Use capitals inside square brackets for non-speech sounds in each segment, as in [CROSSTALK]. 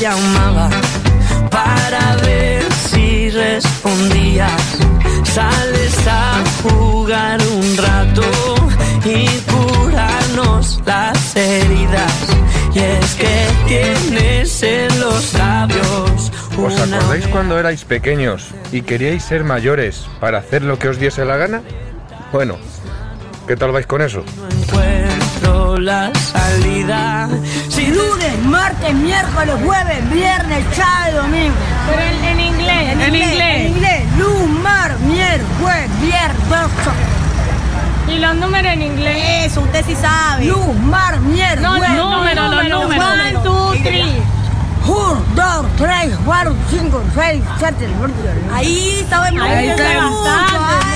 llamaba para ver si respondías. Sales a jugar un rato y curarnos las heridas. Y es que tienes en los labios. ¿Os acordáis cuando erais pequeños y queríais ser mayores para hacer lo que os diese la gana? Bueno, ¿qué tal vais con eso? No la salida. Si Lunes, martes, miércoles, jueves, viernes, sábado, domingo. Pero en, en inglés, en, En inglés. inglés. Luz, mar, miércoles, jueves, viernes, domingo. Y los números en inglés. Eso, usted sí sabe. Luz, mar, miércoles. No, jueves, número, los números. One, two, three. Uno, dos, tres, cuatro, cinco, seis, siete. Ahí sabemos Ahí mucho, sabemos mucho, bastante.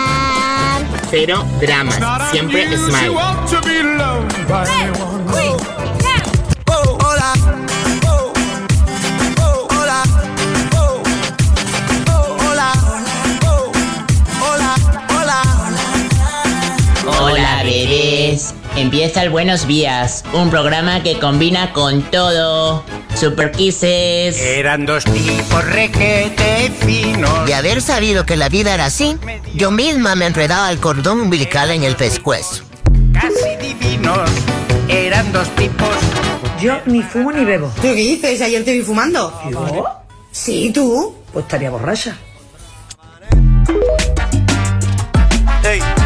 Cero dramas. Siempre smile. Empieza el Buenos Días, un programa que combina con todo. Super Kisses. Eran dos tipos requete finos. De haber sabido que la vida era así, yo misma me enredaba el cordón umbilical en el pescuezo. Casi divinos. Eran dos tipos. Yo ni fumo ni bebo. ¿Pero qué dices? Ayer te vi fumando. ¿Yo? Sí, tú. Pues estaría borracha. ¿De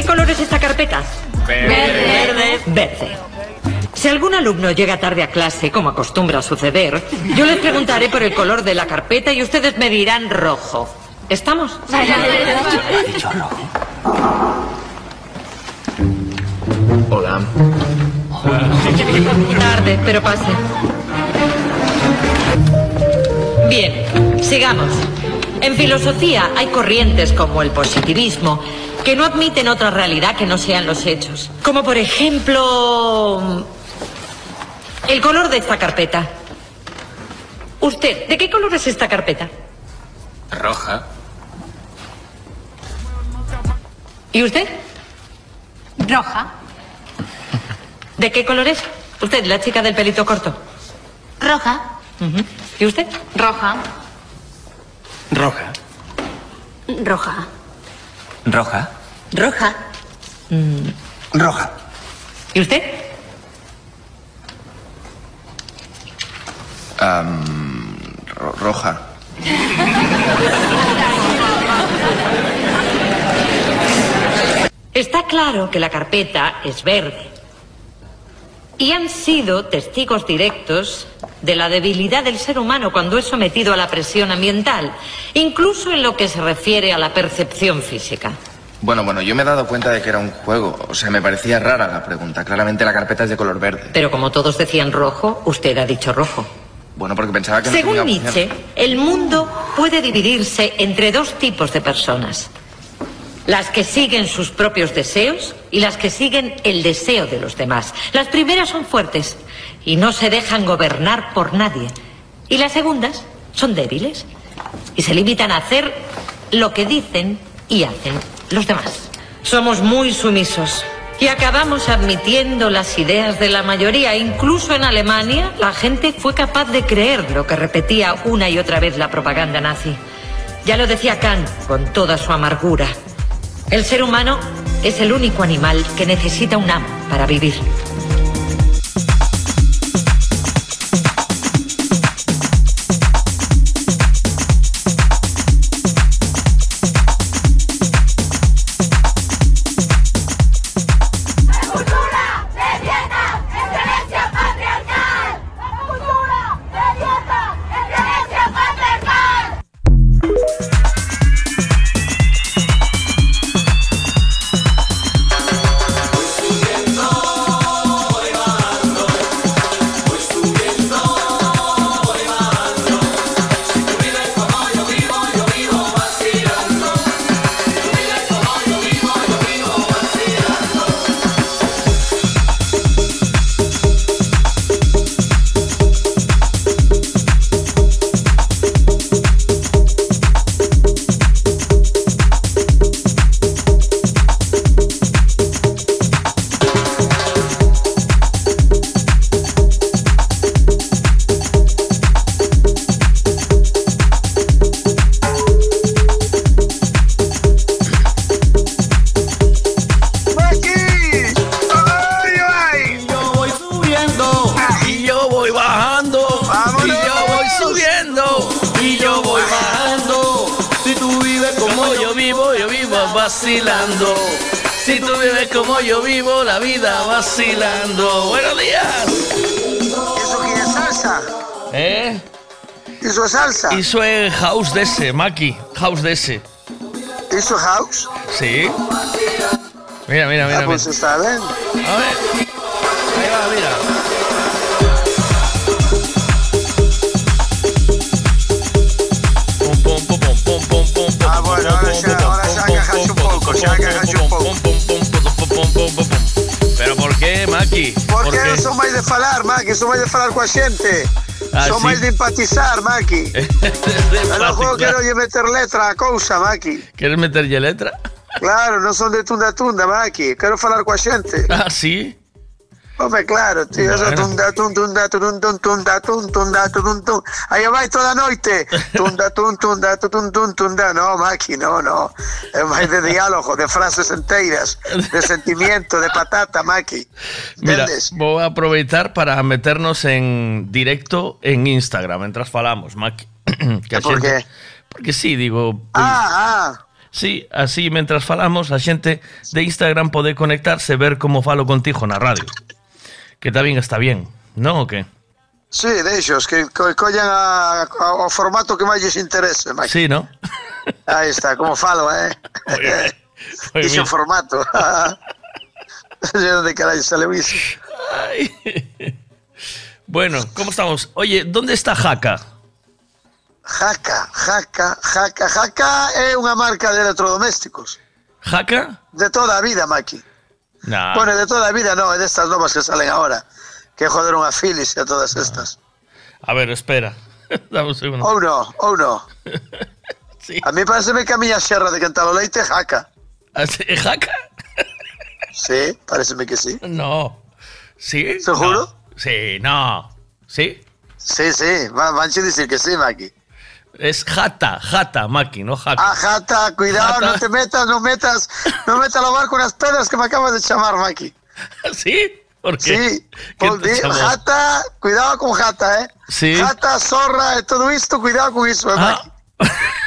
qué color es esta carpeta? Verde. Verde. Si algún alumno llega tarde a clase, como acostumbra suceder, yo les preguntaré por el color de la carpeta y ustedes me dirán rojo. ¿Estamos? Hola. Tarde, pero pase. Bien, sigamos. En filosofía hay corrientes como el positivismo que no admiten otra realidad que no sean los hechos. Como por ejemplo... El color de esta carpeta. Usted, ¿de qué color es esta carpeta? Roja. ¿Y usted? Roja. ¿De qué color es? Usted, la chica del pelito corto. Roja. ¿Y usted? Roja. Roja. Roja. Roja. Roja. Roja. ¿Y usted? roja. Está claro que la carpeta es verde. Y han sido testigos directos de la debilidad del ser humano cuando es sometido a la presión ambiental, incluso en lo que se refiere a la percepción física. Bueno, bueno, yo me he dado cuenta de que era un juego. O sea, me parecía rara la pregunta. Claramente la carpeta es de color verde. Pero como todos decían rojo, usted ha dicho rojo. Bueno, porque pensaba que no Según. Nietzsche, el mundo puede dividirse entre dos tipos de personas. Las que siguen sus propios deseos y las que siguen el deseo de los demás. Las primeras son fuertes y no se dejan gobernar por nadie. Y las segundas son débiles y se limitan a hacer lo que dicen y hacen los demás. Somos muy sumisos y acabamos admitiendo las ideas de la mayoría. Incluso en Alemania la gente fue capaz de creer lo que repetía una y otra vez la propaganda nazi. Ya lo decía Kant con toda su amargura. El ser humano es el único animal que necesita un amo para vivir. House de ese, Maki. House de ese. ¿Eso es house? Sí. Mira, mira, mira. Ah, pues mira. está bien. A ver. Ahí va, mira. Pum, pum, pum, pum, pum, pum, pum, pum, Ah, bueno, ahora ya, ahora ya agajaste un poco, ya agajaste un poco. Pero ¿por qué, Maki? Porque ¿Por eu qué? son máis de falar, Maki, son máis de falar coa xente. Ah, son sí? de empatizar, Maki. Eu non juego Empatizar. quero lle meter letra a cousa, Maki. ¿Quieres meterle letra? Claro, non son de tunda tunda, Maki. Quero falar coa xente. Ah, sí. Home, claro, tío, eso tunda tun tunda tun tun tunda tun tunda tun tun. Aí vai toda noite. Tunda tun tunda tun tun tunda. No, Maki, no, no. É máis de diálogo, de frases enteiras, de sentimiento, de patata, Maki. Mira, voy a aprovechar para meternos en directo en Instagram mientras falamos, Maki. Que por xente- Porque sí, digo, Ah, ah. sí, así mientras falamos a xente de Instagram pode conectarse ver como falo contigo na radio. Que tamén está bien, non o que? Sí, deixos, que co collan a, a, o formato que máis lles interese, Maki. Sí, ¿no? Aí está, como falo, eh? [LAUGHS] Dixo formato. [LAUGHS] Sale iso. Bueno, ¿cómo estamos? Oye, ¿dónde está Jaca? Jaca, jaca, jaca, jaca é unha marca de electrodomésticos. ¿Jaca? De toda a vida, Maki. Nah. Bueno, de toda a vida no, é destas novas que salen ahora. Que joderon a Philips e a todas estas. A ver, espera. [LAUGHS] Dame un segundo. Ou no, ou no. [LAUGHS] A mí pareceme que a miña xerra de cantar o leite é jaca. ¿É jaca? Sí, pareceme que sí. No. ¿Sí? ¿Seguro? No. Sí, no. ¿Sí? Sí, sí, van, vanche dicir que sí, Maki. Es jata, jata, Maki, no jaca. Ah, jata, cuidado, Jata. no te metas, no metas, no metas a barco unas pedras que me acabas de chamar, Maki. [LAUGHS] ¿Sí? ¿Por qué? Sí, jata, cuidado con jata, eh. Sí. Jata, zorra todo isto, cuidado con iso, eh, Maki.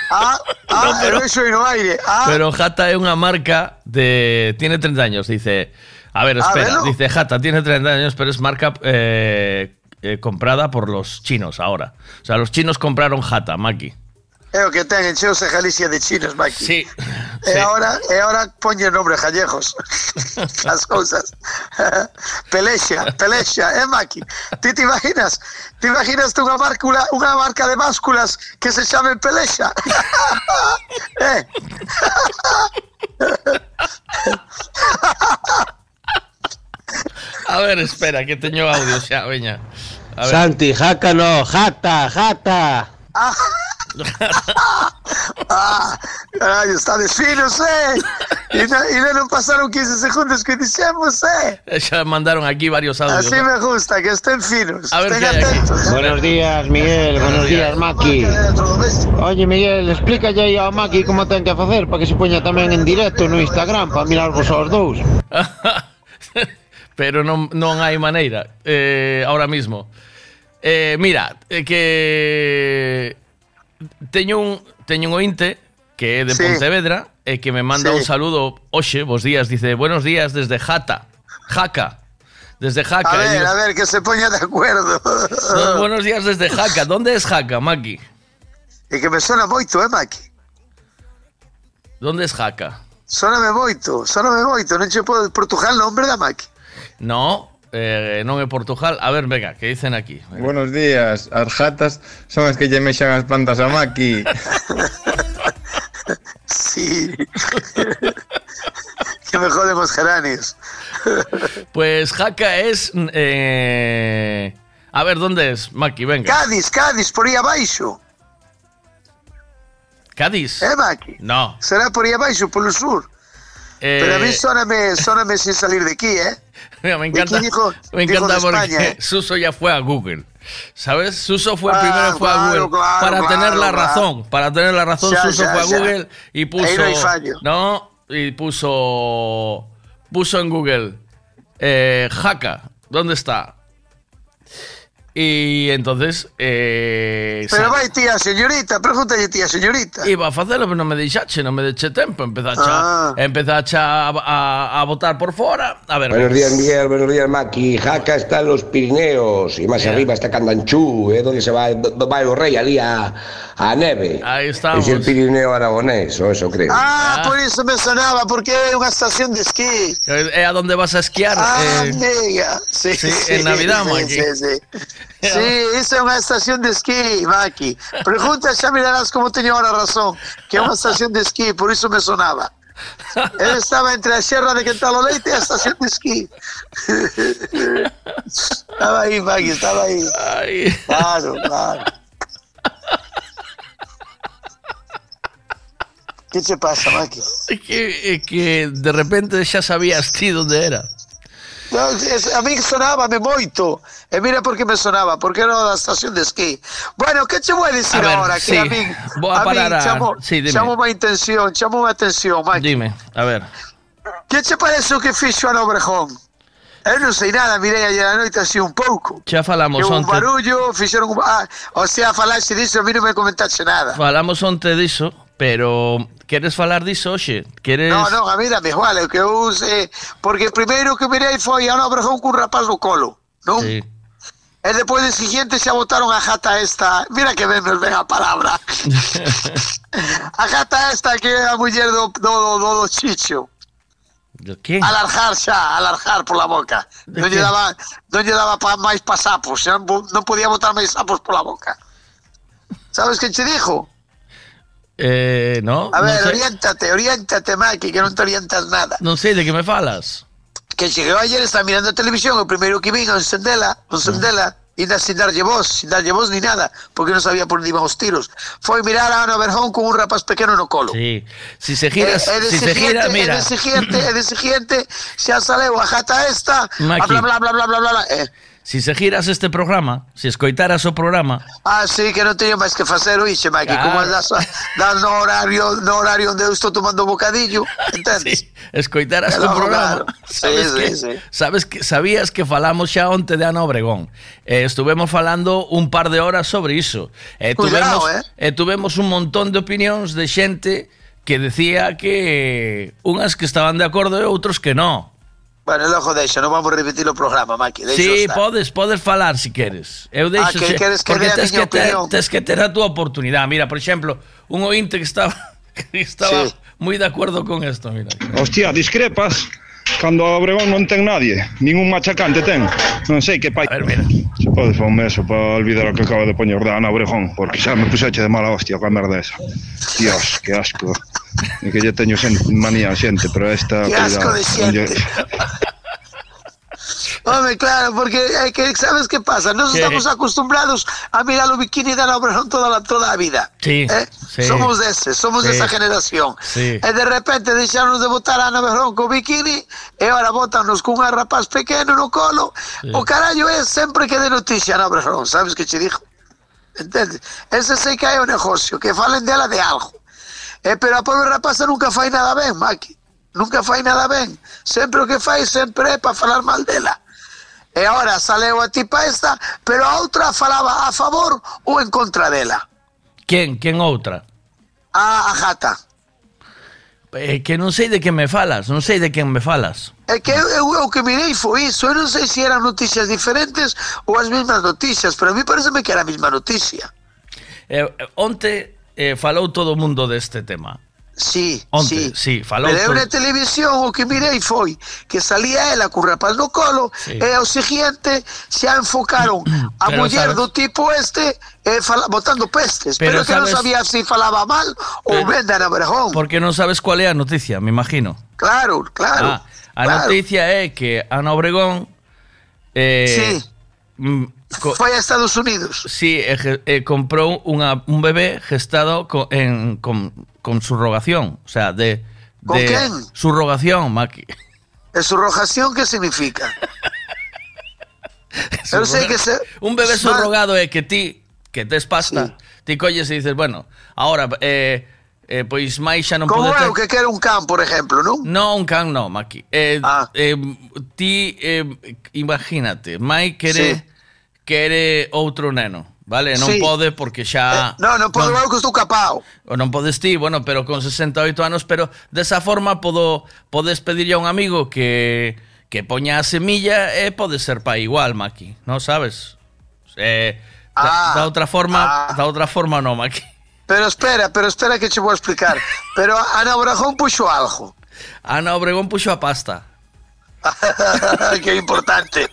Ah, [LAUGHS] ah, No, pero- iso no aire. Ah, Pero Jata es una marca de. Tiene 30 años, dice. A ver, Ah, espera. dice Jata, tiene 30 años, pero es marca eh, eh, comprada por los chinos ahora. O sea, los chinos compraron Jata, Maki. é o que ten encheose Galicia de chinos, Maki. Sí. E ahora, e ahora poñe nombre Jallejos. [LAUGHS] As cousas. [LAUGHS] Pelexa, Pelexa, eh, Maki. Ti te imaginas? Te imaginas unha marca, unha marca de básculas que se chame Pelexa? [LAUGHS] eh? A ver, espera, que teño audio xa, veña. A ver. Santi, jaca no, jata, jata. Ah, carallo, está desfinos, eh? E, no, e non pasaron 15 segundos que dixemos, eh? Ya mandaron aquí varios audios. Así me gusta, que estén finos. A ver estén aquí. atentos. Buenos días, Miguel. Buenos días, Maki. Oye, Miguel, explícalle aí ao Maki como ten que facer para que se poña tamén en directo no Instagram para mirar vos aos dous. [LAUGHS] pero non, non hai maneira eh, ahora mismo. Eh, mira, eh, que teño un teño un ointe que é de Sí. Pontevedra e que me manda Sí. un saludo, oxe, bos días, dice, buenos días desde Jata, Jaca, desde Jaca. A E ver, digo, a ver, que se poña de acuerdo. "No, buenos días desde Jaca, ¿dónde es Jaca, Maki? E que me sona moito, eh, Maki? ¿Dónde es Jaca? Sóname moito, sóname moito. Non che podo Portugal nombre da Maki. No, eh, non é Portugal. A ver, venga, que dicen aquí? Buenos días, as jatas son as que lle mexan as plantas a Maki. [LAUGHS] Sí. [LAUGHS] que me joden os geranios. Pues Jaca es... eh, A ver, ¿dónde es, Maki? Venga. Cádiz, Cádiz, por aí abaixo. Cádiz. Eh, Maki? No. Será por aí abaixo, polo sur. Eh, Pero a mí sóname, sóname sin salir de aquí, ¿eh? [LAUGHS] mira, me encanta, dijo- me encanta porque España, ¿eh? [LAUGHS] Suso ya fue a Google. ¿Sabes? Suso fue Ah, primero fue a Google claro, para claro, tener la razón. Para tener la razón, Ya, Suso ya, fue a ya. Google y puso. Ahí no hay fallo. No, y puso. Puso en Google. Eh, Jaca, ¿dónde está? Y entonces eh, Pero vai tía señorita, pregúntalle tía señorita. Iba a facelo, pero non me deixache, non me deixe tempo Empezache, Ah. a, empezache a, a, a botar por fora A ver, Buenos días, Miguel. Buenos días, Maki. Jaca está en los Pirineos y más arriba está Candanchú, ¿eh? donde se va, va el rey allí a, a neve. Ahí estamos. Es el Pirineo aragonés, o eso creo. Ah, por eso me sonaba, porque é unha estación de esquí. É a donde vas a esquiar Ah, eh, amiga. Sí, sí, [LAUGHS] en Navidad, sí, Maki. Sí, sí. Sí, iso é unha estación de esquí, Maki. Pregunta, xa mirarás como teño ahora razón, que é unha estación de esquí, por iso me sonaba. Él estaba entre a Sierra de Quentalo Leite e a estación de esquí. estaba aí, Maki, estaba aí. Ay. Claro, claro. ¿Qué te pasa, Maki? É que, que de repente xa sabías ti onde era No, es- a mí sonábame moito. E mira por que me sonaba, porque era da estación de esquí. Bueno, que che vou a dicir A ver, ahora? sí, Que a min, vou a min parar a- chamo, sí, dime. chamo má intención, chamo má atención, Maki. Dime, a ver Que che parece o que fixo Ana Obrejón? Eu non sei nada, mirei ayer a noite así un pouco. Xa falamos Que un onte barullo, fixeron un... Ah, o sea, falaxe disso, a mí non me comentaxe nada. Falamos onte diso Pero queres falar diso hoxe? Queres... No, no, a mí dame igual, que eu sei, porque primeiro que mirei foi a Ana Obrejón cun rapaz no colo, non? Sí. E depois de siguiente xa botaron a jata esta, mira que ben nos ven a palabra. [LAUGHS] a jata esta que é a muller do, do, do, do, do Chicho. ¿De qué? Alargar xa, alargar pola boca. ¿De Non lle daba, non lle daba pa, máis pa sapos, xa non, non podía botar máis sapos pola boca. Sabes que che dixo? Eh, no, A ver, non sei, oriéntate, oriéntate, Maki, que non te orientas nada. non sei de que me falas que cheguei ayer, estaba mirando a televisión, o primeiro que vin encendela, encendela, e na, sin darlle voz, sin darlle voz ni nada, porque non sabía por onde iban os tiros. Foi mirar a Ana Berjón con un rapaz pequeno no colo. Sí, si se giras, e, e de si se gira, mira E de siguiente, e de siguiente, xa saleu a jata esta, Maki. bla, bla, bla, bla, bla, bla, bla, eh. si se giras este programa, si escoitaras o programa... Ah, sí, que non teño máis que facer, oixe, Mike, claro. como das, das no horario, no horario onde eu estou tomando bocadillo, entendes? Sí, escoitaras claro, o programa. Claro. [LAUGHS] Sabes, sí, que, sí, sí. sabes que sabías que falamos xa onte de Ana Obregón. Eh, estuvemos falando un par de horas sobre iso. Eh, Cuidado, tuvemos, eh? eh tuvemos un montón de opinións de xente que decía que unhas que estaban de acordo e outros que non. Bueno, lojo deixa, non vamos repetir o programa, Maki, deixa Sí, estar. podes, podes falar si queres. Eu deixo Ah, que queres que porque a tes que ter, tes que ter a túa oportunidade. Mira, por exemplo, un ointe que estaba [LAUGHS] que estaba Sí. moi de acordo con esto, mira. Hostia, discrepas Cando a Obregón non ten nadie, ningún machacante ten. Non sei que pai. A ver, mira. Se pode fa un meso para olvidar o que acaba de poñer da Ana Obregón, porque xa me puxeche de mala hostia coa merda esa. Dios, que asco. E que lle teño xente, manía a xente, pero esta... Que asco cuidado, de xente. [LAUGHS] Home, claro, porque é que sabes que pasa? Nos ¿Qué? estamos acostumbrados a mirar o bikini da Obrejón toda la, toda a vida. Sí, ¿eh? sí. Somos ese, somos Sí. esa generación. Sí. E de repente deixaron de botar a Ana Berrón co bikini e ahora botanos cun rapaz pequeno no colo. Sí. O carallo é sempre que de noticia Ana Berrón, sabes que che dixo? Entendes? Ese sei que hai o negocio, que falen dela de algo. Eh, pero a pobre rapaza nunca fai nada ben, Maki. Nunca fai nada ben. Sempre o que fai sempre é para falar mal dela. E ahora saleu a tipa esta, pero a outra falaba a favor ou en contra dela. Quen, quen outra? A, a jata. Eh, que non sei de que me falas, non sei de quen me falas. É que eu, eu, o que mirei foi iso. Eu non sei se eran noticias diferentes ou as mesmas noticias, pero a mí pareceme que era a mesma noticia. Eh, eh, onte eh, falou todo o mundo deste tema. Sí, Onte, sí. sí, Pero na televisión o que mirei foi que salía ela cun rapaz no colo Sí. e ao seguinte xa enfocaron [CLEARS THROAT] a Pero muller sabes- do tipo este eh, fala, botando pestes. Pero Pero, que non sabes- sabía se falaba mal ou ben de Ana Berjón. Porque non sabes cual é a noticia, me imagino. Claro, claro. Ah, a claro. noticia é que Ana Obregón eh, mm, co- Foi a Estados Unidos. Sí, eh, eh, unha, un bebé gestado co, en, con, con subrogación. O sea, de. ¿Con de quen? Subrogación, Maki. [LAUGHS] ¿E subrogación que significa? [LAUGHS] Eu sei que se... Un bebé subrogado é que ti, que tes pasta, ti colles e dices, bueno, ahora, eh, eh, pois máis xa non Como pode ter... eu que quero un can, por exemplo, non? No, un can no, Maki. Eh, Ah. eh, ti, eh, imagínate, Mai quere, quere outro neno, vale? Non Sí. pode porque xa No, non podo eu que estou capao. O non podes ti, bueno, pero con 68 anos, pero desa forma podo podes pedirlle a un amigo que que poña a semilla e pode ser pai igual, Maki, non sabes? Eh, da, Ah, da outra forma, da outra forma non, Maki. Pero espera, pero espera que che vou explicar. Pero Ana Obregón puxo algo. Ana Obregón puxo a pasta. [LAUGHS] que importante,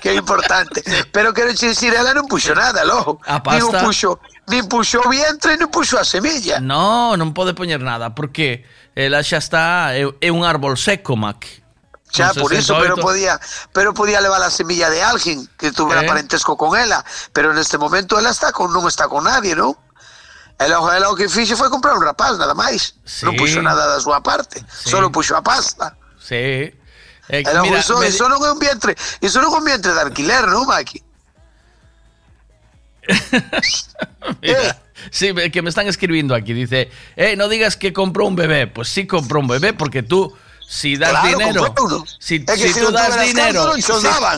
que importante. Pero quero che dicir, ela non puxo nada, logo. A pasta? puxo, nin puxo o vientre, nin puxo a semilla. No, non pode poñer nada, porque ela xa está é, é un árbol seco, Maki. Xa, por iso, pero 68. podía, pero podía levar a semilla de alguén que tuvera Eh. parentesco con ela, pero neste momento ela está con non está con nadie, non? Ela, ela o que fixo foi comprar un rapaz, nada máis. Sí. Non puxo nada da súa parte, solo puxo a pasta. Sí. Eh, Ela, mira, iso, me- iso non é un vientre, iso non é un vientre de alquiler, non, Maki? [LAUGHS] Mira, Sí, que me están escribiendo aquí. Dice, eh, no digas que compró un bebé. Pues sí compró un bebé porque tú, si das Claro, dinero, si, Es que si si tú das dinero,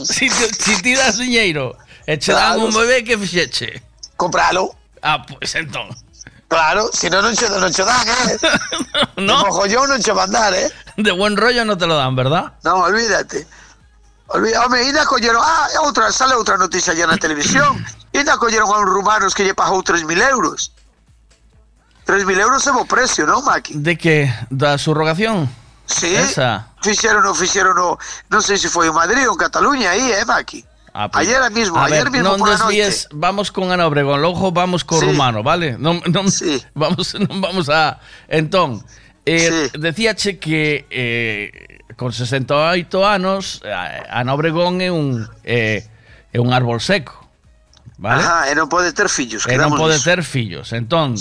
si, si, si das dinero e dan Claro. un bebé que fixeche. Compralo. Ah, pues entón. Claro, si che, non che dan, eh? [LAUGHS] No. De mogollón non che van dar, eh? De buen rollo no te lo dan, ¿verdad? No, olvídate. Olvídate, home, ainda colleron, ah, outra, sale outra noticia ya na televisión. Ainda colleron a uns rumanos que lle pagou 3.000 euros. 3.000 euros é bo precio, non, Maki? De que da subrogación. Sí. Esa. Fixeron, no, fixeron, no, non sei se foi en Madrid ou en Cataluña aí, eh, Maki? Ah, pues- Ayer mismo, a ayer ver, mismo por la desvíes, vamos con Ana Obregón, logo vamos con Sí. Rumano, vale? Non, non, [LAUGHS] vamos, non vamos a... Entón, eh, decíache que eh, con 68 anos eh, Ana Obregón é un eh, é un árbol seco, vale? Ajá, e non pode ter fillos, E non pode niso. ter fillos. Entón,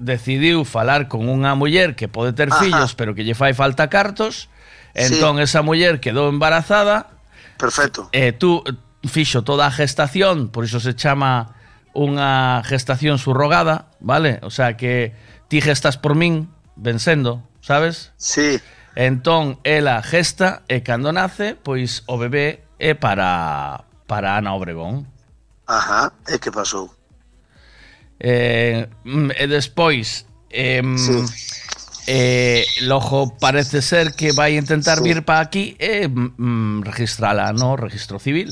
decidiu falar con unha muller que pode ter Ajá. fillos, pero que lle fai falta cartos. Entón, esa muller quedou embarazada. Perfecto. E tú eh, fixo toda a gestación, por iso se chama unha gestación surrogada, vale? O sea que ti gestas por min, vencendo, sabes? Sí. Entón, ela gesta e cando nace, pois o bebé é para, para Ana Obregón. Ajá, e que pasou? Eh, mm, e despois, eh, sí. eh, logo parece ser que vai intentar sí. vir para aquí e mm, mm, registrala no registro civil.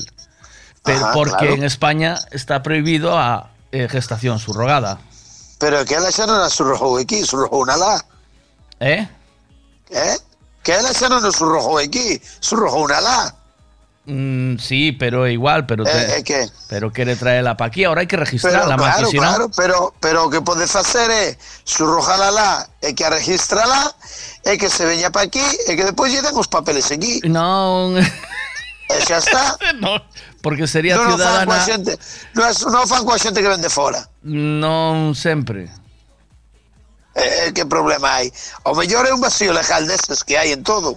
Pero Ajá, porque claro. en España está prohibido a eh, gestación subrogada. Pero que ela xa non surrojou aquí, surrojou na lá. Eh? Eh? Que ela xa non surrojou aquí, surrojou na lá. Mm, sí, pero igual, pero te- Eh, eh, que? pero quere traela para aquí, ahora hai que Pero, registrarla, claro, si no- claro, pero, pero o que pode facer é surrojala lá e que a registra lá e que se veña para aquí e que depois lle den os papeles aquí. Non. E xa está. [LAUGHS] no, porque sería non o fan coa ciudadana xente, non, non fan coa xente que vende fora. non sempre. Eh, que problema hai? O mellor é un vacío legal deses que hai en todo.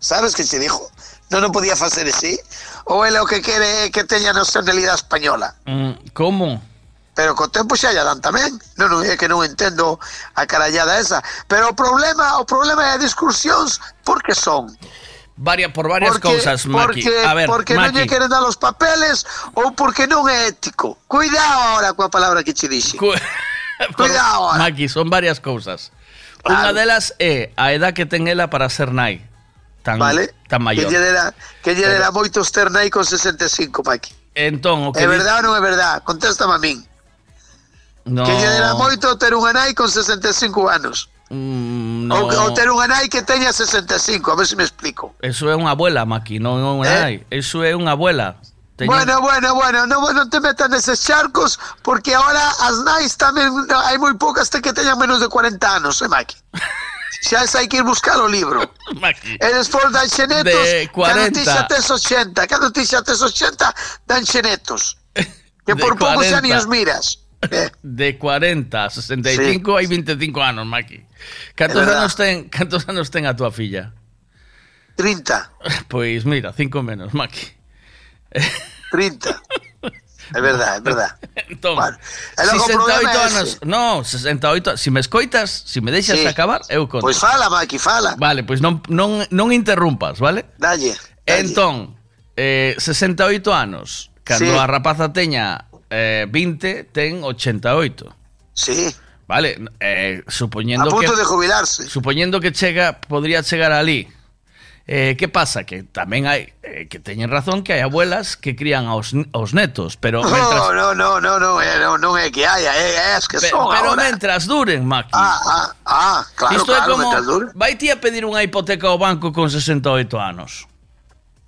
Sabes que se dixo? Non o podía facer así? Ou ele o que quere é que teña nacionalidade española? Mm, como? Pero co tempo xa lla dan tamén. Non, non é que non entendo a carallada esa. Pero o problema, o problema é a discusións porque son. Varia, por varias porque, cousas, Maki. Porque, a ver, porque non lle Maki. queren dar os papeles ou porque non é ético. Cuidado ahora coa palabra que che dixe. [LAUGHS] Cuidado [LAUGHS] ahora. Maki, son varias cousas. Unha delas é a edad que ten ela para ser nai. Tan, Vale? tan Que maior. lle dera, que lle dera moito Sternay con 65, Paqui. Entón, o que É verdade ou non é verdade? Contéstame a min. No, Que lle dera moito ter unha nai con 65 anos. Mm, no. ou ter unha nai que teña 65, a ver se me explico. Eso é unha abuela, Maki, non é unha Eh? Eso é unha abuela. Teño- Bueno, bueno, bueno, non, non te metas neses charcos porque ahora as no, hai moi poucas te que teñan menos de 40 anos, eh, Maki? Xa se hai que ir buscar o libro. [LAUGHS] Maki. E dan xenetos, De 40. cando ti xa tes 80, cando ti xa tes 80, dan xenetos. [LAUGHS] Que De por pouco xa 40. ni os miras. [LAUGHS] De 40 a 65 sí. hai 25 anos, Maki. Cantos anos ten, cantos anos ten a túa filla? 30. Pois mira, 5 menos, Maki. 30. É verdade, é verdade. Entón, bueno, e 68 anos, no, 68, si me escoitas, si me deixas sí. acabar, eu conto. Pois fala, Maki, fala. Vale, pois non, non, non interrumpas, vale? Dalle. dalle. Entón, eh, 68 anos, cando sí. a rapaza teña eh, 20 ten 88. Sí. Vale, eh, supoñendo que... A punto que, de jubilarse. Supoñendo que chega, podría chegar ali. Eh, que pasa? Que tamén hai eh, que teñen razón que hai abuelas que crían aos, aos netos, pero mentras... No, no, no, no, eh, no, non é que haya, é, é as que Pe, son Pero ahora. mentras duren, Maki. Ah, ah, ah claro, Isto claro, é como, vai ti a pedir unha hipoteca ao banco con 68 anos.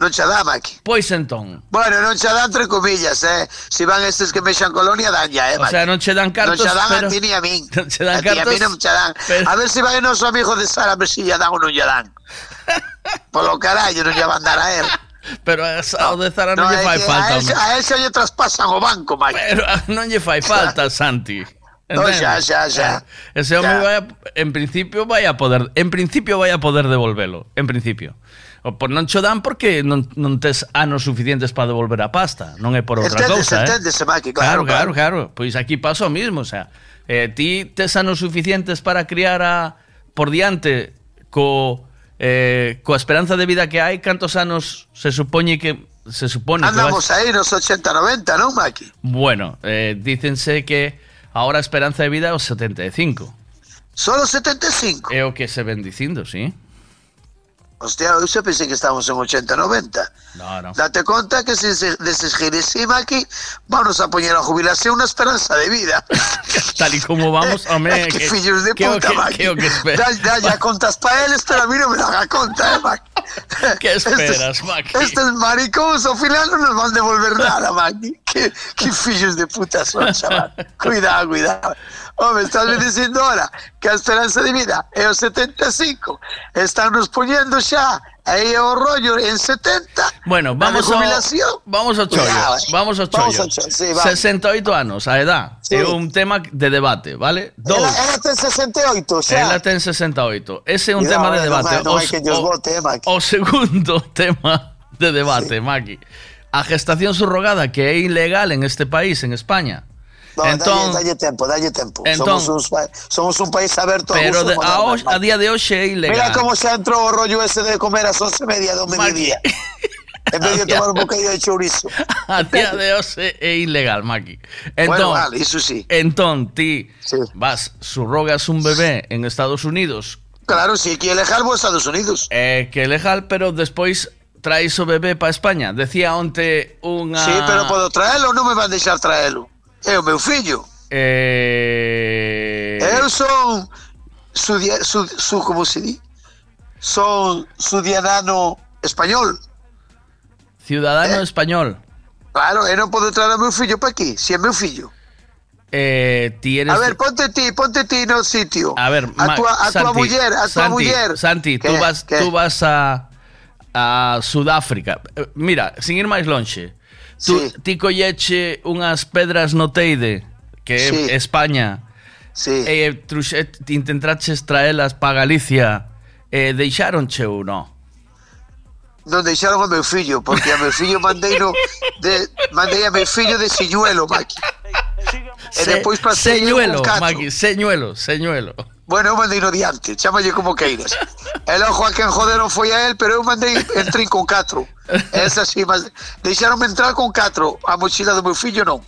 Non xa dá, aquí. Pois entón. Bueno, non xa dan entre comillas, eh. Si van estes que mexan colonia, dan ya, eh, O sea, non che dan cartos, Non xa dan pero... a ti ni a min. [LAUGHS] Non che dan a cartos. A ti a non xa dan. Pero... A ver se si vai o noso amigo de Sara Mesilla dan ou non lle dan. [LAUGHS] Polo carallo, non lle van dar a él. Pero a, no, o de Zara non no, lle fai que, falta. A él, a él lle traspasan o banco, Mike. Pero non lle fai falta, [LAUGHS] Santi. No, xa, xa, xa. Ese home vai a, en principio vai a poder, en principio vai a poder devolvelo, en principio. Por non cho dan porque non, non tes anos suficientes para devolver a pasta, non é por outra enténdese, cousa, eh? Maqui, claro, claro, claro, claro. Pois aquí pasa o mismo, o sea, eh, ti tes anos suficientes para criar a por diante co eh, coa esperanza de vida que hai, cantos anos se supoñe que se supone Andamos que vas... aí nos 80, 90, non, Maki? Bueno, eh, dícense que ahora a esperanza de vida é os 75. Solo 75? É o que se ven dicindo, sí. Hostia, xa pensei que estábamos en 80, 90. No, no. Date conta que se se desesgiresima aquí, vamos a poñer a jubilación unha esperanza de vida. [LAUGHS] Tal y como vamos, [LAUGHS] home, que, fillos de que puta, que- Maki. que o que esperas? Da, da, ya contas para eles, pero a [LAUGHS] a Maki. Que esperas, Maki? Estes maricóns ao final non nos van devolver nada, Maki. Que, que fillos de puta son, chaval. Cuidado, cuidado. Home, estás me dicindo ahora que a esperanza de vida é o 75. Están nos poñendo xa é o rollo en 70. Bueno, vamos ao, jubilación. vamos ao chollo. Cuidado, eh. Vamos Vamos chollo. ao chollo, sí, vamos. 68 anos, a edad. Sí. É un tema de debate, vale? Dos. Ela, ela ten 68, xa. Ela ten 68. Ese é un Cuidado, tema de eh, debate. Os- que lles o- vote, eh. O segundo [LAUGHS] tema de debate, Maki. A gestación subrogada que é ilegal en este país, en España. No, entón, dalle, dalle tempo, dalle tempo. Entón- somos, pa- somos un país aberto ao pero a, moderno, hoxe- a día de hoxe é ilegal. Mira como xa entrou o rollo ese de comer as 11 e media do mediodía. en vez de [LAUGHS] tomar un bocadillo de chourizo. [LAUGHS] a día de hoxe é ilegal, Maki. Entón, Bueno, vale, iso sí. Entón, ti vas, subrogas un bebé en Estados Unidos Claro, si que legal vos Estados Unidos. eh, que é legal, pero despois traes o bebé para España. Decía onte unha... Sí, pero podo traelo ou non me van deixar traelo? É o meu fillo. Eh... Eu son su, su, su como se di? Son ciudadano español. Ciudadano español. Claro, eu non podo traer o meu fillo para aquí, si é meu fillo. Eh, eres... A ver, ponte ti, ponte ti no sitio. A ver, a tua, a tua Santi, muller, a tua Santi, muller. Santi, tú vas, ¿Qué? tú vas a, a Sudáfrica. Eh, Mira, sin ir máis lonxe. Tú, sí. ti colleche unhas pedras no Teide, que é sí. España, sí. Eh, e truxe, intentaches traelas para Galicia, eh, e deixaronche ou non? non deixaron a meu fillo, porque a meu fillo mandei no, de, mandei a meu fillo de silluelo, Maqui. Se, depois pasei señuelo, Maqui, señuelo, señuelo. Bueno, eu mandei no diante, chamalle como queiras. El ojo a quen joderon foi a él, pero eu mandei en trin con catro. Esa sí, mas deixaronme entrar con 4. A mochila do meu fillo non.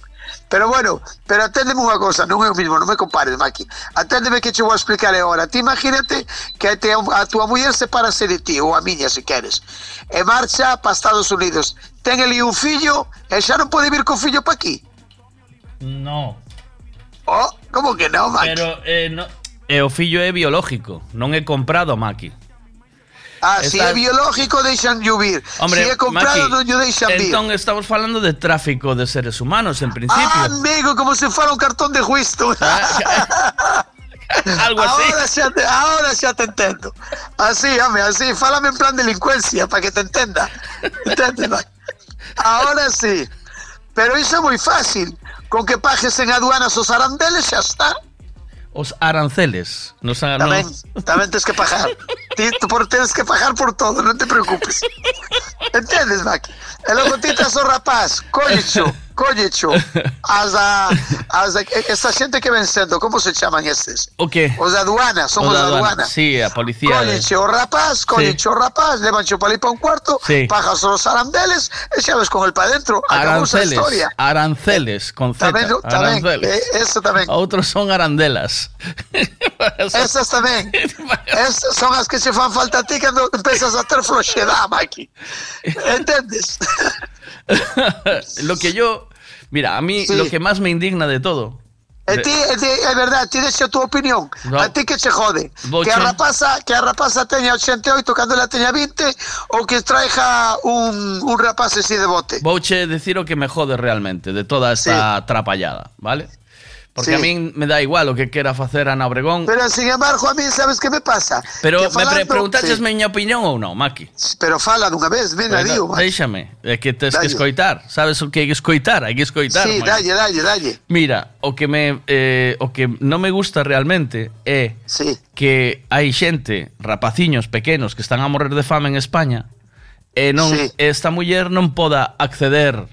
Pero bueno, pero aténdeme unha cosa, non é o mismo, non me compares, Maki. Aténdeme que che vou a explicar agora. Ti imagínate que te, a tua muller sepárase de ti, ou a miña, se queres. E marcha para Estados Unidos. Ten ali un fillo e xa non pode vir co fillo para aquí. No. Oh, como que non, Maki? Pero eh, no, e o fillo é biológico, non é comprado, Maki. Ah, si é biológico deixan llovir. Hombre, si é comprado Maki, non lle deixan vir. entón estamos falando de tráfico de seres humanos, en principio. Ah, amigo, como se fuera un cartón de Winston. [LAUGHS] Algo así. Ahora xa te, ahora xa te entendo. Así, home, así, fálame en plan delincuencia para que te entenda. Entende, Maki? Ahora sí. Pero iso é moi fácil. Con que pagues en aduanas os arandeles xa está. Os aranceles. Nos ha- no- Tamén, tamén tens que pagar. Ti tú por tens que pagar por todo, non te preocupes. [LAUGHS] Entendes, Maki? E logo ti tras o rapaz, collecho, Da, as da, esta xente que ven como se chaman estes? O que? Os da aduana, son O os aduana. aduana. Sí, a policía. de- Colleche o rapaz, colleche o rapaz, levancho para ali para un cuarto, Sí. pajas os arandeles e ves con el pa dentro. Acabou a Aranceles. historia. Aranceles, con Z. Tamén, tamén, aranceles. eh, eso. Outros son arandelas. [LAUGHS] Esas tamén. [LAUGHS] Esas son as que se fan falta a ti cando empezas a ter floxedade, Maki. [LAUGHS] Entendes? [LAUGHS] lo que yo. Mira, a mí Sí. lo que más me indigna de todo. E ti, e ti, verdade, ti deixa a tua opinión. No. A ti que che jode? Que a rapaza, que a rapaza teña 88 cando ela teña 20 ou que traiga un, un rapaz así de bote. Vouche decir o que me jode realmente de toda esta atrapallada, ¿vale? Porque sí. a min me dá igual o que quera facer Ana Obregón. Pero, sin embargo, a mí, sabes que me pasa? Pero que falando, me pre preguntaches sí. miña opinión ou non, Maki? Pero fala dunha vez, ven, digo. Déixame, é que tens dalle. que escoitar. Sabes o que hai que escoitar? Hai que escoitar. Sí, dalle, dalle, dalle. Mira, o que me eh, o que non me gusta realmente é sí. que hai xente, rapaciños pequenos que están a morrer de fame en España e non sí. esta muller non poda acceder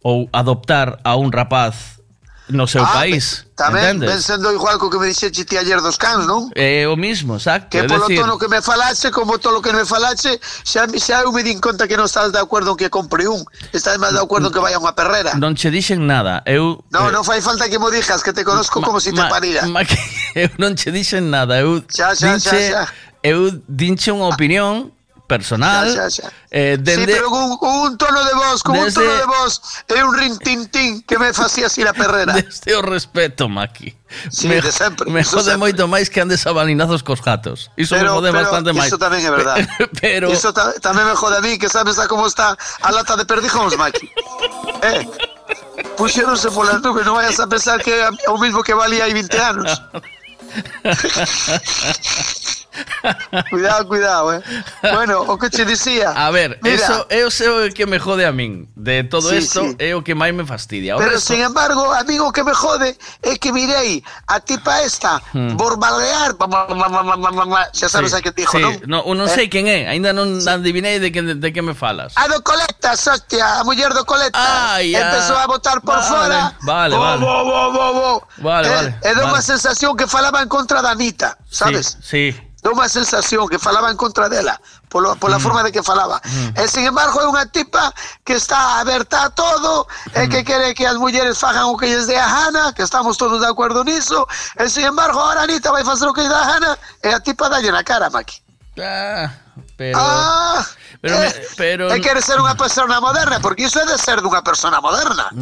ou adoptar a un rapaz no seu ah, país. Tamén, entendes? ven sendo igual co que me dixeche ti ayer dos cans, non? É eh, o mismo, exacto. Que polo decir... tono que me falache, como todo lo que me falache, xa, xa eu me din conta que non estás de acordo en que compre un. Estás máis de acordo en que vaya a unha perrera. Non che dixen nada. Eu... Non, eh... non fai falta que mo dijas, que te conozco ma, como si te ma, parira. Ma, que [LAUGHS] eu non che dixen nada. Eu xa, xa, dinche, xa, xa. Eu dinche unha opinión... Ah personal. Xa, xa, xa. Eh, dende, sí, pero con, con un tono de voz, con desde, un tono de voz e un rintintín que me facía así la perrera. [LAUGHS] Desde o respeto, Maki. Sí, me, de sempre. Me jode sempre. moito máis que andes a balinazos cos gatos. Iso pero, me jode pero, bastante máis. Iso tamén é verdade. [LAUGHS] pero... Iso ta, tamén me jode a mí, que sabes a como está a lata de perdijóns, Maki. [LAUGHS] eh, puxeronse polas nubes, non vayas a pensar que é o mismo que valía hai 20 anos. [LAUGHS] cuidado, cuidado, eh. Bueno, o que che dicía. A ver, Mira, eso é o que me jode a min. De todo Sí, isto sí. é o que máis me fastidia. O Pero resto- sin embargo, amigo, que me jode é que mirei a tipa esta Hmm. borbalear, xa sabes Sí, a que dijo? No, eu non Eh? sei quen é, aínda non adivinei de que, de que me falas. A do Coletas, hostia, a muller do Coletas. Ai. Empezou a botar por Vale, fora. vale, vale. bo, bo, bo, bo. Vale, Eh, vale, E dá unha vale. sensación que falaba en contra da Anita, sabes? Sí, sí. Dá unha sensación que falaba en contra dela polo, pola Mm. forma de que falaba. E sin embargo é unha tipa que está aberta a todo e Mm. que quere que as mulleres fagan o que lles dé a gana, que estamos todos de acordo niso. E sin embargo ahora Anita vai facer o que lle dá a gana e a tipa dalle na cara, Maki. Ah, pero Ah, pero me- pero e quere ser unha persona moderna, porque iso é de ser dunha persona moderna.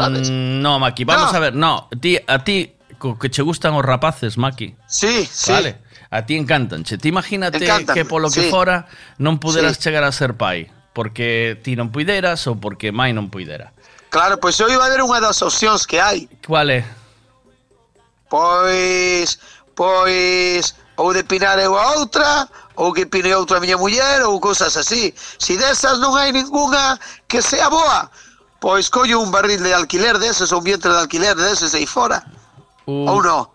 sabes? No, Maki, vamos No. a ver. No, ti, a ti que che gustan os rapaces, Maki. Sí, sí. Vale. A ti encantan. Che, ti imagínate que polo que sí. fora non puderas Sí. chegar a ser pai, porque ti non puideras ou porque mai non puidera. Claro, pois eu iba a ver unha das opcións que hai. Cual é? Pois, pois, ou de pinar eu a outra, ou que pine outra a miña muller, ou cousas así. Si desas non hai ninguna que sea boa, pois collo un barril de alquiler deses, ou un vientre de alquiler deses aí fora. Uh, Ou non?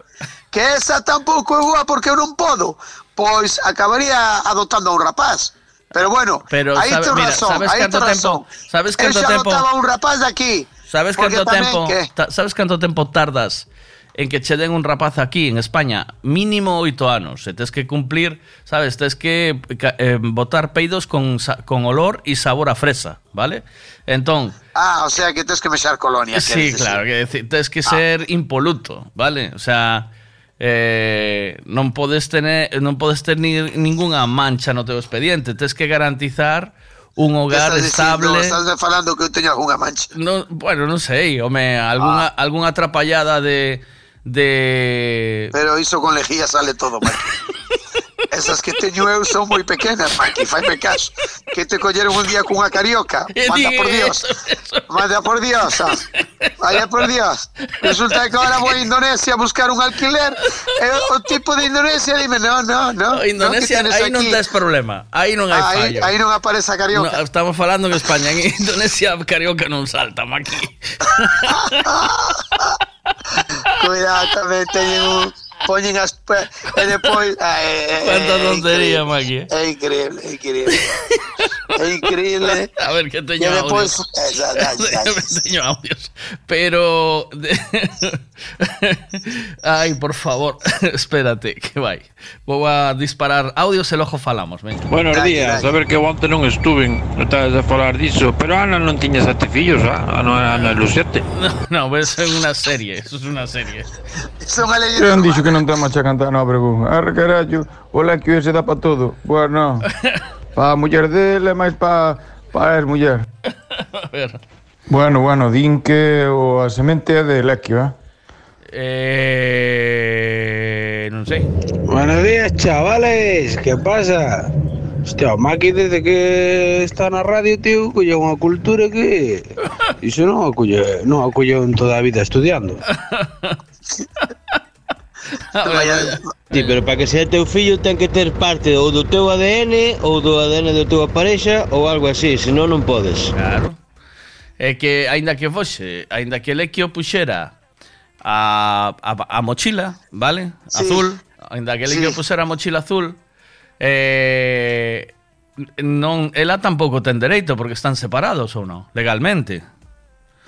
Que esa tampouco é boa porque eu non podo. Pois acabaría adoptando a un rapaz. Pero bueno, Pero aí sabe- te mira, razón, sabes aí canto te tempo- razón. sabes canto tempo- adoptaba un rapaz de aquí. Sabes canto tempo, que- ta- sabes canto tempo tardas en que che den un rapaz aquí en España? Mínimo oito anos. E tes que cumplir, sabes, tes que eh, botar peidos con, con olor e sabor a fresa, vale? Entón, Ah, o sea que tens que mexar colonia. sí, claro, que tes Ah. que ser impoluto, vale? O sea, eh, non podes tener non podes ter ni, ningunha mancha no teu expediente, tes que garantizar un hogar estás dicindo? estable. Estás falando que eu teño algunha mancha. No, bueno, non sei, home, algunha, Ah. algunha atrapallada de de Pero iso con lejía sale todo, Maki. [LAUGHS] Esas que teño eu son moi pequenas, Maki, faime caso. Que te colleron un día cunha carioca. [LAUGHS] Manda por Dios. Manda por Dios. ah. Vaya por Dios. Resulta que ahora vou a Indonesia a buscar un alquiler. E o tipo de Indonesia dime, no, no, no. No, Indonesia, no, aí non tes problema. Aí non hai Ah, aí, fallo. aí non aparece a No, carioca. estamos falando en España, en Indonesia carioca non salta, Maki. [LAUGHS] Cuidado, tamén teñen un... [LAUGHS] Ah, é, é, Cuánta é tontería. Maki. É increíble, é increíble. É increíble. [LAUGHS] A ver, E eh, ya, ya, ya, [LAUGHS] ya. teño audios. Pero... Ay, por favor, espérate, que vai. Vou a disparar audios e logo falamos, venga. Buenos días, a ver que onte non estuve, estás a falar diso, pero Ana non tiña sete fillos, ah? Ana, Ana Lucete. No, no, eso es una serie, eso es una serie. Son a han que non ten marcha cantar no Obregón. Arre carallo, o lequio ese dá pa todo. Bueno, [LAUGHS] pa muller dele, máis pa, pa es muller. [LAUGHS] A ver. Bueno, bueno, din que o a semente é de lequio, eh? Eh, non sei. Buenos días, chavales. ¿Qué pasa? Hostia, o Maki desde que está na radio, tío, colle unha cultura que... [LAUGHS] Iso non a colle, non a colle en toda a vida estudiando. Ah, sí, pero para que sea teu fillo ten que ter parte ou do teu ADN ou do ADN da tua parexa ou algo así, senón non podes. Claro. É que, aínda que fose, aínda que Lequio puxera a, a, a mochila, vale? Sí. Azul, aínda que Lequio sí. puxera a mochila azul, eh, non, ela tampouco ten dereito porque están separados ou non, legalmente.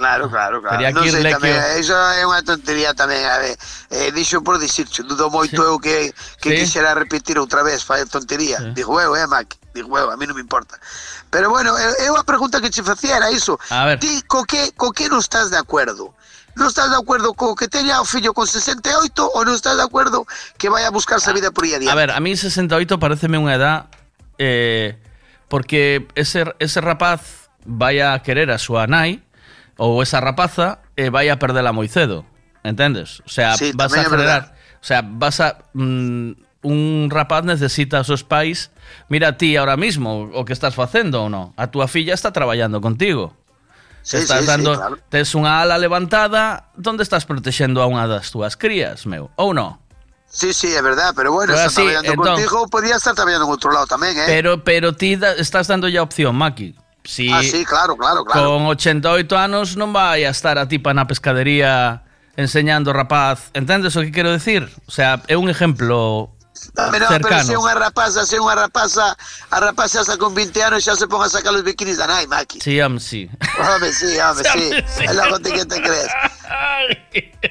Claro, claro, claro. Non sei, tamén, iso é unha tontería tamén, a ver. Eh, dixo por dicircho, dudo moito eu que, que Sí. quixera repetir outra vez, fai tontería. Digo eu, eh, Mac, digo eu, a mí non me importa. Pero bueno, eu, eu a pregunta que che facía era iso. A ver. Ti, co que, co que non estás de acordo? Non estás de acordo co que teña o fillo con 68 ou non estás de acordo que vai a buscarse a vida por aí adiante? A ver, a mí 68 pareceme unha edad eh, porque ese, ese rapaz vai a querer a súa nai ou esa rapaza e vai a perdela moi cedo. Entendes? O sea, Sí, vas a acelerar. O sea, vas a mm, un rapaz necesita a seus pais. Mira ti ahora mismo o que estás facendo ou non. A túa filla está traballando contigo. Sí, estás sí, sí, dando, claro. tes unha ala levantada, onde estás protexendo a unha das túas crías, meu? Ou non? Sí, sí, é verdad, pero bueno, Pero está así, traballando entón- contigo, podía estar traballando en outro lado tamén, eh? Pero pero ti da, estás dando ya opción, Maki. Si ah, sí, claro, claro, claro. Con 88 anos non vai a estar a tipa na pescadería enseñando rapaz. Entendes o que quero decir? O sea, é un exemplo Pero, pero cercano. se unha rapaza, se unha rapaza, a rapaza xa con 20 anos xa se pon a sacar os bikinis da nai, Maki. Sí, am, sí. Home, sí, home, [LAUGHS] sí. Logo ti que te crees. [LAUGHS]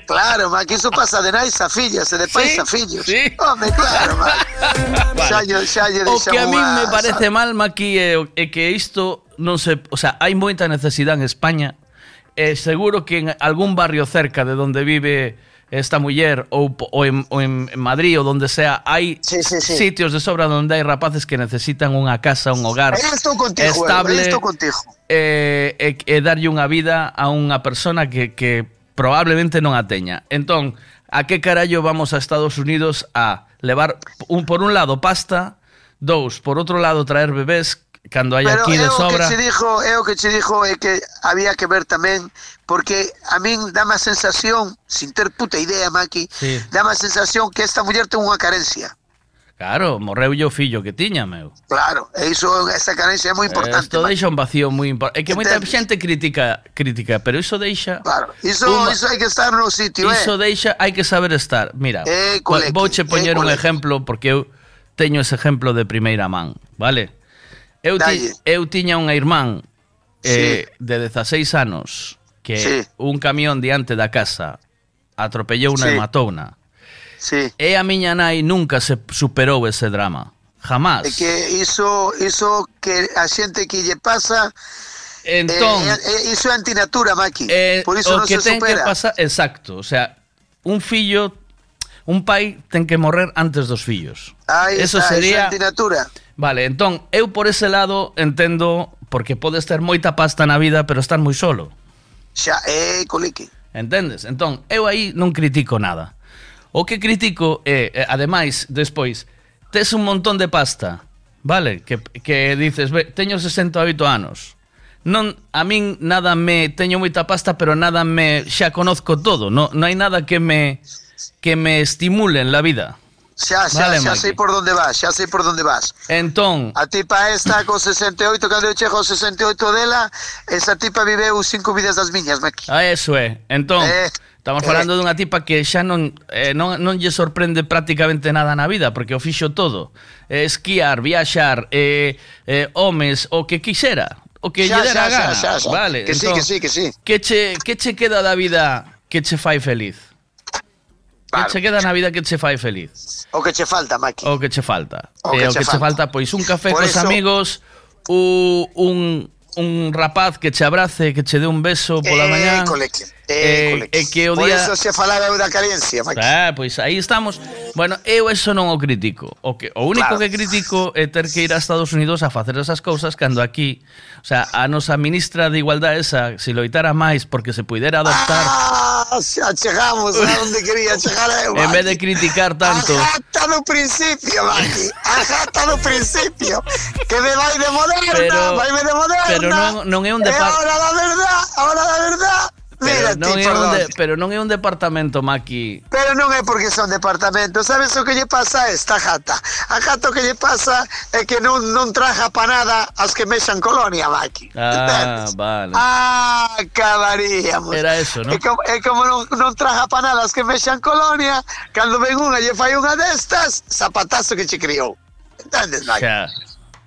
Claro, Maki, iso pasa de nais a fillas de pais Sí, a fillos. sí. Home, claro, Maki. Xa, O que a mí me parece mal, Maki, é, o- é que isto non se... O sea, hai moita necesidade en España e seguro que en algún barrio cerca de donde vive esta muller ou, ou, en, ou en Madrid ou donde sea, hai sí, sí, sí. sitios de sobra donde hai rapaces que necesitan unha casa, un hogar estou contigo, estable eh, e eh, eh, eh, darlle unha vida a unha persona que, que probablemente non a teña. Entón, a que carallo vamos a Estados Unidos a levar, un, por un lado, pasta, dous, por outro lado, traer bebés cando hai Pero aquí de sobra. Que dixo, é o que che dixo é que había que ver tamén porque a min dá má sensación, sin ter puta idea, Maki, sí. dá má sensación que esta muller ten unha carencia. Claro, morreu o fillo que tiña, meu. Claro, e iso esa carencia é moi importante. Isto deixa un vacío moi importante. É que moita xente critica, critica, pero iso deixa Claro, iso un... iso hai que estar no sitio, iso eh. Iso deixa, hai que saber estar. Mira, eh, colequi, vouche poñer eh, colequi. un exemplo porque eu teño ese exemplo de primeira man, vale? Eu, ti, eu tiña unha irmán eh, sí. de 16 anos que sí. un camión diante da casa atropellouna sí. e matouna. Sí. E a miña nai nunca se superou ese drama. Jamás. É que iso, iso que a xente que lle pasa eh, Entón, eh, eh, iso é antinatura, Maki. Eh, Por iso o non que se ten supera. que pasar, exacto, o sea, un fillo, un pai ten que morrer antes dos fillos. Ahí eso está, sería iso é antinatura. Vale, entón, eu por ese lado entendo porque podes ter moita pasta na vida, pero estar moi solo. Xa é colique. Entendes? Entón, eu aí non critico nada. O que critico é, ademais, despois, tes un montón de pasta, vale? Que, que dices, ve, teño 68 anos. Non, a min nada me teño moita pasta, pero nada me xa conozco todo. Non, non hai nada que me que me estimule en la vida xa, xa, vale, xa, xa sei por onde vas, xa sei por onde vas. Entón... A tipa esta co 68, cando eu chego 68 dela, esa tipa viveu cinco vidas das miñas, Maki. Ah, eso é. Entón, eh, estamos falando eh. dunha tipa que xa non, eh, non, non lle sorprende prácticamente nada na vida, porque o fixo todo. Eh, esquiar, viaxar, eh, eh, homes, o que quixera. O que xa, lle dera xa, gana. Xa, xa, xa. Vale, que entón, sí, que sí, que sí. Que che, que che queda da vida que che fai feliz? Vale. Que queda na vida que che fai feliz. O que che falta, Maki. O que che falta. O que, eh, che, o que falta. che falta, pois un café Por cos eso... amigos, u, un, un rapaz que che abrace, que che dé un beso pola eh, mañá. Coleque. Eh, eh, que o día... Por eso se falaba da carencia, Maqui. Ah, pois aí estamos. Bueno, eu eso non o critico. O, que, o único claro. que critico é ter que ir a Estados Unidos a facer esas cousas cando aquí, o sea, a nosa ministra de Igualdade esa, se loitara máis porque se puidera adoptar... Ah, xa chegamos a onde quería chegar eu, [LAUGHS] En vez de criticar tanto... A no principio, Maki. A no principio. Que me vai de moderna, pero, vai me de moderna. Pero non, non é un depar... É hora da verdad, hora da verdad. Pero non, é un de, pero non é un departamento, Maki. Pero non é porque son departamentos Sabes o que lle pasa a esta jata A jata o que lle pasa é que non, non traja pa nada As que mexan colonia, Maki Ah, vale. Ah, acabaríamos Era eso, ¿no? É como, é como non, non traja pa nada As que mexan colonia Cando ven unha lle fai unha destas Zapatazo que che criou Entendes, Maki? Xa.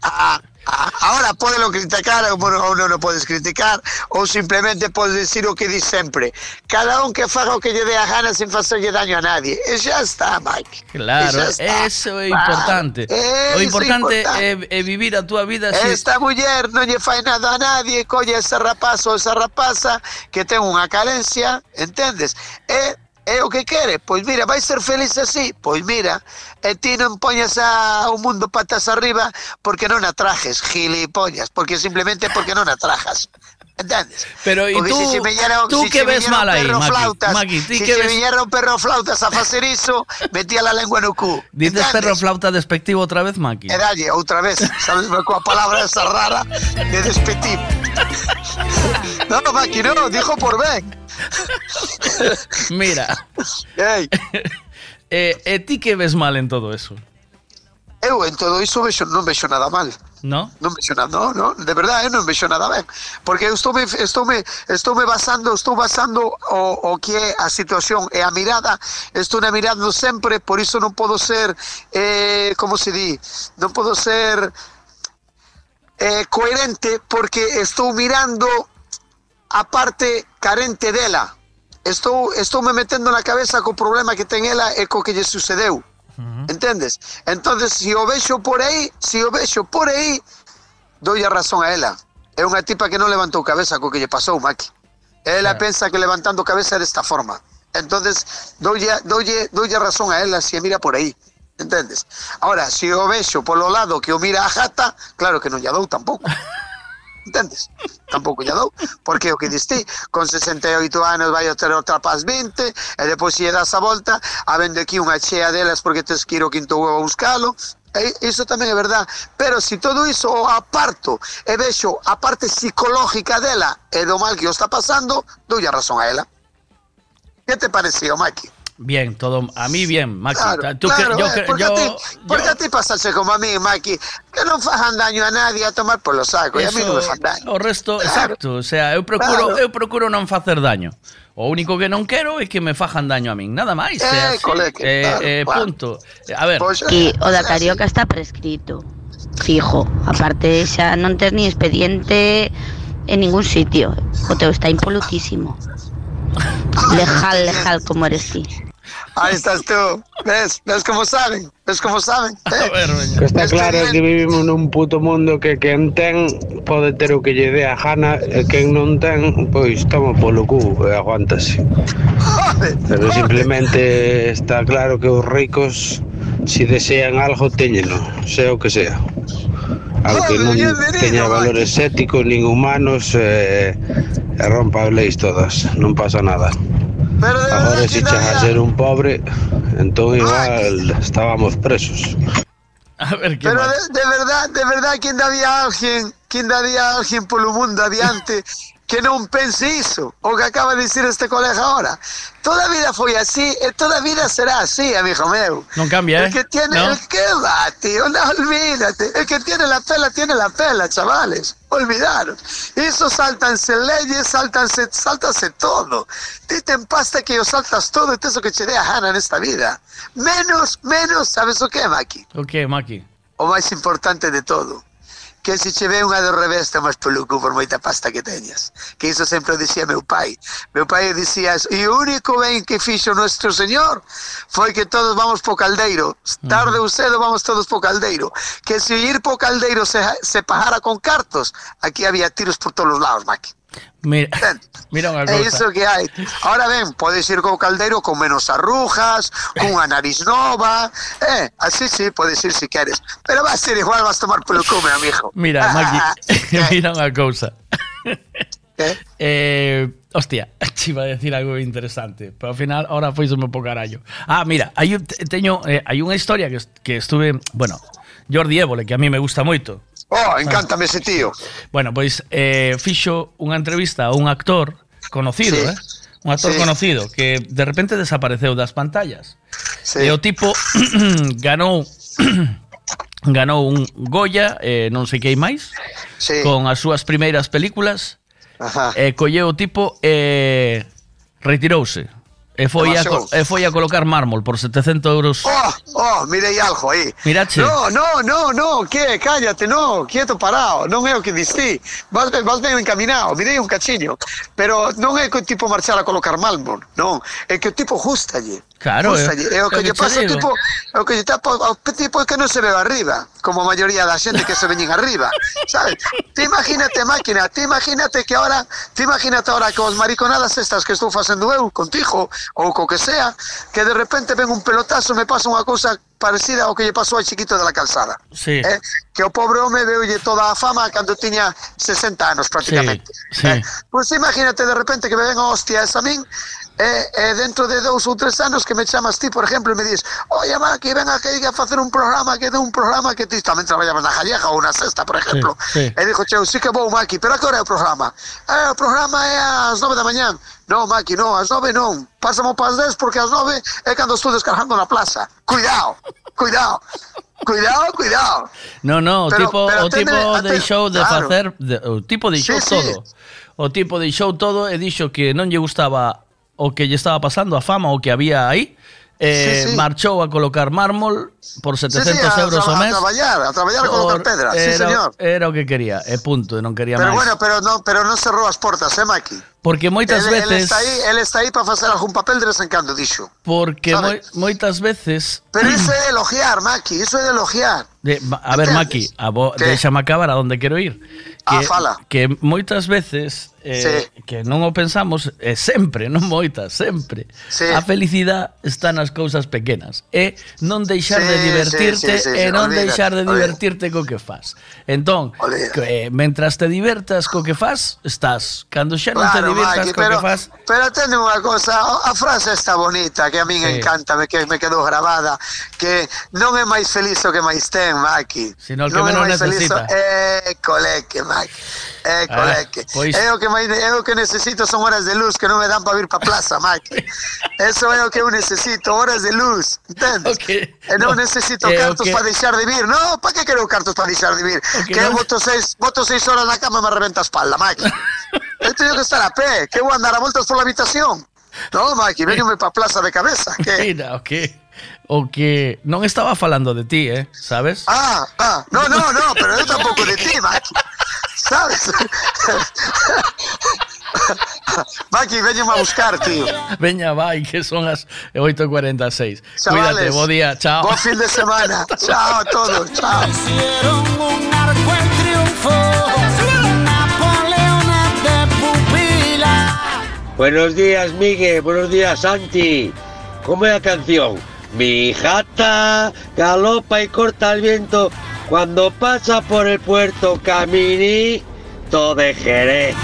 Ah, ahora podelo criticar ou non, o podes criticar ou simplemente podes decir o que di sempre cada un que faga o que lle dé a gana sin facerlle daño a nadie e xa está, Mike Claro, está. eso é importante. o é importante é, é vivir a túa vida así. Esta muller non lle fai nada a nadie, colle ese rapaz ou esa rapaza que ten unha carencia, entendes? E é o que quere, pois mira, vai ser feliz así, pois mira, e ti non poñas a un mundo patas arriba porque non atrajes, gilipollas, porque simplemente porque non atrajas. Entendes? Pero, ¿y Porque tú- si se tú si qué ves mal ahí, perro Maki? flautas, Maki, ¿tú si se ves- viñera un perro flautas a facer iso, metía la lengua no cu. Dices entendes? perro flauta despectivo outra vez, Maki. E dalle outra vez, sabes, coa palabra esa rara de despetir. No, Maki, no, dijo por ben. [LAUGHS] Mira. [LAUGHS] Eh, e ti que ves mal en todo eso? eu en todo iso vexo, non vexo nada mal. ¿No? Non vexo nada, no, no, de verdade, eu non vexo nada ben. Porque eu estou me, estou me, estou me basando, estou basando o, o que é a situación e a mirada, estou na mirando sempre, por iso non podo ser, eh, como se di, non podo ser eh, coherente porque estou mirando a parte carente dela. Estou, estou me metendo na cabeza co problema que ten ela e co que lle sucedeu. Entendes? Entonces, se o vexo por aí, se o vexo por aí, dou a razón a ela. É unha tipa que non levantou cabeza co que lle pasou, Maki. Ela pensa que levantando cabeza é desta forma. Entonces, doulle, doulle, doulle a razón a ela se mira por aí. Entendes? Ahora, se o vexo polo lado que o mira a jata, claro que non lle dou tampouco. [LAUGHS] Entendes? Tampouco lle porque o que diste, con 68 anos vai a ter outra pas 20, e depois se das a volta, habendo aquí unha chea delas porque tes que quinto huevo a buscalo, iso tamén é verdad, pero se todo iso o aparto e vexo a parte psicológica dela e do mal que o está pasando, doulle a razón a ela. Que te pareceu, Maki? Bien, todo a mí bien, Maki. Claro, Tú que- claro, yo eh, que- yo- a ti, porque a ti pasaxe como a mí, Maki, que non fajan daño a nadie a tomar polo saco, e a mí non me fan daño. o resto, Claro. exacto, o sea, eu procuro, Claro. eu procuro non facer daño. O único que non quero é que me fajan daño a min, nada máis. Eh, así. coleque, Eh, claro, eh, punto. A ver, Que o da carioca está prescrito. Fijo. Aparte, xa non tes ni expediente en ningún sitio. O teu está impolutísimo. Lejal, lejal, como decís. Ahí estás tú. ¿Ves? ¿Ves cómo saben? ¿Ves cómo saben? [LAUGHS] ¿Eh? A ver, que está claro que, que vivimos nun puto mundo que quen ten pode ter o que lle dé a gana e quen non ten, pois toma polo cu e aguántase. Pero simplemente está claro que os ricos si desean algo, téñeno, sea o que sea. Aunque non teña valores éticos nin humanos e, e rompa as leis todas, non pasa nada. Agora se chas a ser un pobre, entón igual estábamos presos. a ver que Pero de, de verdad, de verdad, quen daría a alguén, quen daría a alguén polo mundo adiante [LAUGHS] que non pense iso, o que acaba de dicir este colega ahora. Toda a vida foi así e toda a vida será así, amigo meu. Non cambia, eh? El que tiene, No. el que va, tío, no olvídate. El que tiene la pela, tiene la pela, chavales. Olvidaron. Eso saltanse leyes, saltanse, saltanse todo. Ti te empasta que yo saltas todo te eso que te dé a gana en esta vida. Menos, menos, ¿sabes o qué, Maki? O que, Maki? O máis importante de todo, que se che ve unha do revés tomas peluco por moita pasta que teñas. Que iso sempre o dicía meu pai. Meu pai dicía, e o único ben que fixo nuestro Señor foi que todos vamos po caldeiro. Tarde ou cedo vamos todos po caldeiro. Que se ir po caldeiro se, se pajara con cartos, aquí había tiros por todos os lados, Maqui. Mira, [LAUGHS] mira unha É cousa. iso que hai. Ahora ben, podes ir co caldeiro con menos arrujas, cunha nariz nova, eh, así sí, podes ir si queres. Pero va a ser igual, vas tomar pelo come, amigo. Mira, Maki, [LAUGHS] mira unha cousa. [LAUGHS] Eh, hostia, te iba a decir algo interesante, pero ao final ahora foi un pouco carallo. Ah, mira, te- teño eh, hai unha historia que, que estuve, bueno, Jordi Évole, que a mí me gusta moito. Oh, encántame ese tío. Bueno, pois eh, fixo unha entrevista a un actor conocido, sí. eh? un actor sí. conocido que de repente desapareceu das pantallas. Sí. E o tipo [CLEARS THROAT] ganou [CLEARS THROAT] ganou un Goya, eh, non sei que máis, sí. con as súas primeiras películas, Ajá. e eh, colleu o tipo e eh, retirouse. E foi, a, e foi a colocar mármol por 700 euros. Oh, oh, mirei algo aí. Mirache. No, no, no, no, que, cállate, no, quieto parado, non é o que distí. Vas, vas ben encaminado, mirei un cachiño. Pero non é que o tipo marchar a colocar mármol, non. É que o tipo justalle. Claro, Justalle. é- É o que lle pasa tipo, é o que lle tapa ao tipo que non se ve arriba, como a maioría da xente que se veñen arriba, sabes? Te imagínate, máquina, te imagínate que ahora, te imagínate ahora que os mariconadas estas que estou facendo eu contigo ou co que sea, que de repente ven un pelotazo, me pasa unha cousa parecida ao que lle pasou ao chiquito de la calzada. Sí. Eh? Que o pobre home veulle toda a fama cando tiña 60 anos prácticamente. Sí, sí. Eh? Pois imagínate de repente que me ven hostia a min e, e dentro de dous ou tres anos que me chamas ti, por exemplo, e me dis oye, va, que ven aquí a facer un programa que de un programa que ti tamén traballabas na Jalleja ou na Sexta, por exemplo sí, sí. e dixo, cheu, sí que vou, Maki, pero a que hora é o programa? Eh, o programa é ás nove da mañán Non, Maki, non, as nove non. Pásamo pas dez porque as nove é cando estou descargando na plaza. Cuidado, cuidado. Cuidado, cuidado. No, no, pero, tipo, pero o tipo, o deixou de claro. facer, de, o tipo deixou sí, todo. Sí. O tipo deixou todo e dixo que non lle gustaba o que lle estaba pasando, a fama o que había aí, eh, sí, sí. marchou a colocar mármol por 700 sí, sí, a, euros ao mes. A traballar, a traballar a colocar pedra, era, sí, señor. Era o que quería, e punto, e non quería pero máis. Bueno, pero non pero non cerrou as portas, eh, Maki? Porque moitas el, veces... Ele está aí, ele está aí para facer algún papel de vez en cando, dixo. Porque moi, moitas veces... Pero iso é de elogiar, Maki, iso é de elogiar. De, a ver, Maki, a bo, déxame acabar a onde quero ir. Que, ah, fala. Que moitas veces eh, sí. que non o pensamos eh, sempre, non moitas, sempre. Sí. A felicidade está nas cousas pequenas. E non deixar sí, de divertirte sí, sí, sí, sí. e non olvida, deixar de divertirte olvida. co que faz. Entón, que, eh, mentras te divertas co que faz, estás. Cando xa non claro, te divertas Maggie, co pero, que faz... Pero atende unha cosa, a frase está bonita, que a min sí. encanta, que me quedou grabada, que non é máis feliz o que máis ten, Maki. Sino que non menos máis necesita. Feliz o... École, que Maki. École, ah, que... Pois... É o que máis é o que necesito son horas de luz que non me dan para vir para plaza, Maki. [LAUGHS] Eso é o que eu necesito, horas de luz, entendes? E non necesito é o cartos que- para deixar de vir. No, para que quero cartos para deixar de vir? O que non- boto seis, boto seis horas na cama e me reventa a espalda, Maki. Eu teño que estar a pé, que vou andar a voltas pola habitación. No, Maki, venime para plaza de cabeza. Que? [LAUGHS] mira, o que o que non estaba falando de ti, eh, sabes? Ah, ah, no, no, no, pero eu tampouco de ti, Maki. ¿Sabes? Maki, a buscar, tío. Veña, vai, que son as 8.46. Chavales, Cuídate, bo día, chao. Buen fin de semana. [LAUGHS] Chao a todos, chao. un arco triunfo, de pupila. Buenos días, Miguel. Buenos días, Santi. ¿Cómo es la canción? Mi jata galopa y corta el viento cuando pasa por el puerto Caminito de Jerez.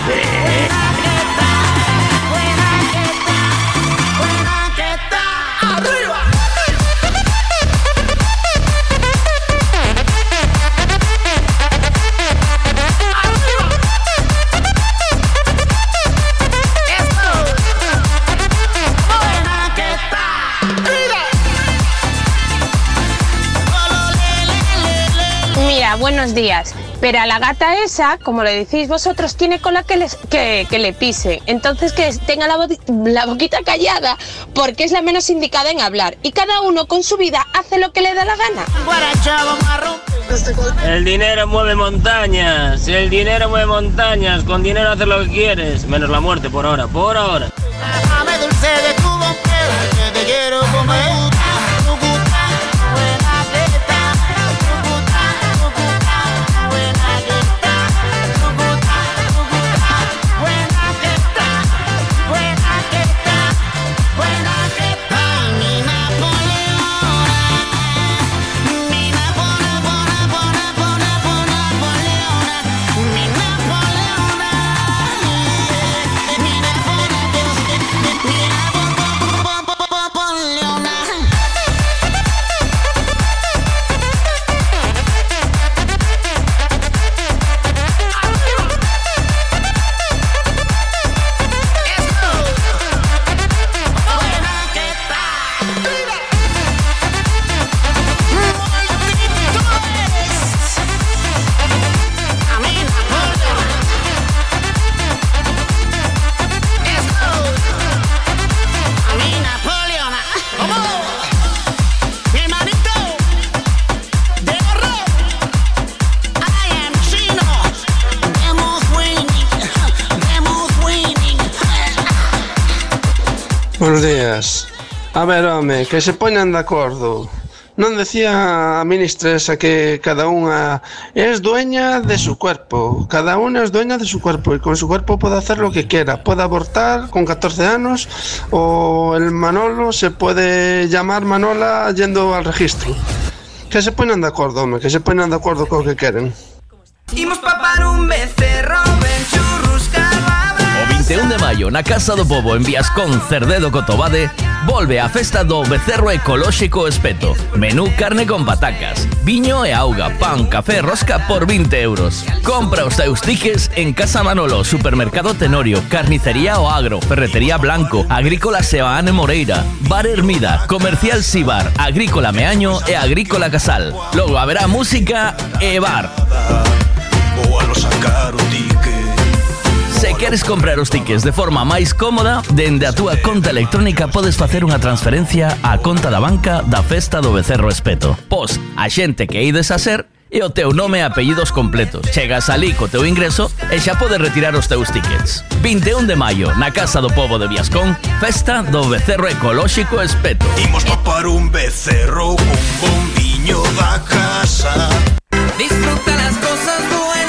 Buenos días. Pero a la gata esa, como le decís vosotros, tiene cola que, les- que, que le pise. Entonces que tenga la, bo- la boquita callada porque es la menos indicada en hablar. Y cada uno con su vida hace lo que le da la gana. El dinero mueve montañas, el dinero mueve montañas, con dinero haces lo que quieres, menos la muerte por ahora, por ahora. Dame dulce de tu que te quiero comer. A ver, home, que se poñan de acordo. Non decía a ministra esa que cada unha es dueña de su cuerpo. Cada unha es dueña de su cuerpo e con su cuerpo pode hacer lo que quiera. Pode abortar con 14 anos o el Manolo se pode llamar Manola yendo al registro. Que se poñan de acordo, home, que se poñan de acordo co que queren. Imos papar un becerro, bencho 21 de maio na Casa do Pobo en Viascón Cerdedo Cotobade volve a festa do becerro ecolóxico espeto. Menú carne con patacas, viño e auga, pan, café, rosca por 20 euros. Compra os teus en Casa Manolo, Supermercado Tenorio, Carnicería O Agro, Ferretería Blanco, Agrícola Sebaane Moreira, Bar Hermida, Comercial Sibar, Agrícola Meaño e Agrícola Casal. Logo haberá música e bar. Queres comprar os tickets de forma máis cómoda, dende a túa conta electrónica podes facer unha transferencia á conta da banca da Festa do Becerro Espeto. Pos a xente que ides a ser e o teu nome e apellidos completos. Chegas alí co teu ingreso e xa podes retirar os teus tickets. 21 de maio, na Casa do Pobo de Viascón, Festa do Becerro Ecolóxico Espeto. Imos papar un becerro con bombiño da casa. Disfruta las cosas buenas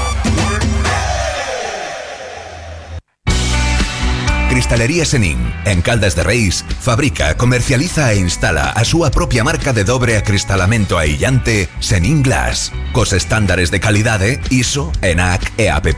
Cristalería Senin, en Caldas de Reis, fabrica, comercializa e instala a súa propia marca de dobre acristalamento aillante Senin Glass, cos estándares de calidade ISO, ENAC e AP+.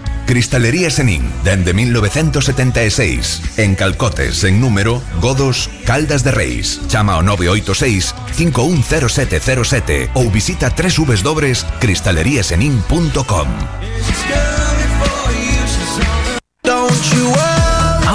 Cristalería Senin, dende 1976, en Calcotes, en número, Godos, Caldas de Reis. Chama ao 986 510707 ou visita www.cristaleriasenin.com.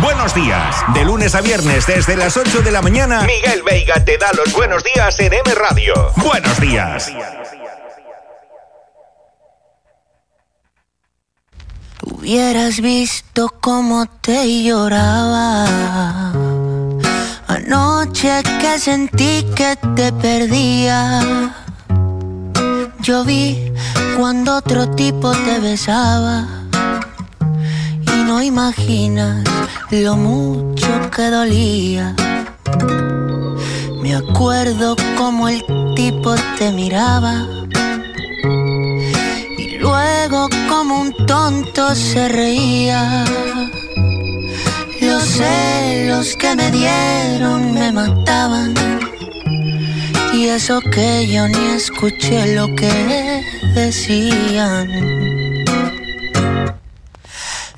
Buenos días. De lunes a viernes desde las 8 de la mañana, Miguel Veiga te da los buenos días en M Radio. Buenos días. Hubieras visto cómo te lloraba. Anoche que sentí que te perdía. Yo vi cuando otro tipo te besaba. No imaginas lo mucho que dolía. Me acuerdo como el tipo te miraba. Y luego como un tonto se reía. Los celos que me dieron me mataban. Y eso que yo ni escuché lo que decían.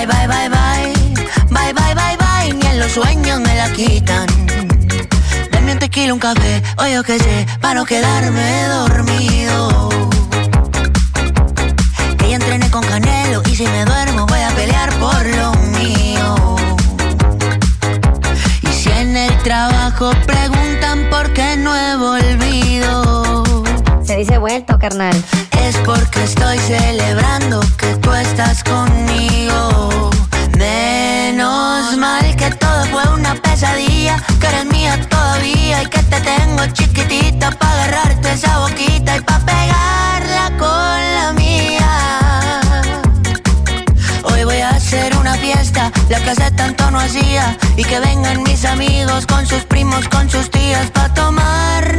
Bye, bye, bye, bye. Bye, bye, bye, bye. Ni en los sueños me la quitan. Dame un tequila, un café, o yo qué sé, para no quedarme dormido. Que ya entrené con Canelo y si me duermo voy a pelear por lo mío. Y si en el trabajo dice vuelto, carnal. Es porque estoy celebrando que tú estás conmigo. Menos mal que todo fue una pesadilla, que eres mía todavía y que te tengo chiquitita para agarrarte esa boquita y para pegarla con la mía. Hoy voy a hacer una fiesta, la que hace tanto no hacía, y que vengan mis amigos con sus primos, con sus tías, para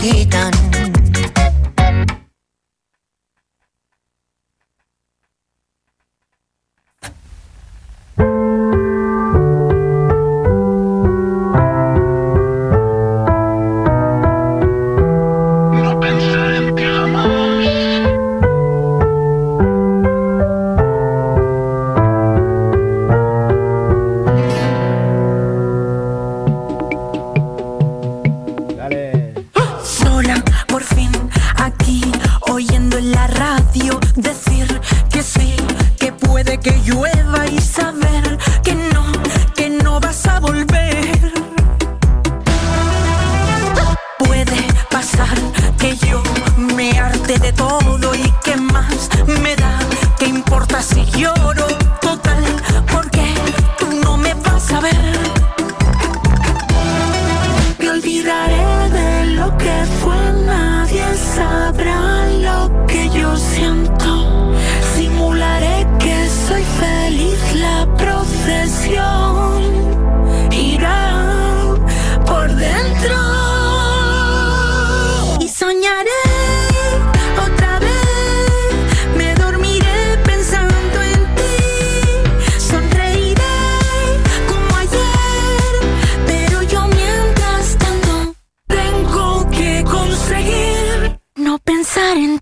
quitan. Que llueva y saber que no, que no vas a volver. Puede pasar que yo me harte de todo y que más me da, que importa si lloro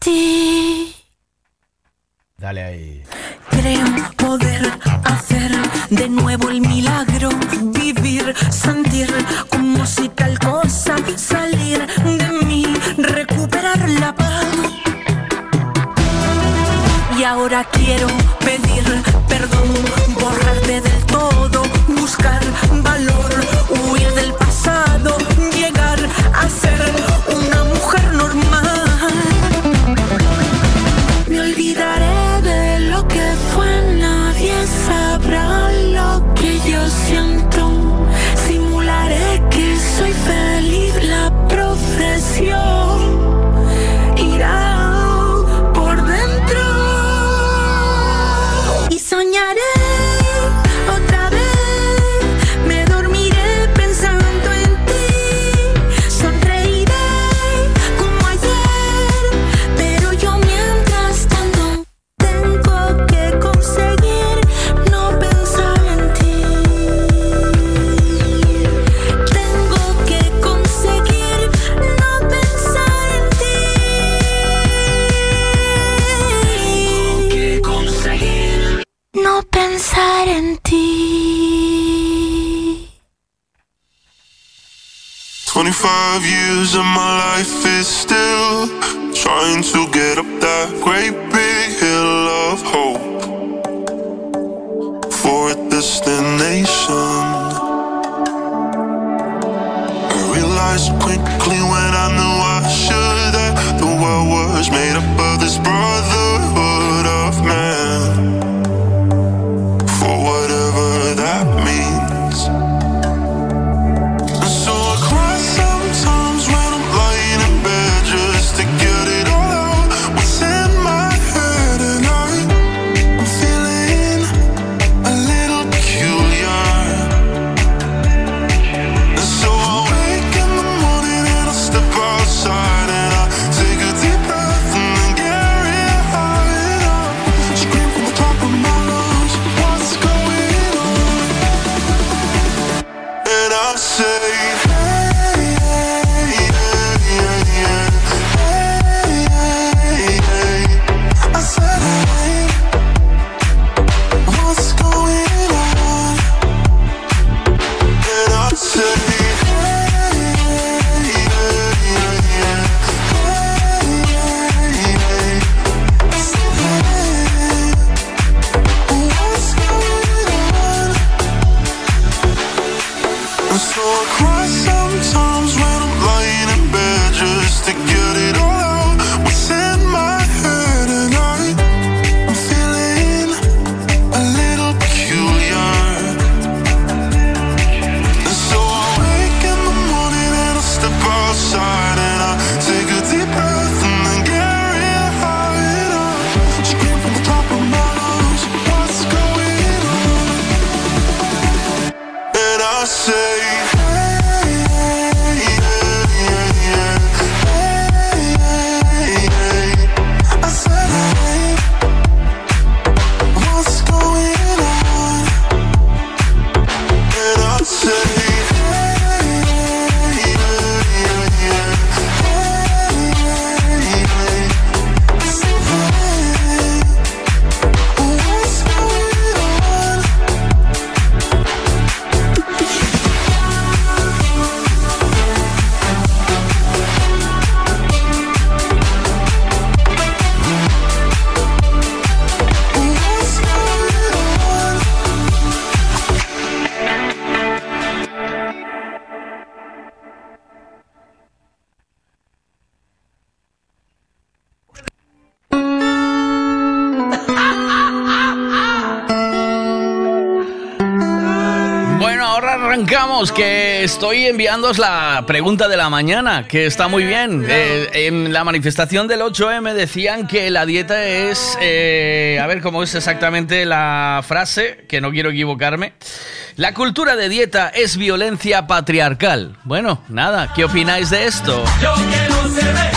ti. Dale ahí. Creo poder hacer de nuevo el milagro, vivir, sentir como si tal cosa salir de mí, recuperar la paz. Y ahora quiero five years of my life is still trying to get up that great estoy enviándoos la pregunta de la mañana, que está muy bien. Eh, en la manifestación del 8M decían que la dieta es... Eh, a ver cómo es exactamente la frase, que no quiero equivocarme. La cultura de dieta es violencia patriarcal. Bueno, nada, ¿qué opináis de esto? Yo que no se ve.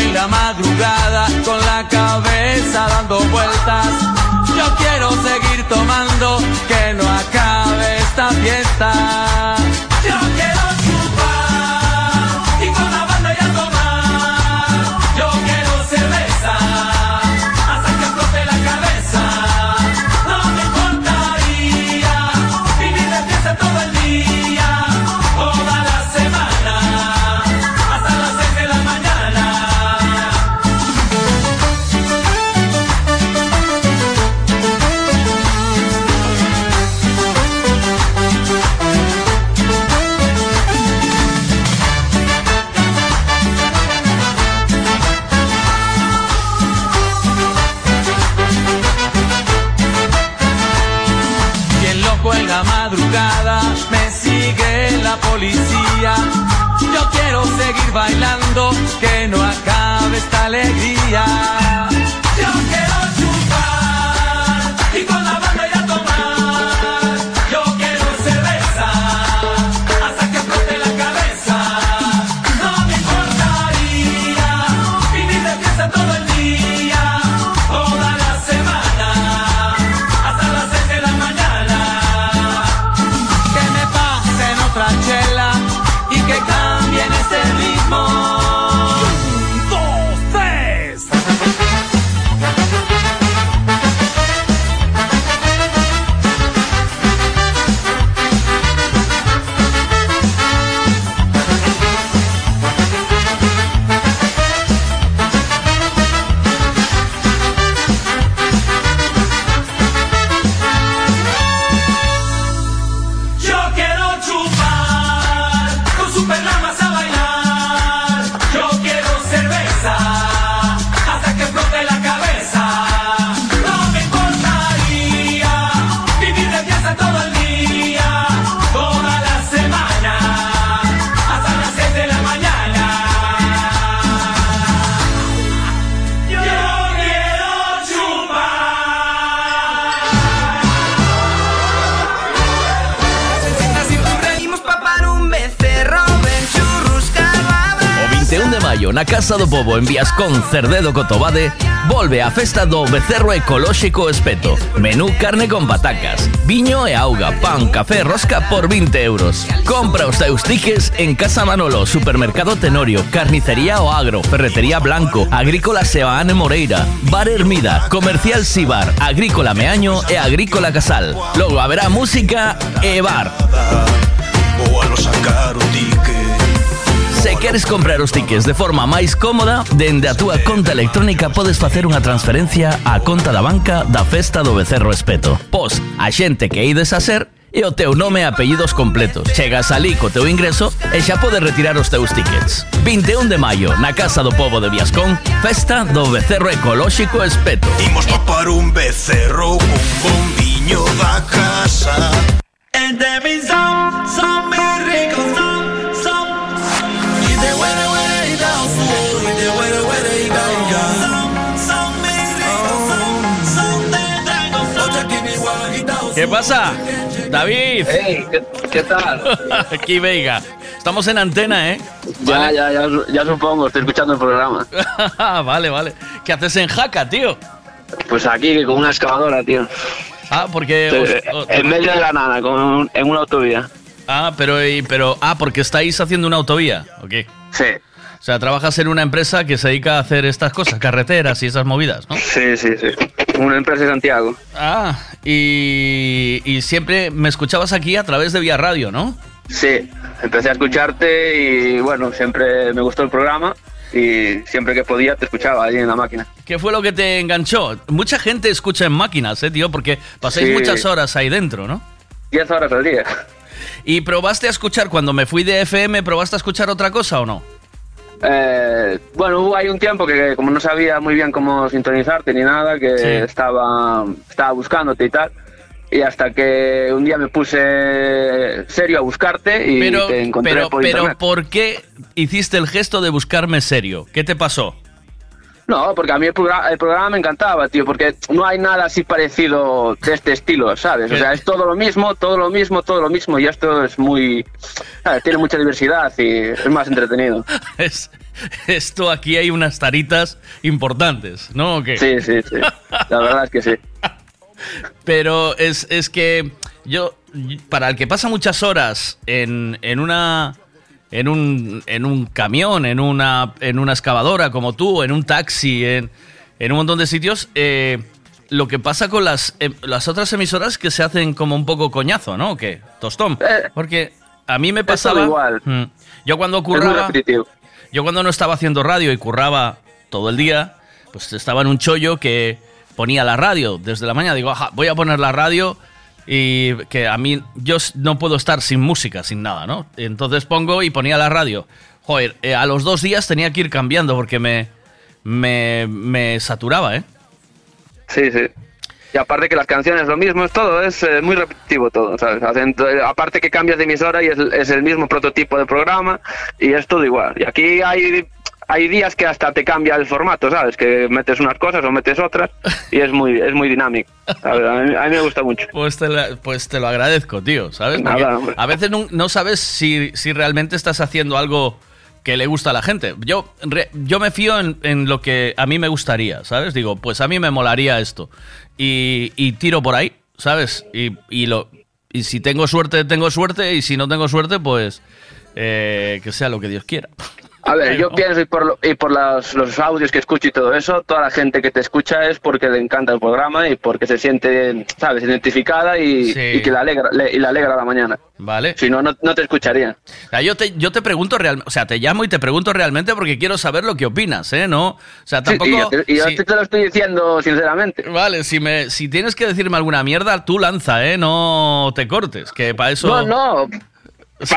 En la madrugada, con la cabeza dando vueltas. Yo quiero seguir Pobo en Viascón Cerdedo Cotobade volve a festa do Becerro Ecolóxico Espeto. Menú carne con patacas, viño e auga, pan, café, rosca por 20 euros. Compra os teus en Casa Manolo, Supermercado Tenorio, Carnicería O Agro, Ferretería Blanco, Agrícola Sebaane Moreira, Bar Hermida, Comercial Sibar, Agrícola Meaño e Agrícola Casal. Logo haberá música e bar. queres comprar os tickets de forma máis cómoda, dende a túa conta electrónica podes facer unha transferencia á conta da banca da Festa do Becerro Espeto. Pos a xente que ides a ser e o teu nome e apellidos completos. Chegas ali co teu ingreso e xa podes retirar os teus tickets. 21 de maio, na Casa do Povo de Viascón, festa do Becerro Ecolóxico Espeto. Imos papar un becerro, un bombiño da casa. And there is some... ¿Qué pasa? David. Hey, ¿qué, qué tal? [LAUGHS] Aquí Veiga. Estamos en antena, ¿eh? Ya, ya, ya, ya supongo, estoy escuchando el programa. [LAUGHS] vale, vale. ¿Qué haces en Jaca, tío? Pues aquí, con una excavadora, tío. Ah, porque... Os- os- en medio de la nada, con un- en una autovía. Ah, pero, pero... Ah, porque estáis haciendo una autovía, ¿ok? Sí. O sea, trabajas en una empresa que se dedica a hacer estas cosas, carreteras y esas movidas, ¿no? Sí, sí, sí. Una empresa de Santiago. Ah, y, y siempre me escuchabas aquí a través de Vía Radio, ¿no? Sí, empecé a escucharte y bueno, siempre me gustó el programa y siempre que podía te escuchaba ahí en la máquina. ¿Qué fue lo que te enganchó? Mucha gente escucha en máquinas, ¿eh, tío? Porque pasáis Sí. muchas horas ahí dentro, ¿no? 10 horas al día. ¿Y probaste a escuchar cuando me fui de FM, probaste a escuchar otra cosa o no? Eh, bueno, hubo ahí un tiempo que como no sabía muy bien cómo sintonizarte ni nada, que Sí. estaba, estaba buscándote y tal. Y hasta que un día me puse serio a buscarte y Pero, te encontré pero, por pero internet. ¿por qué hiciste el gesto de buscarme serio? ¿Qué te pasó? No, porque a mí el, progra- el programa me encantaba, tío, porque no hay nada así parecido de este estilo, ¿sabes? O sea, es todo lo mismo, todo lo mismo, todo lo mismo, y esto es muy... ¿sabes? Tiene mucha diversidad y es más entretenido. [LAUGHS] Es, esto aquí hay unas taritas importantes, ¿no? ¿O qué? Sí, sí, sí. La verdad es que sí. [LAUGHS] Pero es, es que yo, para el que pasa muchas horas en, en una. En un, en un camión, en una, en una excavadora como tú, en un taxi, en, en un montón de sitios, eh, lo que pasa con las, em, las otras emisoras que se hacen como un poco coñazo, ¿no? ¿O ¿Qué? Tostón. Porque a mí me Eh, pasaba... igual. Mm. Yo cuando curraba... Yo cuando no estaba haciendo radio y curraba todo el día, pues estaba en un chollo que ponía la radio desde la mañana. Digo, "Ajá, voy a poner la radio y que a mí yo no puedo estar sin música, sin nada, ¿no? Entonces pongo y ponía la radio. Joder, eh, a los dos días tenía que ir cambiando porque me, me, me saturaba, ¿eh? Sí, sí. Y aparte que las canciones lo mismo, es todo, es eh, muy repetitivo todo, ¿sabes? Hacen eh, aparte que cambias de emisora y es el mismo prototipo de programa y es todo igual. Y aquí hay, hay días que hasta te cambia el formato, ¿sabes? Que metes unas cosas o metes otras y es muy, es muy dinámico. A, mí, a mí me gusta mucho. Pues te, la- pues te lo agradezco, tío, ¿sabes? Nada, a veces no, no sabes si, si realmente estás haciendo algo que le gusta a la gente. Yo, re- yo me fío en, en lo que a mí me gustaría, ¿sabes? Digo, pues a mí me molaría esto. Y, y tiro por ahí, ¿sabes? Y, y lo, y si tengo suerte, tengo suerte. Y si no tengo suerte, pues eh, que sea lo que Dios quiera. A ver, yo pienso y por, lo- y por los, los audios que escucho y todo eso, toda la gente que te escucha es porque le encanta el programa y porque se siente, ¿sabes?, identificada y, Sí. y que le alegra, le, y le alegra la mañana. Vale. Si no, no, no te escucharía. O sea, yo te, yo te pregunto realmente, o sea, te llamo y te pregunto realmente porque quiero saber lo que opinas, ¿eh? No, o sea, Sí, tampoco... y yo, te, y yo si- te lo estoy diciendo sinceramente. Vale, si, me, si tienes que decirme alguna mierda, tú lanza, ¿eh? No te cortes, que para eso... No, no.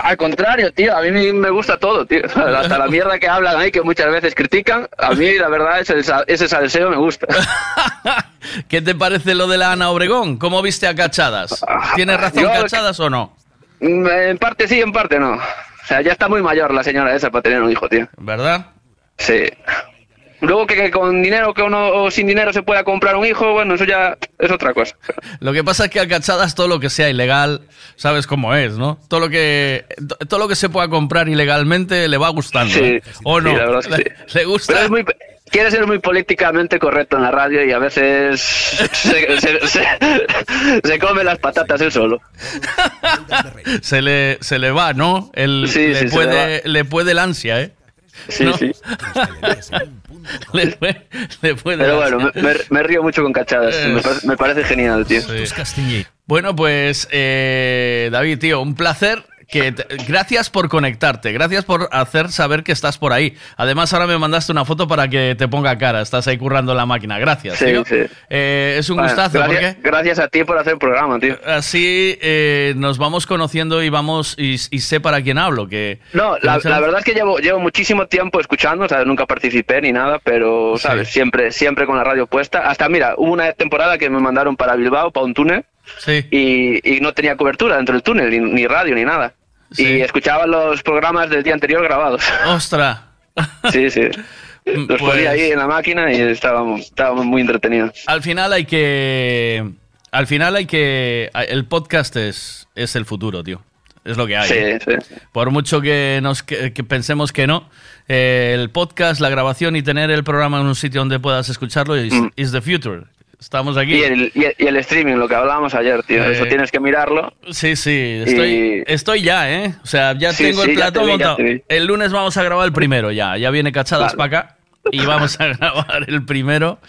Al contrario, tío, a mí me- gusta todo, tío. Hasta la mierda que hablan ahí, que muchas veces critican, a mí la verdad ese, sa- ese salseo me gusta. [LAUGHS] ¿Qué te parece lo de la Ana Obregón? ¿Cómo viste a Cachadas? ¿Tienes razón Yo- Cachadas o no? Mm, En parte sí, en parte no. O sea, ya está muy mayor la señora esa para tener un hijo, tío. ¿Verdad? Sí. Luego que, que con dinero que uno o sin dinero se pueda comprar un hijo, bueno, eso ya es otra cosa. Lo que pasa es que a Cachadas todo lo que sea ilegal, sabes cómo es, ¿no? Todo lo que todo lo que se pueda comprar ilegalmente le va gustando, Sí, ¿eh? ¿O sí, no? la verdad es que le, sí. le gusta. Pero es muy, quiere ser muy políticamente correcto en la radio y a veces se, [LAUGHS] se- se- se come las patatas él solo. se le se le va, ¿no? El, le puede le le puede el ansia, ¿eh? Sí, ¿No? sí. le, puede- le puede Pero bueno, me, me- me río mucho con cachadas. Eh. Me, parece- me parece genial, tío. Bueno, pues eh, David, tío, un placer. Que te- gracias por conectarte, gracias por hacer saber que estás por ahí. Además, ahora me mandaste una foto para que te ponga cara. Estás ahí currando la máquina. Gracias. Sí, tío. sí. Eh, es un Bueno, gustazo. gracias, porque gracias a ti por hacer el programa, tío. así eh, nos vamos conociendo y vamos y, y sé para quién hablo. Que No, la, la verdad es que llevo, llevo muchísimo tiempo escuchando, ¿sabes? Nunca participé ni nada, pero, ¿sabes? Siempre, siempre con la radio puesta. Hasta, mira, hubo una temporada que me mandaron para Bilbao, para un túnel, Sí. y, y no tenía cobertura dentro del túnel, ni, ni radio, ni nada. Y escuchaba los programas del día anterior grabados. ¡Ostras! Sí, sí. [LAUGHS] Los Pues- ponía ahí en la máquina y estábamos, estábamos muy entretenidos. Al final hay que. Al final hay que. El podcast es, es el futuro, tío. Es lo que hay. Sí, ¿eh? sí. Por mucho que, nos, que, que pensemos que no, eh, el podcast, la grabación y tener el programa en un sitio donde puedas escucharlo is, is the future. Estamos aquí. Y el, y, el, y el streaming, lo que hablábamos ayer, tío. Eh, Eso tienes que mirarlo. Sí, sí, estoy, Y- estoy ya, ¿eh? O sea, ya Sí, tengo sí, el plato te vi, ya montado. El lunes vamos a grabar el primero ya. Ya viene Cachadas Vale. para acá y vamos a [LAUGHS] grabar el primero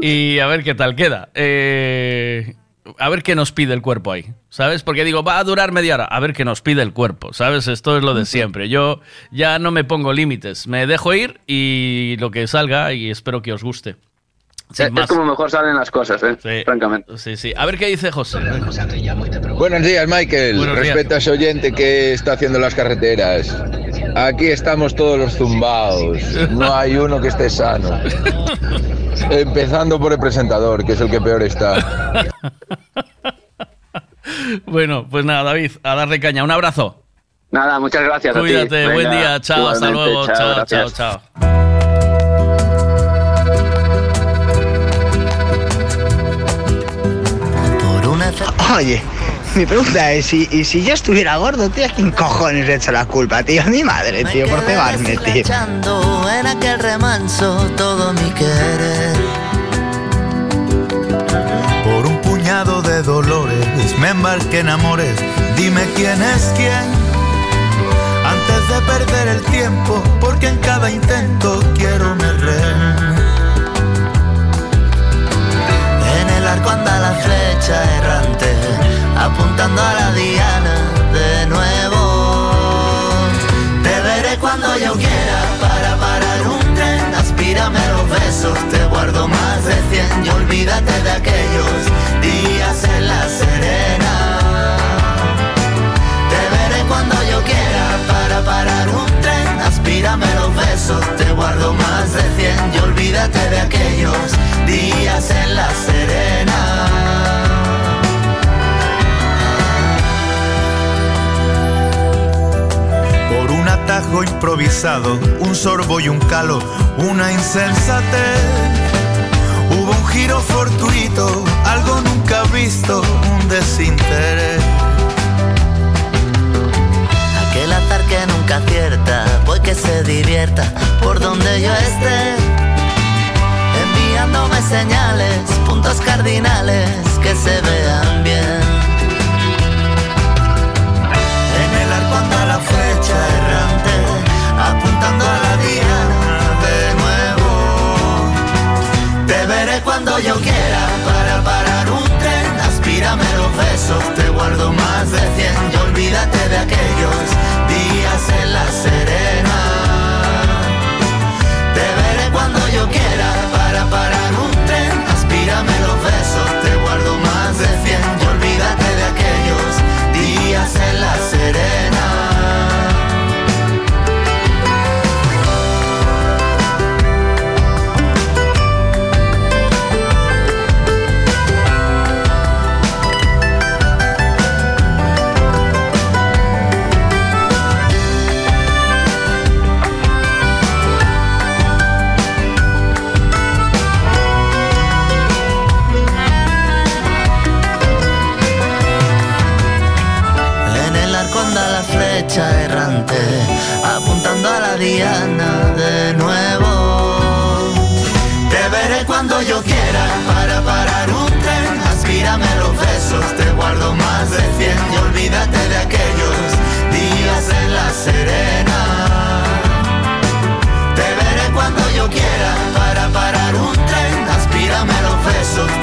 y a ver qué tal queda. Eh, a ver qué nos pide el cuerpo ahí, ¿sabes? Porque digo, va a durar media hora. A ver qué nos pide el cuerpo, ¿sabes? Esto es lo de siempre. Yo ya no me pongo límites. Me dejo ir y lo que salga y espero que os guste. Sin es, como mejor salen las cosas, ¿eh? Francamente. Sí, sí. A ver qué dice José. Buenos días, Michael. Buenos días. Respeto a ese oyente que está haciendo las carreteras. Aquí estamos todos los zumbaos. No hay uno que esté sano. Empezando por el presentador, que es el que peor está. [LAUGHS] Bueno, pues nada, David, a darle caña. Un abrazo. Nada, muchas gracias. a ti. Cuídate, buen día, chao, hasta luego, chao, chao, gracias. chao. Oye, mi pregunta es, ¿y, y si yo estuviera gordo, tío, ¿a quién cojones le echo la culpa, tío? A mi madre, tío, por pegarme, tío. En aquel remanso todo mi querer. Por un puñado de dolores me embarqué en amores. Dime quién es quién. Antes de perder el tiempo, porque en cada intento quiero me rehén. Arco anda la flecha errante, apuntando a la diana de nuevo. Te veré cuando yo quiera para parar un tren. Aspírame los besos, te guardo más de cien y olvídate de aquellos días en la serena. Te veré cuando yo quiera para parar un tren. Aspírame los besos, te guardo más de cien y olvídate de aquellos días en la serena. Por un atajo improvisado, un sorbo y un calo, una insensatez. Hubo un giro fortuito, algo nunca visto, un desinterés. Nunca voy que se divierta por donde yo esté. Enviándome señales, puntos cardinales que se vean bien. En el arco anda la flecha errante, apuntando a la diana de nuevo. Te veré cuando yo quiera para parar Aspírame los besos, te guardo más de cien y olvídate de aquellos días en la serena. Te veré cuando yo quiera para parar un tren. Aspírame los besos, te guardo más de cien y olvídate de aquellos días en la serena.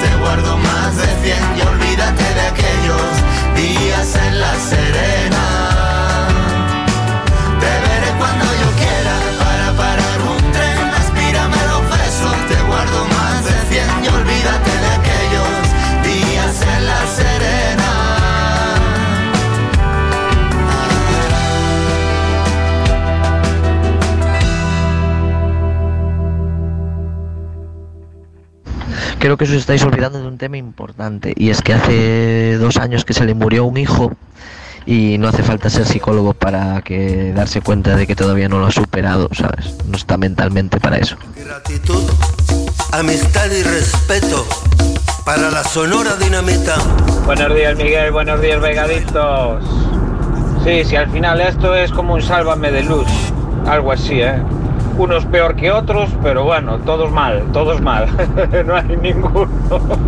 Te guardo más de cien y olvídate Creo que os estáis olvidando de un tema importante y es que hace dos años que se le murió un hijo y no hace falta ser psicólogo para que darse cuenta de que todavía no lo ha superado, ¿sabes? No está mentalmente para eso. Gratitud, amistad y respeto para la Sonora Dinamita. Buenos días Miguel, buenos días Vegaditos. Sí, sí, al final esto es como un sálvame de luz, algo así, ¿eh? Unos peor que otros, pero bueno, todos mal, todos mal. [LAUGHS] no hay ninguno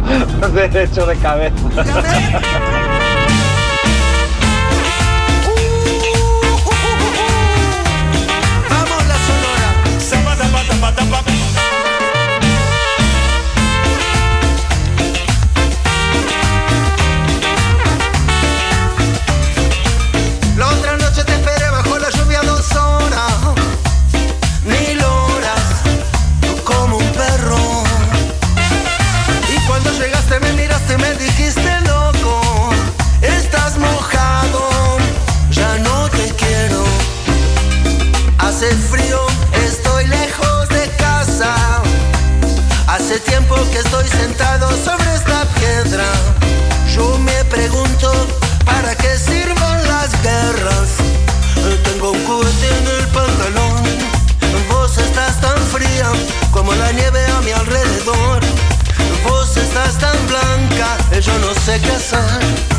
[LAUGHS] derecho de cabeza. que estoy sentado sobre esta piedra. Yo me pregunto para qué sirven las guerras. Tengo un cohete en el pantalón. Vos estás tan fría como la nieve a mi alrededor. Vos estás tan blanca, yo no sé qué hacer.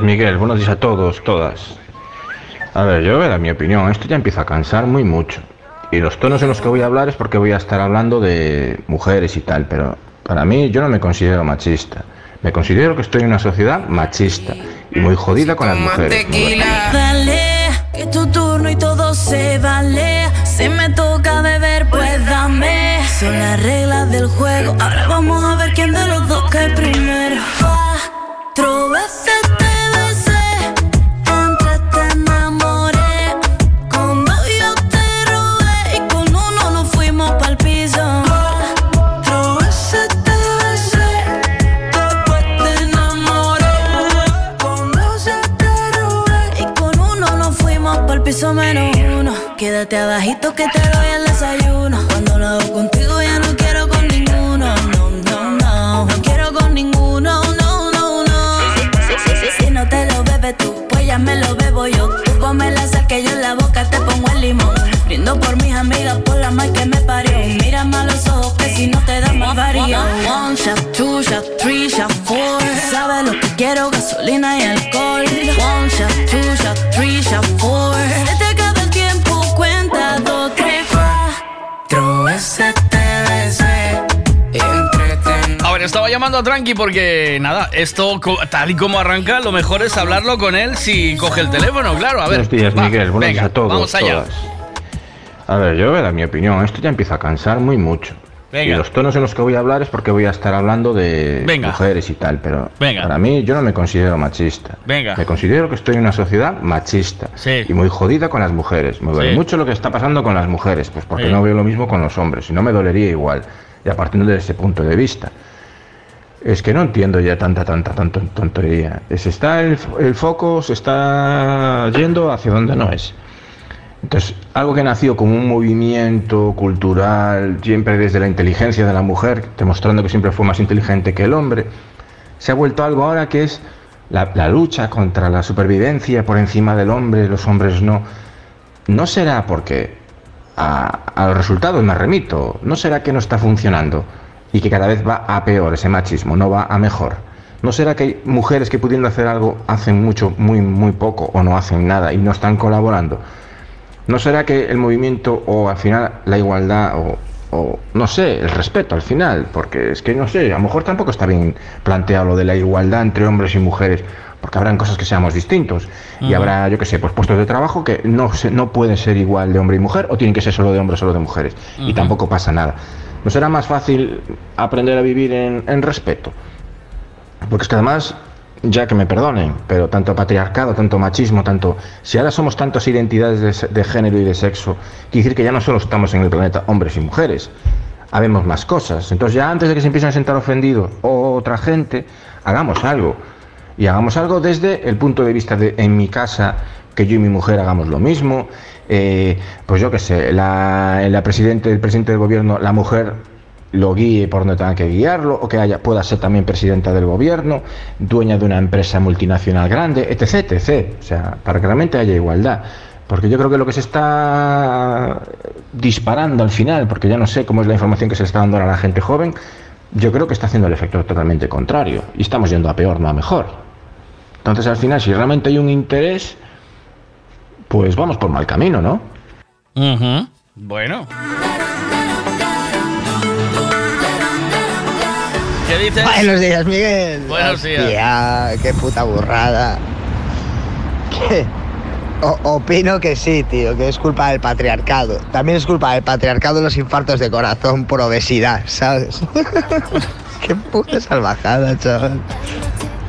Días, Miguel. Buenos días a todos, todas. A ver, yo voy a mi opinión. Esto ya empieza a cansar muy mucho. Y los tonos en los que voy a hablar es porque voy a estar hablando de mujeres y tal, pero para mí yo no me considero machista. Me considero que estoy en una sociedad machista y muy jodida con las mujeres. Dale, que es tu turno y todo se vale. Si me toca beber, pues dame. Son las reglas del juego. Ahora vamos a ver quién de los dos cae primero. Abajito que te Tranqui porque, nada, esto tal y como arranca, lo mejor es hablarlo con él si coge el teléfono, claro. A ver. Buenos días, va, Miguel. Buenos venga, días a todos, Vamos allá. todas. A ver, yo voy a dar mi opinión. Esto ya empieza a cansar muy mucho. Venga. Y los tonos en los que voy a hablar es porque voy a estar hablando de Venga. mujeres y tal, pero Venga. para mí yo no me considero machista. Venga. Me considero que estoy en una sociedad machista Sí. y muy jodida con las mujeres. Me duele Sí. mucho lo que está pasando con las mujeres, pues porque Sí. no veo lo mismo con los hombres y no me dolería igual. Y a partir de ese punto de vista. Es que no entiendo ya tanta, tanta, tanta tontería. Se está el, el foco se está yendo hacia donde no es. Entonces, algo que nació como un movimiento cultural, siempre desde la inteligencia de la mujer, demostrando que siempre fue más inteligente que el hombre, se ha vuelto algo ahora que es la, lucha contra la supervivencia por encima del hombre, los hombres no. ¿No será porque a los resultados me remito? ¿No será que no está funcionando y que cada vez va a peor ese machismo, no va a mejor? ¿No será que hay mujeres que pudiendo hacer algo hacen mucho, muy, muy poco o no hacen nada y no están colaborando? ¿No será que el movimiento o al final la igualdad o, o, no sé, el respeto al final? Porque es que no sé, a lo mejor tampoco está bien planteado lo de la igualdad entre hombres y mujeres, porque habrán cosas que seamos distintos y habrá, yo qué sé, pues puestos de trabajo que no, se, no pueden ser igual de hombre y mujer o tienen que ser solo de hombres o solo de mujeres y tampoco pasa nada. ¿No será más fácil aprender a vivir en, respeto? Porque es que además, ya que me perdonen, pero tanto patriarcado, tanto machismo, tanto... Si ahora somos tantas identidades de género y de sexo, quiere decir que ya no solo estamos en el planeta hombres y mujeres, habemos más cosas. Entonces ya antes de que se empiecen a sentar ofendidos o otra gente, hagamos algo. Y hagamos algo desde el punto de vista de, en mi casa, que yo y mi mujer hagamos lo mismo. Eh, pues yo qué sé, la, la presidente, el presidente del gobierno, la mujer lo guíe por donde tenga que guiarlo, o que haya, pueda ser también presidenta del gobierno, dueña de una empresa multinacional grande, etc. O sea, para que realmente haya igualdad. Porque yo creo que lo que se está disparando al final, porque ya no sé cómo es la información que se está dando a la gente joven, yo creo que está haciendo el efecto totalmente contrario. Y estamos yendo a peor, no a mejor. Entonces, al final, si realmente hay un interés, pues vamos por mal camino, ¿no? Ujú. Bueno. ¿Qué dices? Buenos días, Miguel. Buenos días. Hostia, qué puta burrada. ¿Qué? O- opino que sí, tío, que es culpa del patriarcado. También es culpa del patriarcado los infartos de corazón por obesidad, ¿sabes? [LAUGHS] qué puta salvajada, chaval.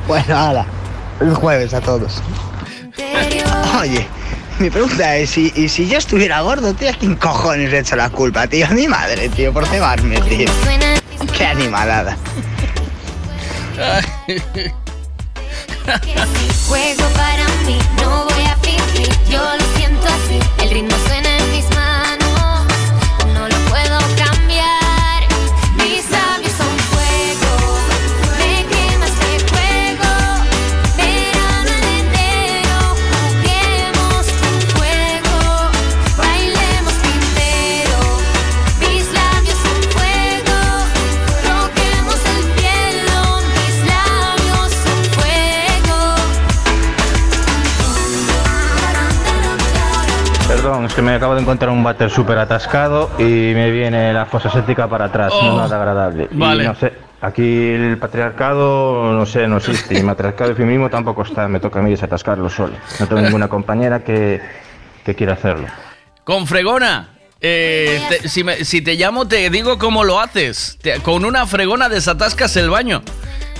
Bueno, ahora, el jueves a todos. Oye, mi pregunta es, ¿y, y si yo estuviera gordo, tío, ¿a quién cojones le echo la culpa, tío? A mi madre, tío, por cebarme, tío. Qué animalada. Es que me acabo de encontrar un váter súper atascado y me viene la fosa séptica para atrás, Oh, no nada agradable. Y vale. no sé, aquí el patriarcado, no sé, no existe. Y el matriarcado y el feminismo tampoco está, me toca a mí desatascarlo solo. No tengo ninguna compañera que, que quiera hacerlo. Con fregona. eh, te- si, me- si te llamo, te digo cómo lo haces. Te- con una fregona desatascas el baño.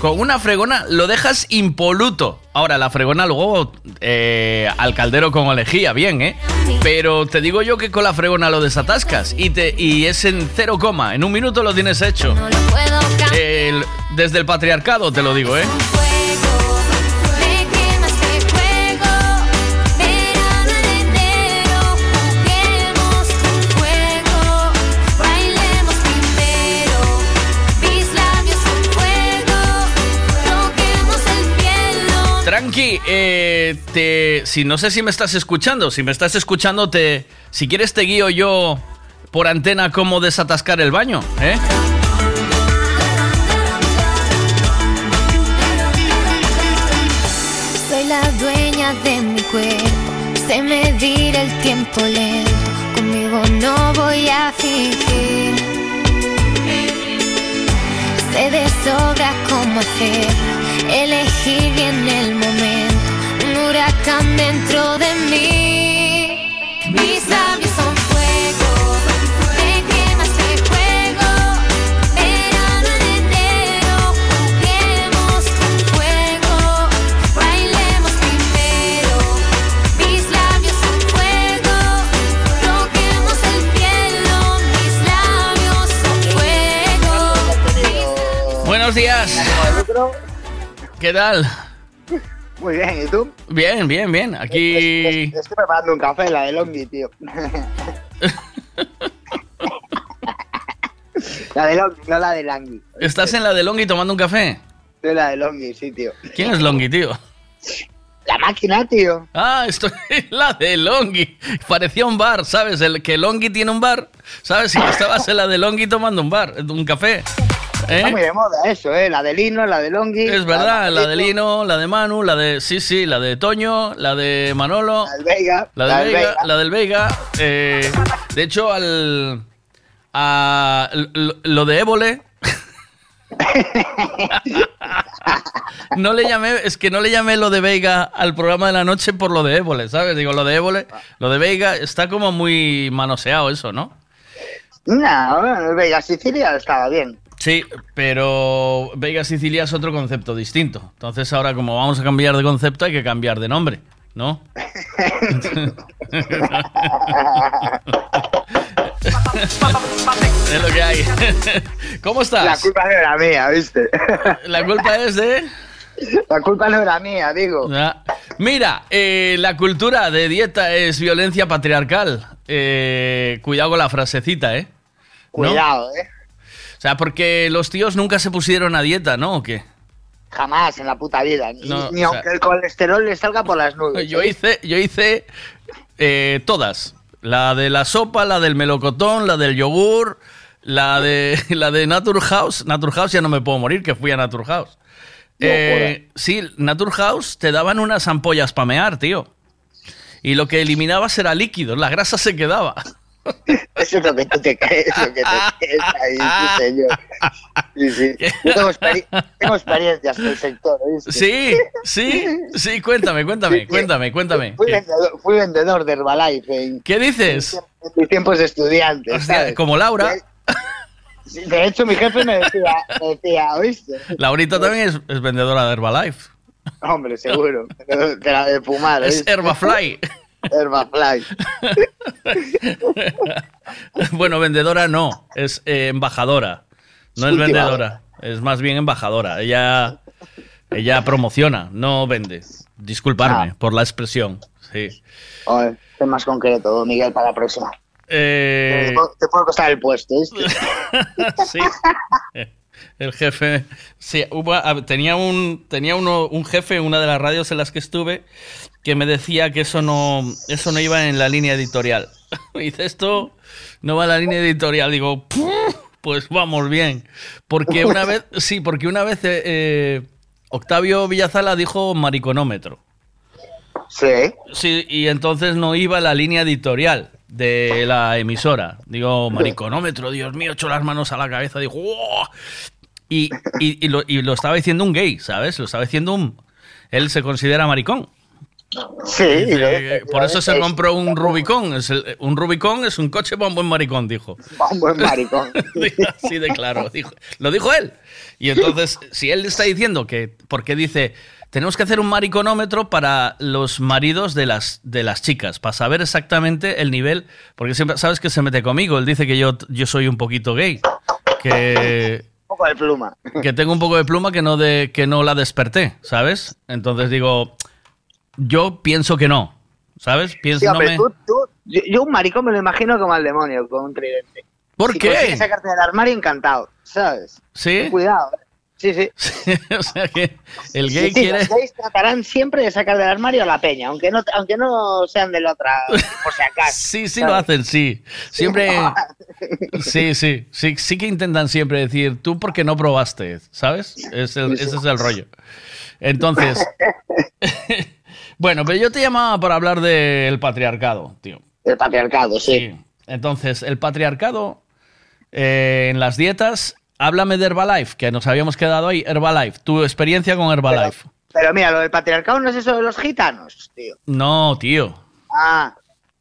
Con una fregona lo dejas impoluto. Ahora, la fregona luego eh, al caldero con olejía, bien, ¿eh? Pero te digo yo que con la fregona lo desatascas y, te, y es en cero coma. En un minuto lo tienes hecho. El- desde el patriarcado te lo digo, ¿eh? Tranqui, eh, te, si no sé si me estás escuchando, si me estás escuchando, te, si quieres te guío yo por antena cómo desatascar el baño, ¿eh? Soy la dueña de mi cuerpo, sé medir el tiempo lento, conmigo no voy a fingir. Sé de sobra cómo hacer, elegir bien el momento, un huracán dentro de mí. Mis labios ¿Qué tal? Muy bien, ¿y tú? Bien, bien, bien. Aquí... Estoy preparando un café, la de Longi, tío. [LAUGHS] la de Longi, no la de Langui. ¿Estás en la de Longi tomando un café? Estoy la de Longi, sí, tío. ¿Quién es Longi, tío? La máquina, tío. Ah, estoy en la de Longi. Parecía un bar, ¿sabes? El que Longi tiene un bar, ¿sabes? Si estabas en la de Longi tomando un bar, un café. ¿Eh? Está muy de moda eso, ¿eh? La de Lino, la de Longi. Es verdad, la de Lino, la de Manu, la de. Sí, sí, la de Toño, la de Manolo. La del Veiga. La del Veiga, la del Veiga. eh, de hecho, al. a- lo, lo de Évole. [LAUGHS] no le llamé, es que no le llamé lo de Veiga al programa de la noche por lo de Évole, ¿sabes? Digo, lo de Évole, lo de Veiga está como muy manoseado eso, ¿no? No, Veiga Sicilia estaba bien. Sí, pero Vega Sicilia es otro concepto distinto. Entonces ahora como vamos a cambiar de concepto hay que cambiar de nombre, ¿no? [LAUGHS] es lo que hay. ¿Cómo estás? La culpa no era mía, ¿viste? La culpa es de... La culpa no era mía, digo. Ah, Mira, eh, la cultura de dieta es violencia patriarcal. Eh, cuidado con la frasecita, ¿eh? ¿No? Cuidado, ¿eh? O sea, porque los tíos nunca se pusieron a dieta, ¿no? ¿O qué? Jamás en la puta vida. Ni, No, ni o aunque sea- el colesterol le salga por las nubes. Yo ¿eh? hice, yo hice eh, todas. La de la sopa, la del melocotón, la del yogur, la de [LAUGHS] la de Naturhaus. Naturhaus ya no me puedo morir, que fui a Naturhaus. Eh, sí, Naturhaus te daban unas ampollas para mear, tío. Y lo que eliminabas era líquido, la grasa se quedaba. [LAUGHS] [LAUGHS] Eso es lo que tú te crees, lo que te [LAUGHS] crees ahí, sí, señor. Sí, sí. Yo tengo, experi- tengo experiencias en el sector, ¿oíste? Sí, sí, sí, cuéntame, cuéntame, cuéntame, cuéntame. Fui vendedor, fui vendedor de Herbalife en, ¿Qué dices? en mis tiempos de estudiante. Hostia, ¿sabes? como Laura. De hecho, mi jefe me decía, me decía ¿oíste? Laurita también es, es vendedora de Herbalife. Hombre, seguro. De la de fumar. Es. Herbafly. [LAUGHS] Herbafly. [LAUGHS] bueno, vendedora no, es eh, embajadora. No es vendedora, es más bien embajadora. Ella, ella promociona, no vende. Disculparme Ah. por la expresión. Sí. Sé más concreto, Miguel, para la próxima. Eh, Te, puedo- te puedo costar el puesto, [LAUGHS] sí. El jefe. Sí, hubo- a- tenía un, tenía uno, un jefe en una de las radios en las que estuve que me decía que eso no, eso no iba en la línea editorial. [LAUGHS] Me dice, esto no va en la línea editorial. Digo, "Puf, pues vamos bien. Porque una [LAUGHS] vez, sí, porque una vez eh, eh, Octavio Villazala dijo mariconómetro. Sí. Sí, y entonces no iba la línea editorial de la emisora. Digo, mariconómetro, Dios mío, echo las manos a la cabeza, y- y lo, y lo estaba diciendo un gay, ¿sabes? Lo estaba diciendo un... Él se considera maricón. Sí. Eh, por eso se compró un Rubicón. Es el- un Rubicón es un coche para un buen maricón, dijo. Un buen maricón. [LAUGHS] Así de claro. Dijo, lo dijo él. Y entonces, si él está diciendo que, porque dice, tenemos que hacer un mariconómetro para los maridos de las, de las chicas, para saber exactamente el nivel, porque siempre sabes que se mete conmigo. Él dice que yo, yo soy un poquito gay, que, Un poco de pluma. que tengo un poco de pluma que no, de, que no la desperté, ¿sabes? Entonces digo, yo pienso que no, ¿sabes? Pienso, Sí, no hombre, me- tú- tú- yo, yo un maricón me lo imagino como al demonio, con un tridente. ¿Por si qué? sacarte del armario, encantado, ¿sabes? ¿Sí? Cuidado, ¿eh? Sí, sí. [LAUGHS] o sea que el gay Sí, quiere... Los gays tratarán siempre de sacar del armario a la peña, aunque no, aunque no sean de la otra, por si acaso. [LAUGHS] Sí, sí lo hacen, sí. Siempre. [LAUGHS] Sí, sí, sí, sí que intentan siempre decir, tú porque no probaste, ¿sabes? Es el- ese es el rollo. Entonces. Bueno, pero yo te llamaba para hablar del patriarcado, tío. El patriarcado, sí. Entonces, el patriarcado eh, en las dietas. Háblame de Herbalife, que nos habíamos quedado ahí. Herbalife, tu experiencia con Herbalife. Pero mira, lo del patriarcado no es eso de los gitanos, tío. No, tío. Ah,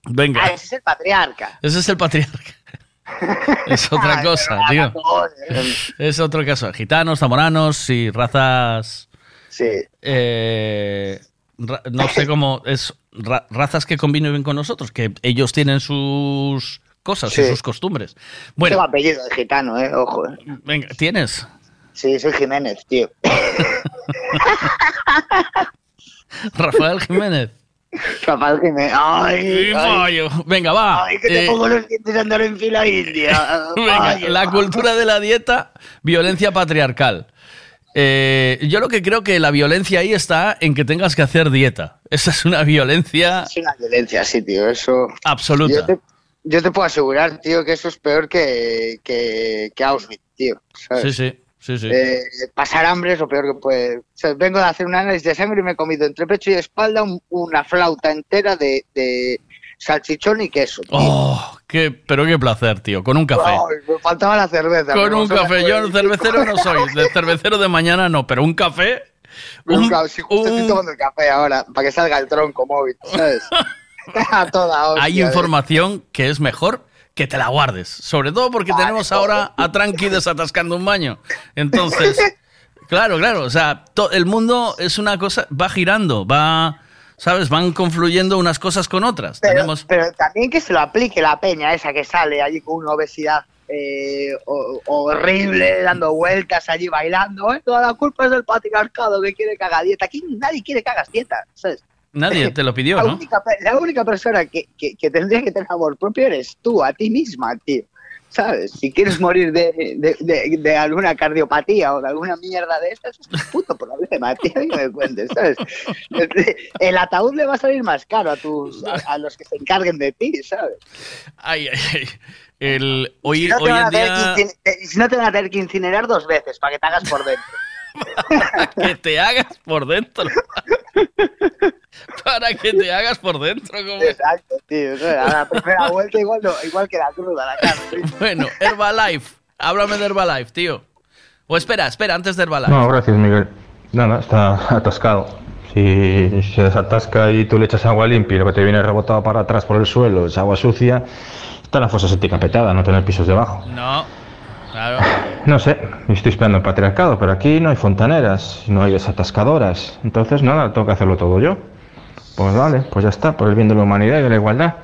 Venga. ah, ese es el patriarca. Ese es el patriarca. [LAUGHS] Es otra cosa, pero tío. Es otro caso. Gitanos, zamoranos y razas. Sí. eh, ra- no sé cómo. Es ra- razas que conviven con nosotros, que ellos tienen sus cosas y sus costumbres. Tengo Bueno, apellido de gitano, eh, ojo. eh. venga, ¿tienes? Sí, soy Jiménez, tío. [LAUGHS] Rafael Jiménez. Rafael Jiménez. Ay. Venga, va. ay, que te Eh, pongo los dientes a andar en fila india. [LAUGHS] Venga, Ay, la cultura de la dieta, violencia patriarcal. Eh, yo lo que creo que la violencia ahí está en que tengas que hacer dieta. [LAUGHS] Esa es una violencia Es una violencia, sí, tío. Eso. absoluta. Yo te, yo te puedo asegurar, tío, que eso es peor que, que, que Auschwitz, tío. ¿sabes? Sí, sí, sí, sí. Eh, pasar hambre es lo peor que puede. O sea, vengo de hacer un análisis de sangre y me he comido entre pecho y espalda un- una flauta entera de, de salchichón y queso. tío. Oh, qué, pero qué placer, tío. Con un café. Ay, me faltaba la cerveza. Con un café. Yo cervecero no soy. De cervecero de mañana no, pero un café. Un un- estoy tomando el café ahora, para que salga el tronco móvil, ¿sabes? [LAUGHS] A toda hostia, Hay ¿eh? información que es mejor que te la guardes. Sobre todo porque tenemos ahora a Tranqui desatascando un baño. Entonces, [LAUGHS] claro, claro, o sea, el mundo es una cosa, va girando, va, ¿sabes? Van confluyendo unas cosas con otras. Pero, Tenemos... pero también que se lo aplique la peña esa que sale allí con una obesidad eh, ho- horrible, dando vueltas allí bailando. ¿eh? Toda la culpa es del patriarcado que quiere que haga dieta. Aquí nadie quiere que hagas dieta. ¿sabes? Nadie te lo pidió, la, ¿no? única, la única persona que, que, que tendría que tener amor propio eres tú, a ti misma, tío. ¿Sabes? Si quieres morir de, de, de- de alguna cardiopatía o de alguna mierda de estas, es puto problema, tío, que me cuentes, ¿sabes? El ataúd le va a salir más caro a, tus, a, a los que se encarguen de ti, ¿sabes? Ay, ay, ay. El, hoy, Si no, hoy en que eh, si no te van a tener que incinerar dos veces para que te hagas por dentro. [LAUGHS] que te hagas por dentro. Para que te hagas por dentro. como- Exacto, tío. A la primera vuelta igual, no, igual que la cruda la carne. Bueno, Herbalife. Háblame de Herbalife, tío. O espera, espera, antes de Herbalife. No, gracias, Miguel. Nada, está atascado. Si se desatasca y tú le echas agua limpia y lo que te viene rebotado para atrás por el suelo es agua sucia, está la fosa séptica petada, no tener pisos debajo. No, claro. No sé, estoy esperando el patriarcado, pero aquí no hay fontaneras, no hay desatascadoras. Entonces, nada, tengo que hacerlo todo yo. Pues vale, pues ya está, por el bien de la humanidad y de la igualdad.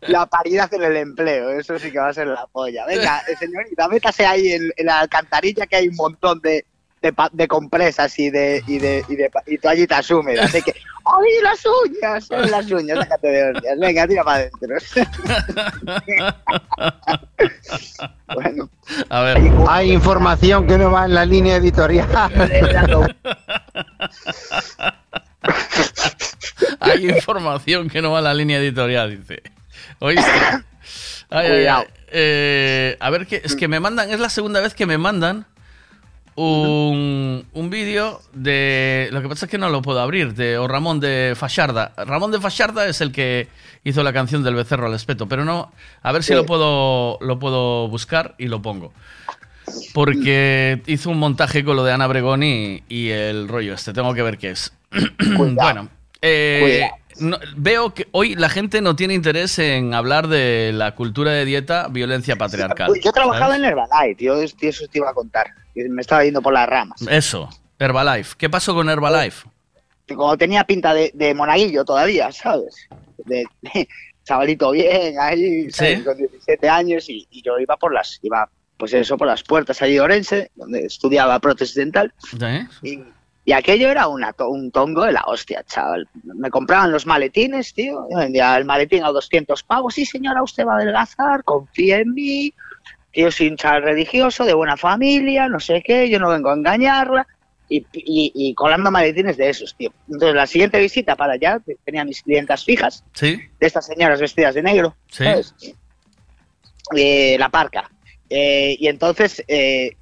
La paridad en el empleo, eso sí que va a ser la polla. Venga, [LAUGHS] señorita, métase ahí en, en la alcantarilla que hay un montón de, de, pa- de compresas y de, y de, y de pa- y toallitas húmedas. Así que, ¡ay, las uñas! ¡Ay, las uñas! Déjate de hostias. Venga, tira para adentro. [LAUGHS] bueno. A ver. Hay información que no va en la línea editorial. [LAUGHS] Hay información que no va a la línea editorial, dice. ¿Oíste? [COUGHS] Ay, ay, Cuidado. ay. Eh, a ver, que, es que me mandan, es la segunda vez que me mandan un, un vídeo de. Lo que pasa es que no lo puedo abrir, de o Ramón de Facharda. Ramón de Facharda es el que hizo la canción del becerro al espeto, pero no. A ver si Sí. lo puedo, lo puedo buscar y lo pongo. Porque hizo un montaje con lo de Ana Bregoni y, y el rollo este. Tengo que ver qué es. [CLEARS THROAT] bueno, eh, no- veo que hoy la gente no tiene interés en hablar de la cultura de dieta, violencia patriarcal. Yo trabajaba en Herbalife, tío, eso te iba a contar. Me estaba yendo por las ramas. Eso, Herbalife. ¿Qué pasó con Herbalife? como tenía pinta de, de monaguillo todavía, ¿sabes? De, de chavalito bien, ahí. Sí. con 17 años y, y yo iba por las, iba, pues eso, por las puertas allí de Orense, donde estudiaba prótesis dental, ¿Eh? y, y aquello era una, un tongo de la hostia, chaval. Me compraban los maletines, tío, yo vendía el maletín a 200 pavos, sí señora, usted va a adelgazar, confía en mí, tío sin chal religioso, de buena familia, no sé qué, yo no vengo a engañarla, y, y, y colando maletines de esos, tío. Entonces, la siguiente visita para allá, tenía mis clientas fijas, Sí, de estas señoras vestidas de negro, sí. ¿sabes? Eh, la parca. Eh, y entonces eh,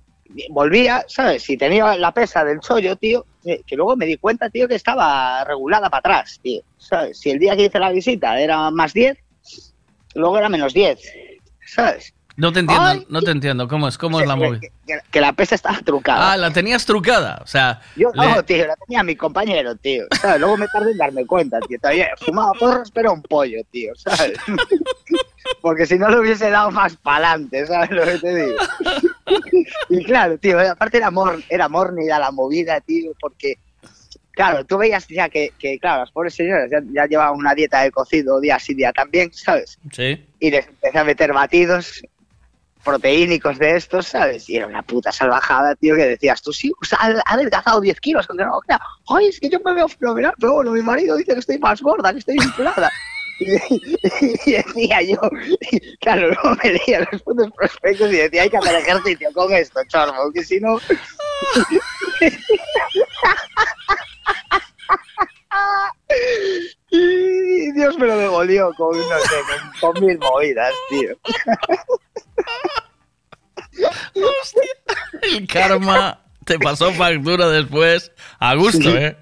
volvía, ¿sabes? Si tenía la pesa del chollo, tío, que luego me di cuenta, tío, que estaba regulada para atrás, tío. ¿Sabes? Si el día que hice la visita era más 10, luego era menos 10, ¿sabes? No te entiendo, Ay, no te entiendo. ¿Cómo es? ¿Cómo es la movida? que- que la pesa estaba trucada. Ah, la tenías trucada. O sea, Yo no, le- tío, la tenía mi compañero, tío. ¿sabes? Luego me tardé en darme cuenta, tío. Todavía fumaba porros, pero un pollo, tío, ¿sabes? [LAUGHS] Porque si no le hubiese dado más pa'lante, ¿sabes lo que te digo? Y claro, tío, aparte era, mor era mornida la movida, tío, porque, claro, tú veías ya que, que claro, las pobres señoras ya, ya llevaban una dieta de cocido día sí día también, ¿sabes? sí. y les empecé a meter batidos proteínicos de estos, ¿sabes? Y era una puta salvajada, tío, que decías, tú sí, o sea, ha adelgazado 10 kilos, con que no, claro, ay, es que yo me veo fenomenal, pero bueno, mi marido dice que estoy más gorda, que estoy inflada. [LAUGHS] Y, decía yo, claro, luego me leía los putos prospectos y decía, hay que hacer ejercicio con esto, chorro, que si no... [LAUGHS] Y Dios me lo devolvió con, no sé, con, con mil movidas, tío. El karma te pasó factura después. A gusto. ¿eh?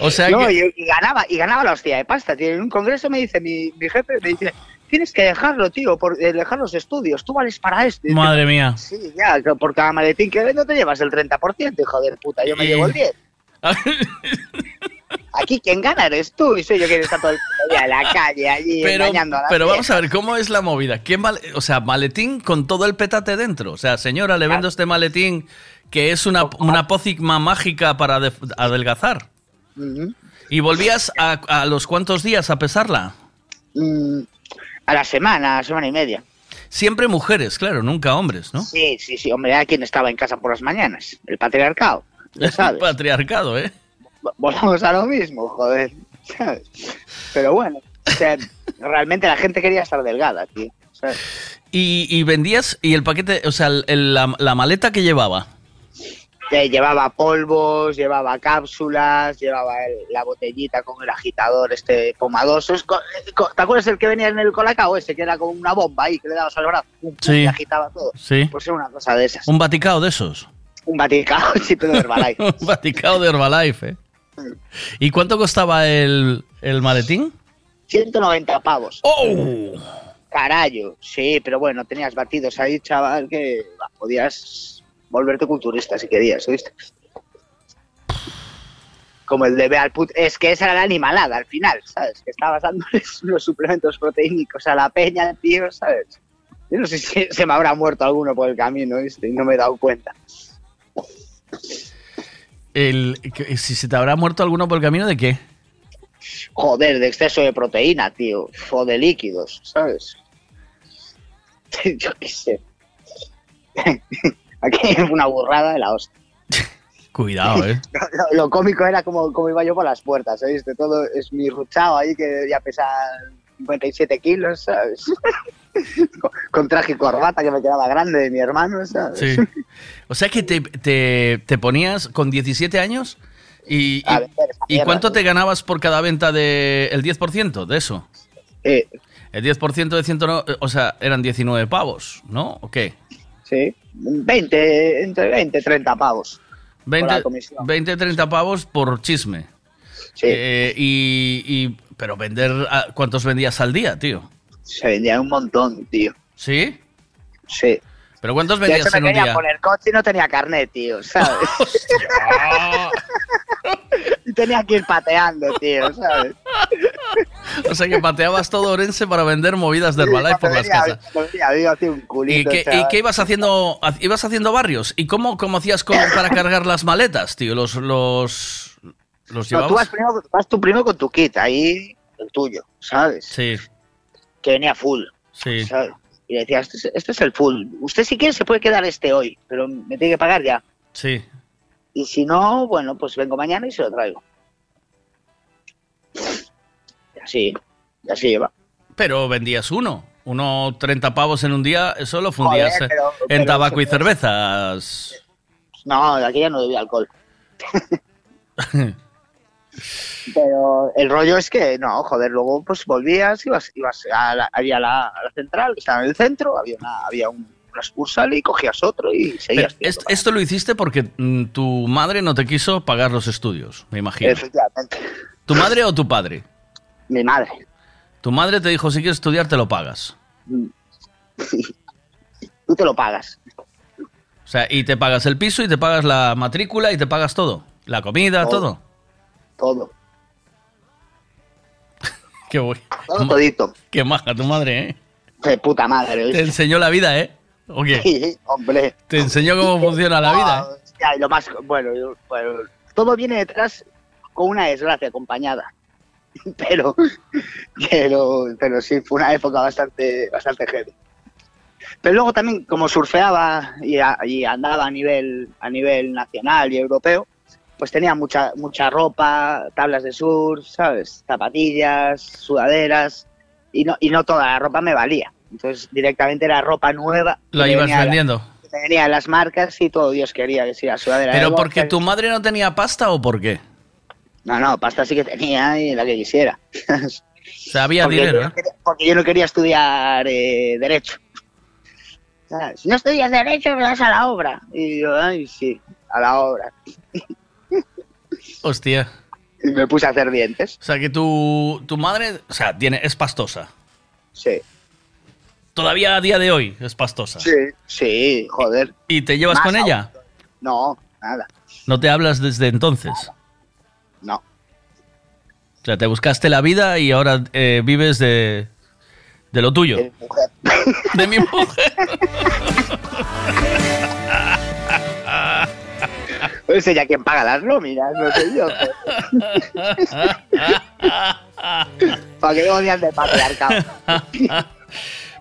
O sea No, que. y, y ganaba, y ganaba la hostia de pasta, tío. En un congreso me dice mi, mi jefe, me dice, tienes que dejarlo, tío, por eh, dejar los estudios, tú vales para esto. Y dice, Madre mía. Sí, ya, por cada maletín que no te llevas el 30%, hijo de puta, yo me Y- llevo el 10. [LAUGHS] Aquí quien gana eres tú y soy yo quien está todo el día en la calle allí Pero, engañando a la pero vamos a ver, ¿cómo es la movida? ¿Qué mal- o sea, maletín con todo el petate dentro. O sea, señora, le vendo este maletín que es una, una pócima mágica para de- ¿Y volvías a, a los cuantos días a pesarla? Mm, a la semana, a la semana y media. Siempre mujeres, claro, nunca hombres, ¿no? Sí, sí, sí, hombre, era quien estaba en casa por las mañanas. El patriarcado. Sabes. Patriarcado, ¿eh? Volvamos a lo mismo, joder. ¿sabes? Pero bueno, o sea, realmente la gente quería estar delgada, tío. ¿sabes? Y, y vendías, y el paquete, o sea, el- el- la, la maleta que llevaba. Eh, llevaba polvos, llevaba cápsulas, llevaba el- la botellita con el agitador este pomadoso. Es co- eh, co- ¿Te acuerdas el que venía en el colacao ese, que era como una bomba ahí, que le dabas al brazo? Pum, Sí. Y agitaba todo. Sí. Pues era una cosa de esas. Un baticao de esos. Un baticao, [LAUGHS] sí, pero de Herbalife. [LAUGHS] Un de Herbalife, ¿eh? ¿Y cuánto costaba el, el maletín? 190 pavos. ¡Oh! Carayo, sí, pero bueno, tenías batidos ahí, chaval, que bah, podías volverte culturista si querías, ¿oíste? Como el de Beal Put, es que esa era la animalada al final, ¿sabes? Que estabas dándoles [LAUGHS] los suplementos proteínicos a la peña, tío, ¿sabes? Yo no sé si [LAUGHS] se me habrá muerto alguno por el camino, ¿viste? Y no me he dado cuenta. El, si se te habrá muerto alguno por el camino, ¿de qué? Joder, de exceso de proteína, tío. O de líquidos, ¿sabes? [LAUGHS] Yo qué sé. Aquí [LAUGHS] una burrada de la hostia. [LAUGHS] Cuidado, ¿eh? [LAUGHS] Lo, lo cómico era como, como iba yo por las puertas, ¿oíste? Todo es mi ruchado ahí que ya pesa 57 kilos, ¿sabes? con, con traje y corbata que me quedaba grande de mi hermano, ¿sabes? Sí. O sea que te, te- te ponías con 17 años y, y- A vender esa ¿y mierda, cuánto te ganabas por cada venta de el 10% de eso? Sí. El 10% de 109, o sea, eran 19 pavos, ¿no? ¿O qué? Sí, 20, entre 20 y 30 pavos. Por 20, la comisión. 20 30 pavos por chisme. Sí. Eh, y, y- pero vender, ah, ¿cuántos vendías al día, tío? Se vendía un montón, tío. ¿Sí? Sí. ¿Pero cuántos vendías me en un quería día? poner coche y no tenía carnet, tío, ¿sabes? [LAUGHS] y tenía que ir pateando, tío, ¿sabes? O sea que pateabas todo Orense para vender movidas de Herbalife por las casas. ¿Y qué, y qué ibas haciendo? Ha- ¿Ibas haciendo barrios? ¿Y cómo, cómo hacías con- para cargar las maletas, tío? ¿Los, los, los No, tú llevabas? vas, primero, vas tú primero con tu kit, ahí el tuyo, ¿sabes? Sí, Que venía full, sí. ¿sabes? Y le decía, este es, este es el full. Usted si quiere se puede quedar este hoy, pero me tiene que pagar ya. Sí. Y si no, bueno, pues vengo mañana y se lo traigo. Y así, y así lleva. Pero vendías uno. Uno 30 pavos en un día, eso lo fundías Joder, pero- en pero tabaco y cervezas. No, aquí ya no bebía alcohol. [LAUGHS] Pero el rollo es que, no, joder, luego pues volvías, ibas, ibas a la, ahí a la, a la central, que estaba en el centro, había una, había un, una sucursal y cogías otro y seguías. est- esto lo hiciste porque mm, tu madre no te quiso pagar los estudios, me imagino. Efectivamente. ¿Tu madre o tu padre? Mi madre. Tu madre te dijo, si quieres estudiar, te lo pagas. Tú te lo pagas. O sea, y te pagas el piso y te pagas la matrícula y te pagas todo. La comida, Todo. todo. Todo. [LAUGHS] Qué guay. Todo todito. Qué maja tu madre, ¿eh? De puta madre. Te enseñó la vida, ¿eh? ¿O qué? Sí, hombre. Te enseñó cómo funciona la vida, ¿eh? Ya, y lo más, bueno, bueno, todo viene detrás con una desgracia acompañada. [LAUGHS] Pero, pero, pero sí, fue una época bastante, bastante heavy. Pero luego también, como surfeaba y, a- y andaba a nivel, a nivel nacional y europeo, pues tenía mucha, mucha ropa, tablas de surf, ¿sabes? Zapatillas, sudaderas, y no, y no toda la ropa me valía. Entonces directamente era ropa nueva. La ibas vendiendo. que Venía las marcas y todo Dios quería que si la sudadera de ¿Pero porque tu madre no tenía pasta o por qué? No, no, pasta sí que tenía y la que quisiera. Había [LAUGHS] porque, dinero, yo, ¿eh? no quería- porque yo no quería estudiar eh, Derecho. ¿Sabes? Si no estudias Derecho, me das a la obra. Y yo, ay, sí, a la obra. [LAUGHS] Hostia. Y me puse a hacer dientes. O sea, que tu, tu madre, o sea, tiene, es pastosa. Sí. Todavía a día de hoy es pastosa. Sí, sí, joder. ¿Y te llevas Más con aún. ella? No, nada. ¿No te hablas desde entonces? No. sea, te buscaste la vida y ahora eh, vives de, de lo tuyo. De mi mujer. No sé ya quién paga las nóminas, no sé yo. [LAUGHS] [LAUGHS] Para que odian de patriarcado. [LAUGHS]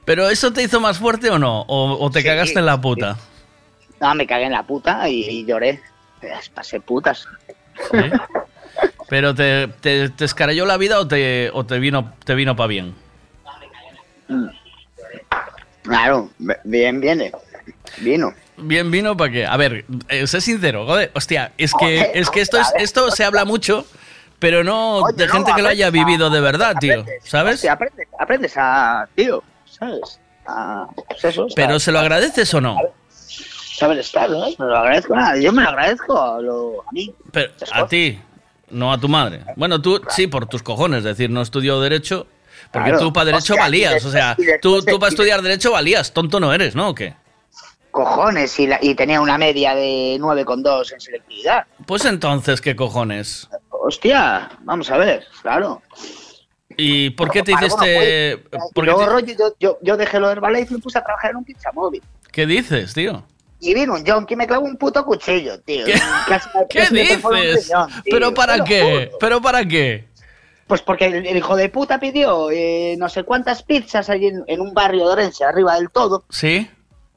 Pero eso te hizo más fuerte o no? ¿O, o te Sí, cagaste en la puta? No, me cagué en la puta y, y lloré. Pues, Pasé putas. ¿Pero te, te, te escaralló la vida o te, o te vino, te vino para bien? Claro, bien viene. Vino. Bien vino para qué. A ver, eh, sé sincero, joder, hostia, es que, es que esto, es, esto se habla mucho, pero no Oye, de no, gente que lo haya vivido de verdad, tío, ¿sabes? Sí, aprendes, aprendes a. Tío, ¿sabes? A, pues eso. Pero ¿se lo agradeces o no? Saber estar, ¿no? Me lo agradezco. nada, Yo me lo agradezco a, lo, a mí. Pero a ti, no a tu madre. Bueno, tú sí, por tus cojones, es decir, no estudió Derecho, porque Claro. tú para Derecho Hostia, valías, o sea, tú, de- tú para estudiar Derecho valías, tonto no eres, ¿no? ¿O qué? Cojones, y, la- y tenía una media de 9,2 en selectividad. Pues entonces, ¿qué cojones? Hostia, vamos a ver, claro. ¿Y por qué te hiciste...? Y por qué luego, te- rollo, yo, yo, yo dejé lo del ballet y me puse a trabajar en un pizza móvil. ¿Qué dices, tío? Y vino un yonki y me clavó un puto cuchillo, tío. Casi [LAUGHS] ¿Qué casi dices? ¿Pero para qué? juro. ¿Pero para qué? Pues porque el, el hijo de puta pidió eh, no sé cuántas pizzas allí en, en un barrio de Orense, arriba del todo. ¿Sí?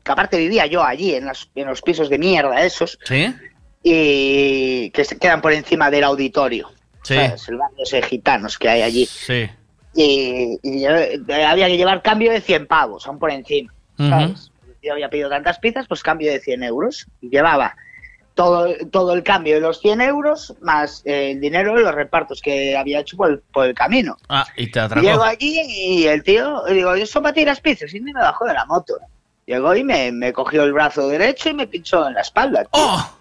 Que aparte vivía yo allí, en, las- en los pisos de mierda esos. ¿Sí? Y que se quedan por encima del auditorio. Sí. ¿sabes? El barrio de gitanos que hay allí. Sí. Y, y eh, había que llevar cambio de 100 pavos, aún por encima. ¿sabes? Yo había pedido tantas pizzas, pues cambio de 100 euros. Y llevaba todo, todo el cambio de los 100 euros más eh, el dinero de los repartos que había hecho por el, por el camino. Ah, y te Y atracó. Llego allí y el tío, digo, ¿eso para ti las pizzas? Y me bajó de la moto. Llegó y me, me cogió el brazo derecho y me pinchó en la espalda, tío. ¡Oh!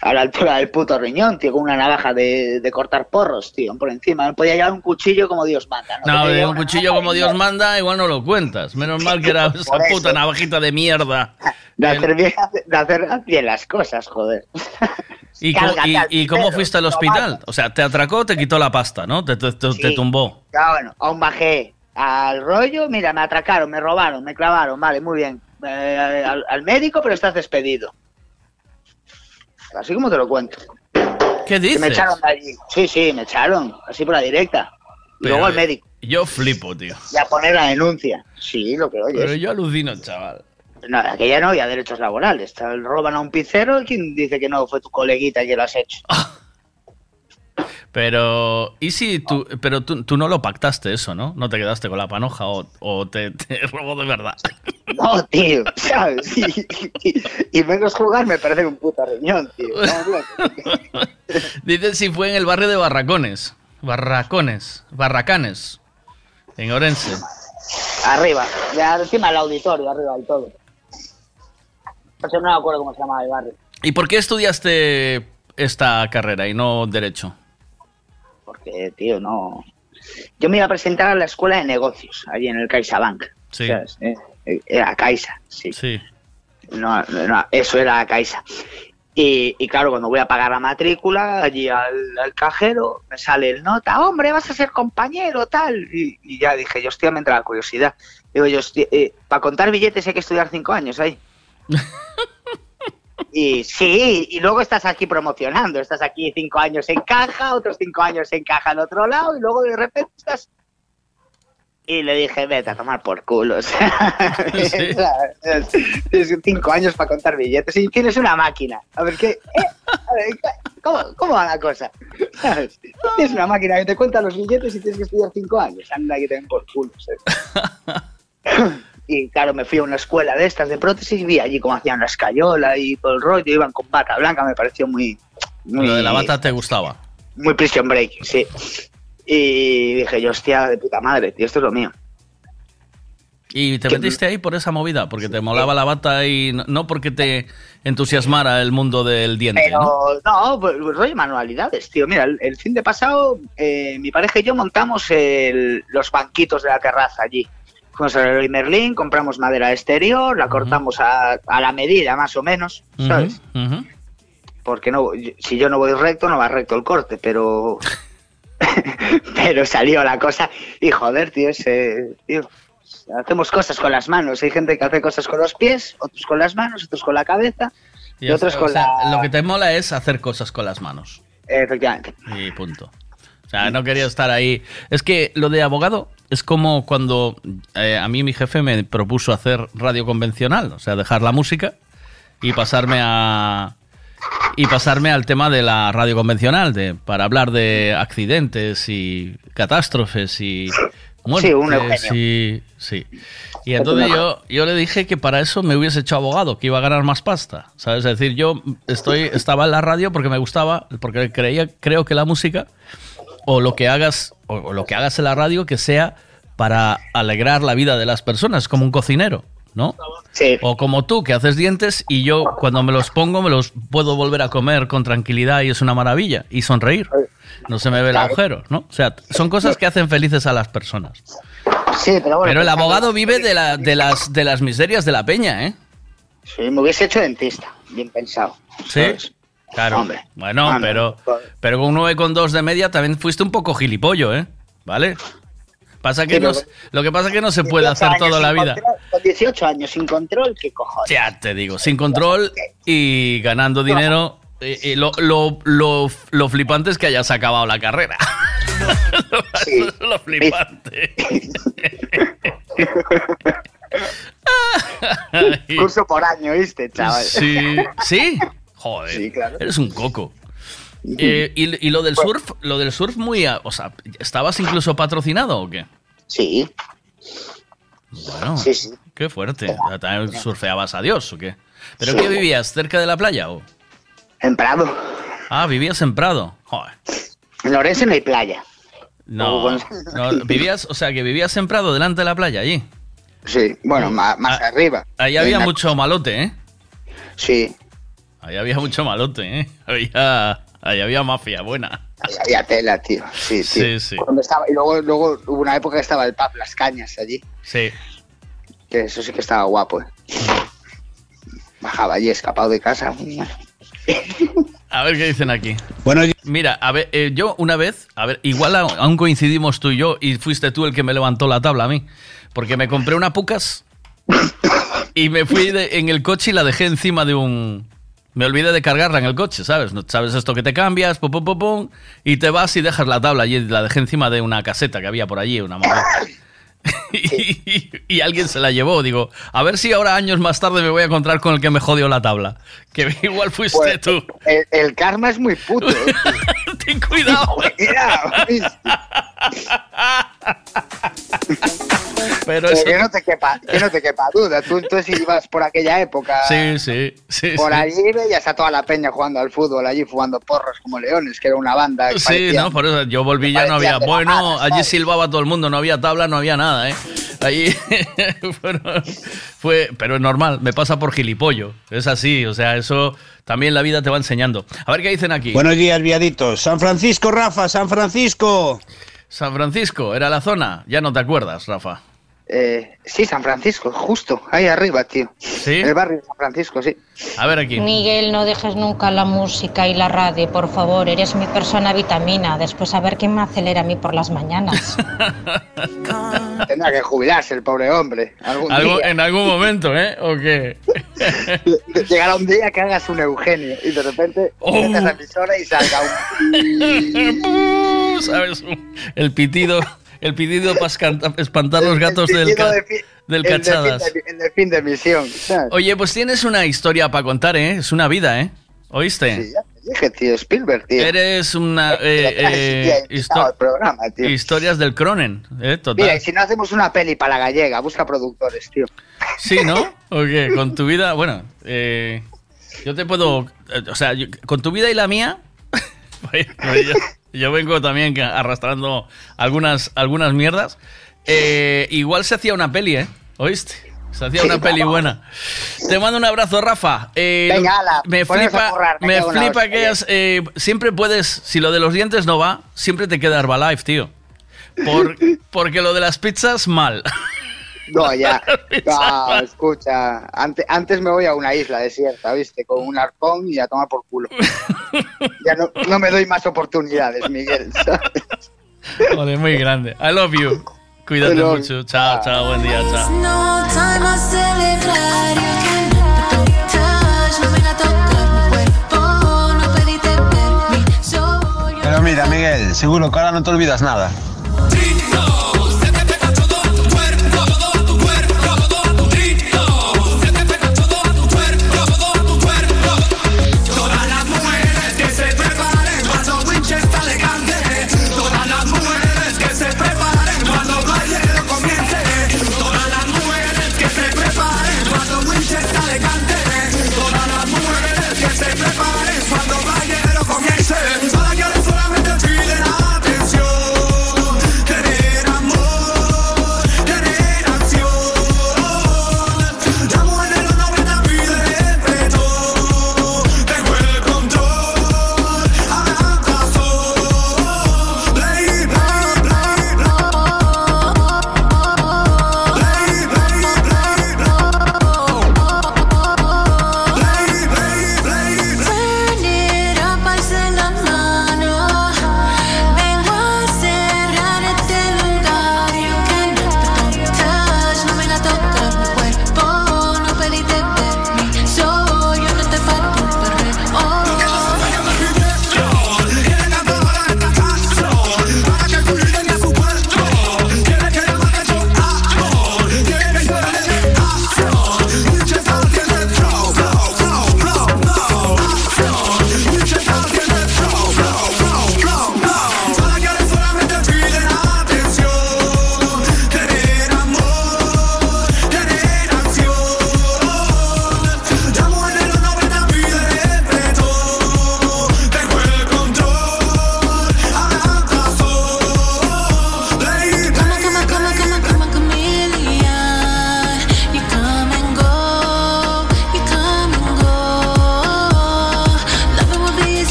A la altura del puto riñón, tío, con una navaja de, de cortar porros, tío, por encima. No podía llevar un cuchillo como Dios manda, ¿no? No, un cuchillo como Dios manda, igual no lo cuentas. Menos mal que era [LAUGHS] esa eso. puta navajita de mierda. De hacer, bien, de hacer bien las cosas, joder. ¿Y, cómo, Cálgate y- al y cómo primero, fuiste al hospital? O sea, te atracó, te quitó la pasta, ¿no? Te, te- te- te Sí. tumbó. Ya, bueno, aún bajé al rollo, mira, me atracaron, me robaron, me clavaron, vale, muy bien. Eh, al, al médico, pero estás despedido. Así como te lo cuento. ¿Qué Que me dices? echaron de allí. Sí, sí, me echaron, así por la directa. Y Pero, luego al médico, Yo flipo, tío. y a poner la denuncia. Sí, lo que oyes. Pero yo alucino, chaval. No, aquella no había derechos laborales. Roban a un pizzero y quien dice que no fue tu coleguita que lo has hecho. [LAUGHS] Pero, ¿y si tú, pero tú, tú no lo pactaste eso, ¿no? No te quedaste con la panoja o, o te, te [LAUGHS] robó de verdad. No, tío, ¿sabes? Y, y- y menos jugar me parece un puto riñón, tío. No. [LAUGHS] Dices si fue en el barrio de Barracones. Barracones. Barracanes. En Orense. Arriba, ya encima del auditorio, arriba del todo. No me acuerdo cómo se llamaba el barrio. ¿Y por qué estudiaste esta carrera y no Derecho? Tío, no. Yo me iba a presentar a la escuela de negocios, allí en el CaixaBank. Sí. ¿sabes? Eh, eh, Era Caixa, sí. Sí. No, no, eso era Caixa. Y, y claro, cuando voy a pagar la matrícula, allí al, al cajero, me sale el nota, hombre, vas a ser compañero, tal. Y, y ya dije, yo hostia, me entra la curiosidad. Digo, yo, eh, para contar billetes hay que estudiar cinco años ahí. [LAUGHS] y sí, y luego estás aquí promocionando, estás aquí cinco años en caja, otros cinco años en caja en otro lado, y luego de repente estás... Y le dije, vete a tomar por culo. o sea, [LAUGHS] Tienes [LAUGHS] cinco años para contar billetes y tienes una máquina. A ver, ¿qué? eh, a ver, ¿cómo, ¿Cómo va la cosa? ¿Sabes? Tienes una máquina que te cuenta los billetes y tienes que estudiar cinco años. Anda, que te den por culo. ¿sabes? [LAUGHS] Y claro, me fui a una escuela de estas de prótesis y vi allí cómo hacían la escayola y todo el rollo. Iban con bata blanca, me pareció muy... muy Lo de la bata te gustaba. Muy prison break, sí. Y dije yo, hostia, de puta madre, tío, esto es lo mío. ¿Y te metiste ahí por esa movida? Porque te molaba la bata y no, porque te entusiasmara el mundo del diente, Pero ¿no? no, pues, pues, rollo manualidades, tío. Mira, el, el fin de pasado, eh, mi pareja y yo montamos el- los banquitos de la terraza allí. Fuimos al Leroy Merlin, compramos madera exterior, la cortamos a, a la medida, más o menos, ¿sabes? Porque no, si yo no voy recto, no va recto el corte, pero... [LAUGHS] pero salió la cosa y joder, tío, ese, tío, hacemos cosas con las manos. Hay gente que hace cosas con los pies, otros con las manos, otros con la cabeza y, o otros con o sea, la... Lo que te mola es hacer cosas con las manos. Efectivamente. Y punto. O sea, no quería estar ahí. Es que lo de abogado es como cuando eh, a mí mi jefe me propuso hacer radio convencional, o sea, dejar la música y pasarme a y pasarme al tema de la radio convencional, de para hablar de accidentes y catástrofes y muertes Sí, un Eugenio. y sí. Y entonces yo, yo le dije que para eso me hubiese hecho abogado, que iba a ganar más pasta. ¿Sabes? Es decir, yo estoy, estaba en la radio porque me gustaba, porque creía, creo que la música, o lo que hagas, o, o lo que hagas en la radio, que sea para alegrar la vida de las personas, como un cocinero, ¿no? Sí. O como tú, que haces dientes y yo cuando me los pongo me los puedo volver a comer con tranquilidad y es una maravilla. Y sonreír. No se me ve el agujero, ¿no? O sea, son cosas que hacen felices a las personas. Sí, pero bueno. Pero el pensando- abogado vive de, la, de, las, de las miserias de la peña, ¿eh? Sí, me hubiese hecho dentista, bien pensado. Sí. Claro. Hombre. Bueno, pero, pero con un 9,2 de media también fuiste un poco gilipollo, ¿eh? ¿Vale? Pasa que Sí, no, lo que pasa es que no se puede 18 hacer toda la vida. control, con 18 años sin control, ¿qué cojones? Ya te digo, sin control y ganando dinero. Y, y lo, lo, lo, lo flipante es que hayas acabado la carrera. [LAUGHS] Eso es lo flipante. [LAUGHS] Curso por año, ¿viste, chaval? Sí, sí. Joder, Sí, claro. eres un coco. [LAUGHS] Eh, y, y lo del surf, lo del surf muy, a- o sea, ¿estabas incluso patrocinado o qué? Sí. Bueno, Sí, sí. qué fuerte. ¿También surfeabas a Dios o qué? ¿Pero Sí. qué vivías? ¿Cerca de la playa o? En Prado. Ah, vivías en Prado. Joder. En Lorenzo no hay playa. No, no, vivías, o sea, que vivías en Prado, delante de la playa, allí. Sí, bueno, más, más arriba. Ahí había mucho malote, ¿eh? Sí. Ahí había mucho malote, ¿eh? [LAUGHS] Había, ahí había mafia buena. Ahí había tela, tío. Sí, tío. Sí, sí. Cuando estaba, y luego, luego hubo una época que estaba el pub Las Cañas allí. Sí. Que eso sí que estaba guapo, eh. Bajaba allí escapado de casa. A ver qué dicen aquí. Bueno, Mira, a ver, eh, yo una vez, a ver, igual aún coincidimos tú y yo y fuiste tú el que me levantó la tabla a mí. Porque me compré una Pucas y me fui de- en el coche y la dejé encima de un... Me olvidé de cargarla en el coche, ¿sabes? No- ¿Sabes esto que te cambias? Pum, pum, pum, pum, y te vas y dejas la tabla allí. La dejé encima de una caseta que había por allí, una madre. [LAUGHS] y, y alguien se la llevó. Digo, a ver si ahora años más tarde me voy a encontrar con el que me jodió la tabla. Que [LAUGHS] igual fuiste Pues, tú. El, el karma es muy puto. eh. [LAUGHS] Ten [LAUGHS] cuidado. [LAUGHS] Pero eso- que, no te quepa, que no te quepa duda. Tú entonces ibas por aquella época. Sí, sí, sí. Por sí. allí veías a toda la peña jugando al fútbol, allí jugando porros como leones, que era una banda. Sí, parecía- no, por eso yo volví ya no había. Bueno, allí silbaba todo el mundo, no había tabla, no había nada, ¿eh? Allí [LAUGHS] fue, pero es normal, me pasa por gilipollo. Es así, o sea, eso también la vida te va enseñando. A ver qué dicen aquí. Buenos días, viaditos. San Francisco, Rafa, San Francisco. San Francisco, era la zona, ya no te acuerdas, Rafa. Eh, sí, San Francisco, justo, ahí arriba, tío. ¿Sí? El barrio de San Francisco, sí. A ver aquí. Miguel, no dejes nunca la música y la radio, por favor. Eres mi persona vitamina. Después a ver quién me acelera a mí por las mañanas. [LAUGHS] Tendrá que jubilarse el pobre hombre. Algún Algo- día. en algún momento, ¿eh? ¿O qué? [LAUGHS] Llegará un día que hagas un Eugenio y de repente Oh. metes la emisora y salga un... [LAUGHS] ¿Sabes? El pitido, el pitido para espantar los gatos del, ca- de del cachadas. de- el fin de emisión. ¿sabes? Oye, pues tienes una historia para contar, ¿eh? Es una vida, ¿eh? ¿Oíste? Sí, ya te dije, tío, Spielberg, tío. Eres una... eh, eh, histo- programa, tío. historias del Cronen, ¿eh? Total. Mira, y si no hacemos una peli para la gallega, busca productores, tío. Sí, ¿no? ¿O qué? Con tu vida, bueno, eh, yo te puedo... eh, o sea, yo- con tu vida y la mía, [LAUGHS] pues, pues yo, vengo también arrastrando algunas, algunas mierdas. Eh, igual se hacía una peli, ¿eh? ¿Oíste? Se hacía Sí, una peli buena. Te mando un abrazo, Rafa. Eh, Venga, ala, me flipa, currar, me flipa que eh, siempre puedes, si lo de los dientes no va, siempre te queda Herbalife, tío. Por- porque lo de las pizzas, mal. [LAUGHS] No, [LAUGHS] ya. No, escucha. Antes, antes me voy a una isla desierta, ¿viste? Con un arpón y a tomar por culo. Ya no, no me doy más oportunidades, Miguel. ¿sabes? Ole, muy grande. I love you. Cuídate love mucho. Chao, chao, buen día, chao. Pero mira, Miguel, seguro que ahora no te olvidas nada.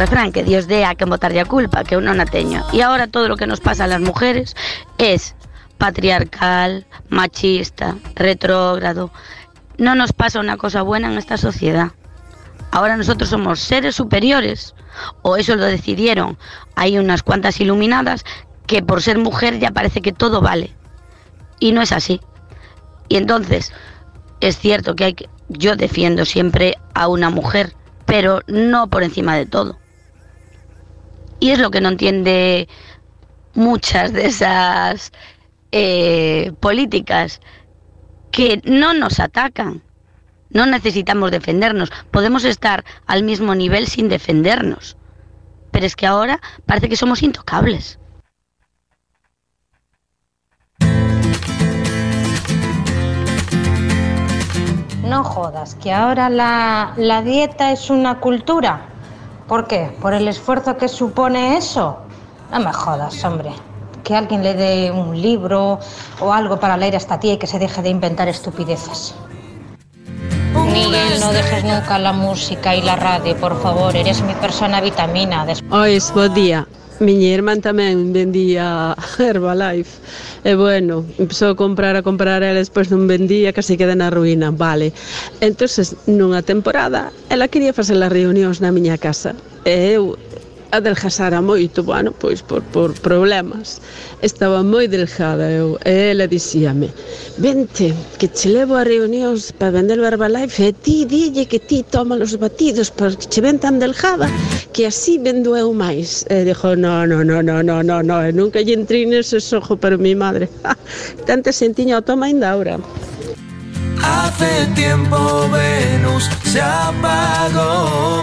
Refrán que Dios dé a que botarlle a culpa, que eu non a teño. E agora todo lo que nos pasa a las mujeres es patriarcal, machista, retrógrado. No nos pasa una cosa buena en esta sociedad. Ahora nosotros somos seres superiores, o eso lo decidieron. Hay unas cuantas iluminadas que por ser mujer ya parece que todo vale. Y no es así. Y entonces, es cierto que hay que, yo defiendo siempre a una mujer, pero no por encima de todo. Y es lo que no entiende muchas de esas eh, políticas que no nos atacan. No necesitamos defendernos. Podemos estar al mismo nivel sin defendernos. Pero es que ahora parece que somos intocables. No jodas, que ahora la, la dieta es una cultura. ¿Por qué? ¿Por el esfuerzo que supone eso? No me jodas, hombre. Que alguien le dé un libro o algo para leer a esta tía y que se deje de inventar estupideces. Miguel, no dejes nunca la música y la radio, por favor. Eres mi persona vitamina. Des- Ois, bo día. Miña irmán tamén vendía Herbalife. E bueno, empezou a comprar, a comprar, e despois non vendía, casi queda na ruína, vale. entonces nunha temporada, ela quería facer as reunións na miña casa. E eu adelgazara moito, bueno, pois por, por problemas. Estaba moi delgada eu, e ela dicíame, vente, que che levo a reunións para vender o Herbalife, e ti dille que ti toma os batidos para que che ven tan delgada, que así vendo eu máis. E dixo, no, no, no, no, no, no, no, e nunca lle entrei nese sojo para mi madre. [LAUGHS] Tanta sentiña o toma ainda ahora. Hace tiempo Venus se apagó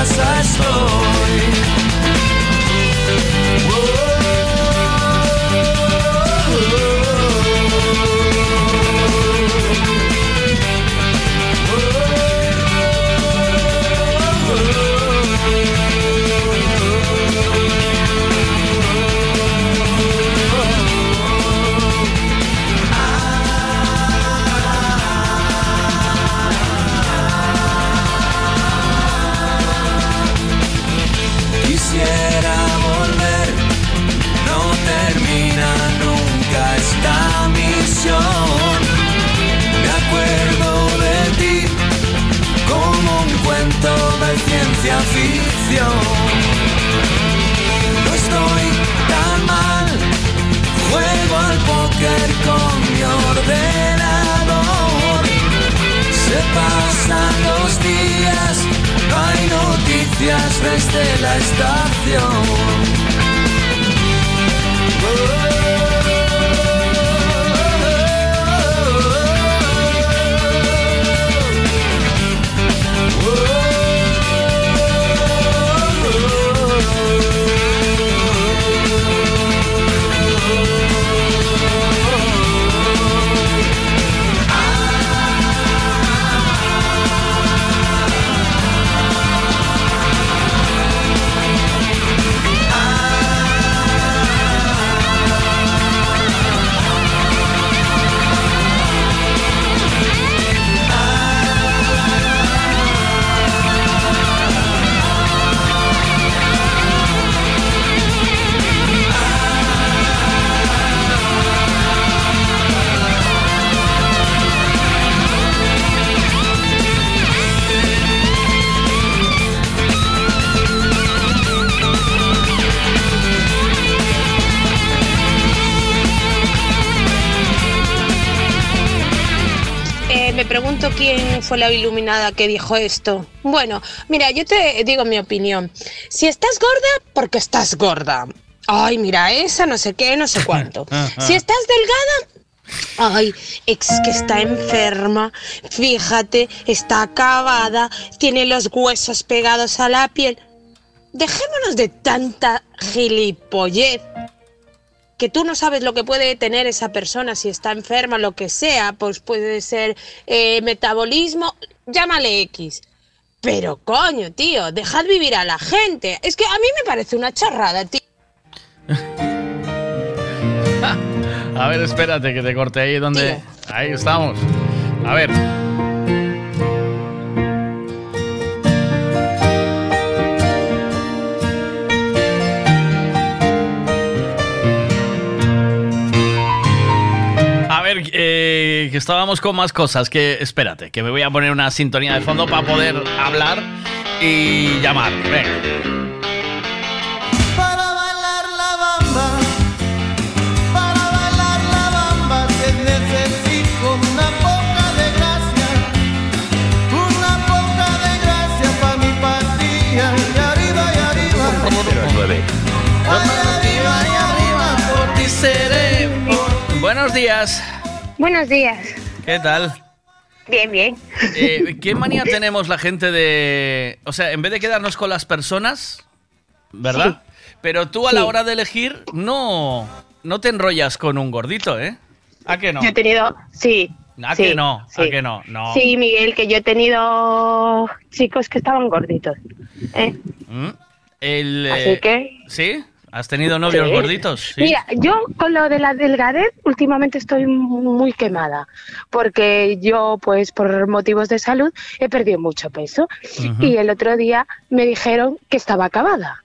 Mi casa estoy. No estoy tan mal, juego al póker con mi ordenador. Se pasan los días, hay noticias desde la estación. Pregunto quién fue la iluminada que dijo esto. Bueno, mira, yo te digo mi opinión. Si estás gorda, porque estás gorda. Ay, mira, esa no sé qué, no sé cuánto. [LAUGHS] Si estás delgada, ay, es que está enferma. Fíjate, está acabada, tiene los huesos pegados a la piel. Dejémonos de tanta gilipollez que tú no sabes lo que puede tener esa persona si está enferma, lo que sea, pues puede ser eh, metabolismo, llámale X. Pero coño, tío, dejad vivir a la gente. Es que a mí me parece una chorrada, tío. [LAUGHS] A ver, espérate que te corte ahí donde. Ahí estamos. A ver. Eh, que estábamos con más cosas. Que espérate, que me voy a poner una sintonía de fondo para poder hablar y llamar. Venga. Para bailar la bamba, para bailar la bamba, te necesito una poca de gracia, una poca de gracia para mi partida. Y arriba, y arriba, ay, arriba, y arriba, por ti seré. Buenos días. Buenos días. ¿Qué tal? Bien, bien. Eh, [LAUGHS] ¿Qué manía tenemos la gente de... O sea, en vez de quedarnos con las personas, ¿verdad? Pero tú a la Sí. hora de elegir no, no te enrollas con un gordito, ¿eh? ¿A que no? Yo he tenido, sí. ¿A sí, que no? ¿A sí. que no? No. Sí, Miguel, que yo he tenido chicos que estaban gorditos. ¿eh? ¿Mm? El, Así eh, que- ¿Sí? ¿Has tenido novios Sí. gorditos? Sí. Mira, yo con lo de la delgadez últimamente estoy muy quemada, porque yo, pues por motivos de salud, he perdido mucho peso. Y el otro día me dijeron que estaba acabada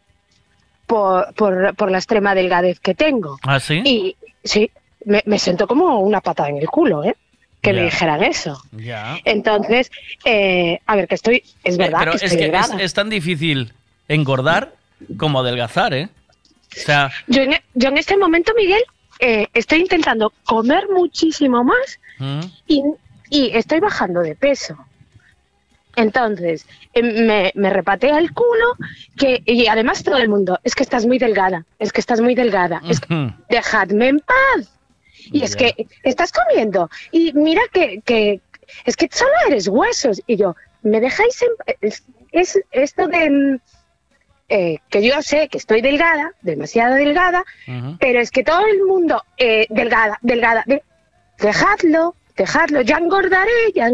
por, por, por la extrema delgadez que tengo. ¿Ah, sí? Y sí, me, me sentó como una patada en el culo, ¿eh? Que me dijeran eso. Ya. Entonces, eh, a ver, que estoy, es verdad Pero que es estoy que es, delgada. es tan difícil engordar como adelgazar, ¿eh? O sea, Yo en, yo en este momento, Miguel, eh, estoy intentando comer muchísimo más ¿mm? y, y estoy bajando de peso. Entonces, eh, me, me repatea el culo que, y además todo el mundo, es que estás muy delgada, es que estás muy delgada, es que Ujú. dejadme en paz. Y es que estás comiendo y mira que, que es que solo eres huesos. Y yo, ¿me dejáis en es, es esto de mm, eh, que yo sé que estoy delgada, demasiado delgada, pero es que todo el mundo, eh, delgada, delgada, de- dejadlo, dejadlo, ya engordaré, ya,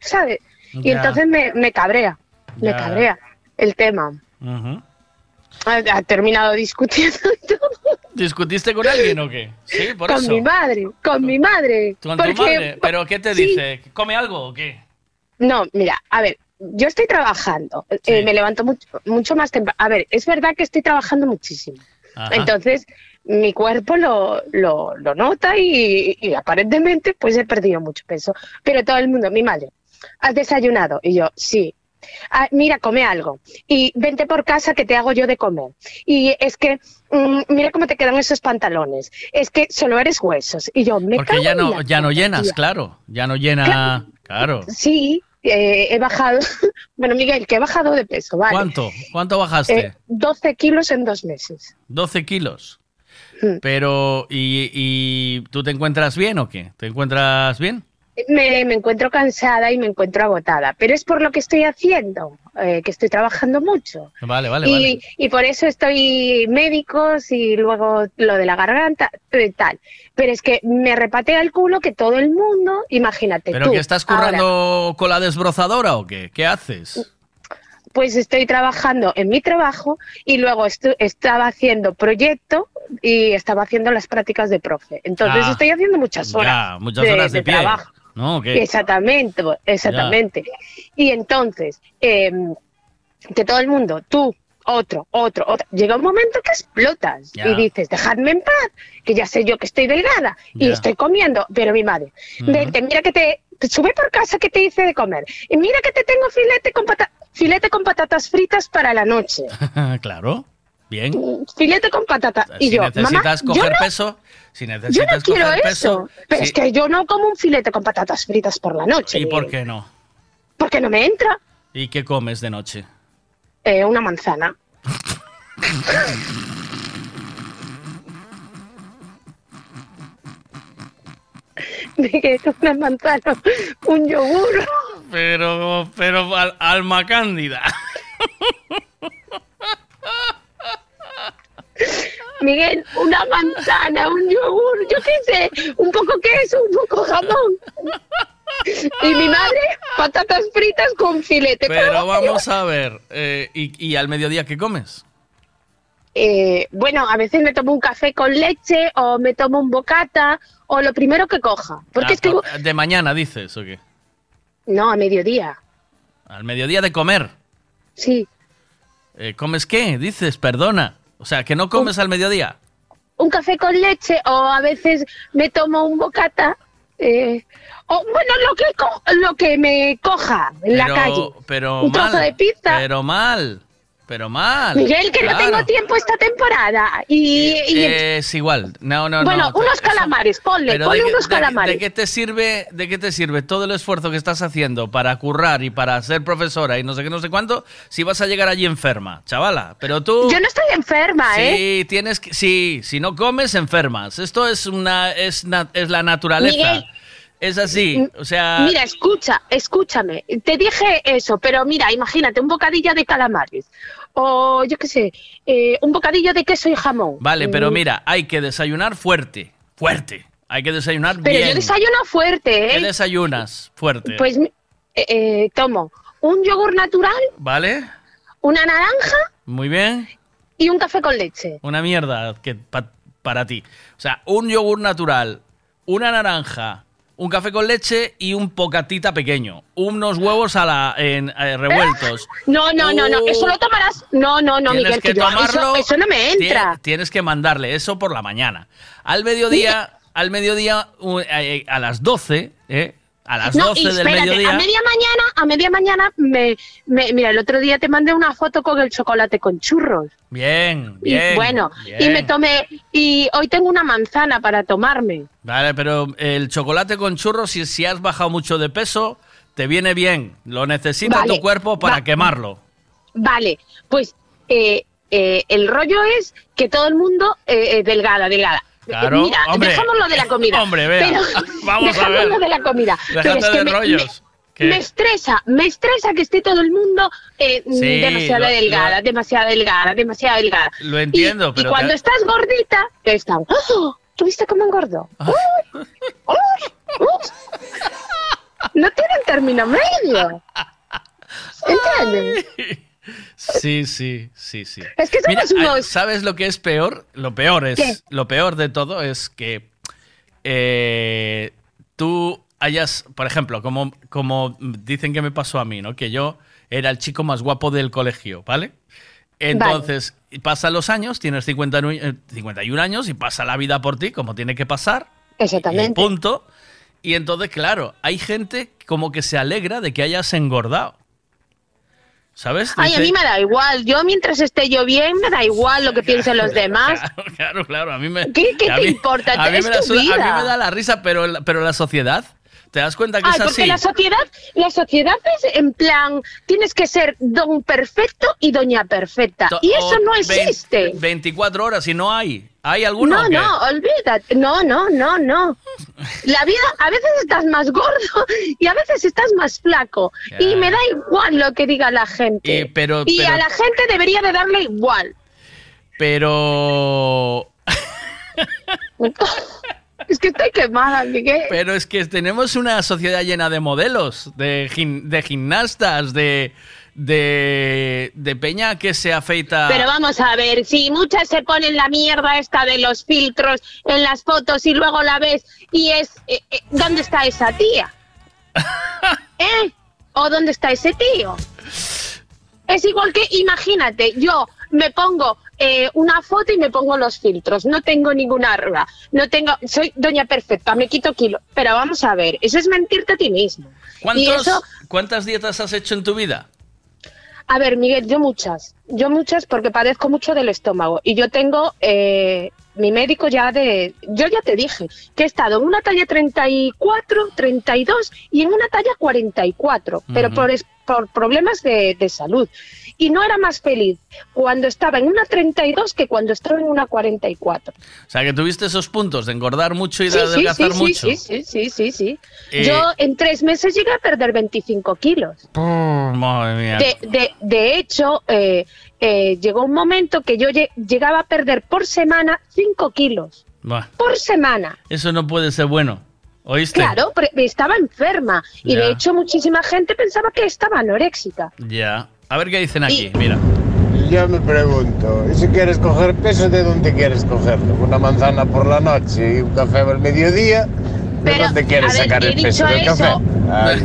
¿sabes? Y entonces me, me cabrea, me cabrea el tema. Ha, ha terminado discutiendo [LAUGHS] todo ¿Discutiste con alguien o qué? Sí, por con eso. mi madre, con mi madre. ¿Con tu madre? ¿Pero qué te Sí. dice? ¿Come algo o qué? No, mira, a ver, yo estoy trabajando, eh, me levanto mucho, mucho más temprano. A ver, es verdad que estoy trabajando muchísimo. Ajá. Entonces, mi cuerpo lo, lo, lo nota y, y aparentemente pues he perdido mucho peso. Pero todo el mundo, mi madre, ¿has desayunado? Y yo, sí. "Ah, mira, come algo. Y vente por casa que te hago yo de comer. Y es que, mm, mira cómo te quedan esos pantalones. Es que solo eres huesos. Y yo, me Porque cago ya no, ya no llenas, tía. claro. Ya no llena. Claro. Sí, eh, he bajado. [LAUGHS] bueno, Miguel, que he bajado de peso, ¿vale? ¿Cuánto? ¿Cuánto bajaste? Eh, 12 kilos en dos meses. 12 kilos. Mm. Pero, ¿y, ¿y tú te encuentras bien o qué? ¿Te encuentras bien? Me, me encuentro cansada y me encuentro agotada, pero es por lo que estoy haciendo, eh, que estoy trabajando mucho. Vale, vale, y, vale. y por eso estoy médicos y luego lo de la garganta, eh, tal. Pero es que me repatea el culo que todo el mundo, imagínate ¿Pero tú. que estás ahora, currando con la desbrozadora o qué? ¿Qué haces? pues estoy trabajando en mi trabajo y luego estaba haciendo proyecto y estaba haciendo las prácticas de profe. Entonces Ah, estoy haciendo muchas horas. Ya, muchas horas de, pie. trabajo. ¿No? Exactamente, exactamente. Y entonces, eh, que todo el mundo, tú, otro, otro, otro, llega un momento que explotas Ya. y dices, dejadme en paz, que ya sé yo que estoy delgada y estoy comiendo, pero mi madre, mira que te, te sube por casa que te hice de comer y mira que te tengo filete con, pata- filete con patatas fritas para la noche, [LAUGHS] claro. Bien. filete con patatas. Y si yo, necesitas mamá, coger yo no, peso, si yo no quiero coger eso, peso, pero sí. es que yo no como un filete con patatas fritas por la noche. ¿y por qué no? Porque no me entra. ¿Y qué comes de noche? Eh, una manzana. [LAUGHS] Dije, una manzana, un yogur. Pero, pero, al- alma cándida. [LAUGHS] Miguel, una manzana, un yogur, yo qué sé, un poco queso, un poco jamón. Y mi madre, patatas fritas con filete. Pero vamos a ver, eh, ¿y, y al mediodía qué comes? eh, bueno, a veces me tomo un café con leche o me tomo un bocata o lo primero que coja. Porque Ah, es que... de mañana dices, ¿o qué? No, a mediodía. Al mediodía de comer. Sí. Eh, ¿Comes qué? Dices, perdona. O sea, que no comes al mediodía. Un café con leche o a veces me tomo un bocata. eh, o bueno, lo que, lo que me coja en la calle. Pero Un mal. trozo de pizza. Pero mal. Pero mal. Miguel, que no tengo tiempo esta temporada. Y, y- Es igual. No, no, bueno, no. unos calamares, ponle, ponle unos calamares. ¿de qué te sirve, de qué te sirve todo el esfuerzo que estás haciendo para currar y para ser profesora y no sé qué, no sé cuánto, si vas a llegar allí enferma, chavala? Pero tú. Yo no estoy enferma, ¿eh? Sí, tienes que, sí, si no comes enfermas. Esto es una, es, na- es la naturaleza. Miguel. Es así, o sea. Mira, escucha, escúchame. Te dije eso, pero mira, imagínate un bocadillo de calamares. O yo qué sé, eh, un bocadillo de queso y jamón. Vale, pero Mm, mira, hay que desayunar fuerte, fuerte. Hay que desayunar Pero bien. yo desayuno fuerte, ¿Qué ¿eh? desayunas? Fuerte. Pues eh, eh, tomo un yogur natural, ¿Vale? una naranja Muy bien. y un café con leche. Una mierda que pa- para ti. O sea, un yogur natural, una naranja, un café con leche y un pocatita pequeño. Unos huevos a la en, eh, revueltos. No, no, no, no, eso lo tomarás. No, no, no, Tienes Miguel, que que yo- tomarlo. eso, eso no me entra. Tie- Tienes que mandarle eso por la mañana. Al mediodía, al mediodía eh, a las 12, ¿eh? A las No, 12 y del espérate, mediodía. a media mañana, a media mañana me, me- mira, el otro día te mandé una foto con el chocolate con churros. Bien, Y bien. bueno, bien. y me tomé y hoy tengo una manzana para tomarme. Vale, pero el chocolate con churros, si, si has bajado mucho de peso, te viene bien. Lo necesita Vale, tu cuerpo para va- quemarlo. Vale, pues eh, eh, el rollo es que todo el mundo eh, eh, delgada, delgada. Claro, Mira, hombre. dejamos lo de la comida. Hombre, vea, Pero- [LAUGHS] vamos a ver. lo de la comida. Pero Déjate es que de me- rollos. me- ¿Qué? Me estresa, me estresa que esté todo el mundo eh, Sí, demasiado lo- delgada, lo- demasiado delgada, demasiado delgada. Lo entiendo, y, pero Y cuando te- estás gordita, están. ¡Oh! ¿Tú viste cómo engordó? ¡Uy! ¡Uy! ¡Uy! No tienen término medio. [LAUGHS] ¿Entiendes? Sí, sí, sí, sí. Es que somos Mira, unos- ¿sabes lo que es peor? Lo peor es, ¿Qué? lo peor de todo es que eh, tú hayas, por ejemplo, como, como dicen que me pasó a mí, ¿no? Que yo era el chico más guapo del colegio, ¿vale? Entonces, pasan los años, tienes 50 nu- eh, 51 años y pasa la vida por ti como tiene que pasar. Exactamente. Y punto. Y entonces, claro, hay gente como que se alegra de que hayas engordado. ¿Sabes? Ay, a mí me da igual. Yo mientras esté yo bien, me da igual lo que [LAUGHS] piensen los demás. [LAUGHS] Claro, claro, a mí me. ¿Qué- qué a te mí- importa? A mí, Es me da, su- a mí me da la risa, pero, la- pero la sociedad, ¿te das cuenta que Ay, es porque así? la sociedad, la sociedad es en plan, tienes que ser don perfecto y doña perfecta. To- Y eso no existe. 24 horas y no hay. ¿Hay alguno? No, no, olvídate. No, no, no, no. La vida, a veces estás más gordo y a veces estás más flaco. Y me da igual lo que diga la gente. Y- pero- y pero- a la gente debería de darle igual. Pero. [LAUGHS] Es que estoy quemada, Miguel. Pero es que tenemos una sociedad llena de modelos, de, gim- de gimnastas, de, de, de peña que se afeita. Pero vamos a ver, si muchas se ponen la mierda esta de los filtros en las fotos y luego la ves y es... eh, eh, ¿Dónde está esa tía? [LAUGHS] ¿Eh? ¿O dónde está ese tío? Es igual que, imagínate, yo me pongo eh, una foto y me pongo los filtros, no tengo ninguna arruga, no tengo, soy doña perfecta, me quito kilo, pero vamos a ver, eso es mentirte a ti mismo. Y ¿Cuántos, eso, ¿Cuántas dietas has hecho en tu vida? A ver, Miguel, yo muchas, yo muchas porque padezco mucho del estómago y yo tengo eh, mi médico ya de, yo ya te dije que he estado en una talla 34, 32 y en una talla 44, pero Ujú. por, es- por problemas de, de salud. Y no era más feliz cuando estaba en una 32 que cuando estaba en una 44. O sea, que tuviste esos puntos de engordar mucho y de Sí, sí, adelgazar sí, mucho. sí, sí, sí, sí, sí. Eh, Yo en tres meses llegué a perder 25 kilos. Madre mía. De, de, de hecho, eh, eh, llegó un momento que yo lle- llegaba a perder por semana 5 kilos. Buah, Por semana. eso no puede ser bueno. ¿Oíste? Claro, pero estaba enferma. Y Ya. de hecho muchísima gente pensaba que estaba anoréxica. Ya. A ver qué dicen aquí, mira. yo me pregunto, ¿y si quieres coger peso, de dónde quieres cogerlo? ¿Una manzana por la noche y un café al mediodía? ¿De Pero, dónde quieres ver, sacar he el peso del eso. café? Ay,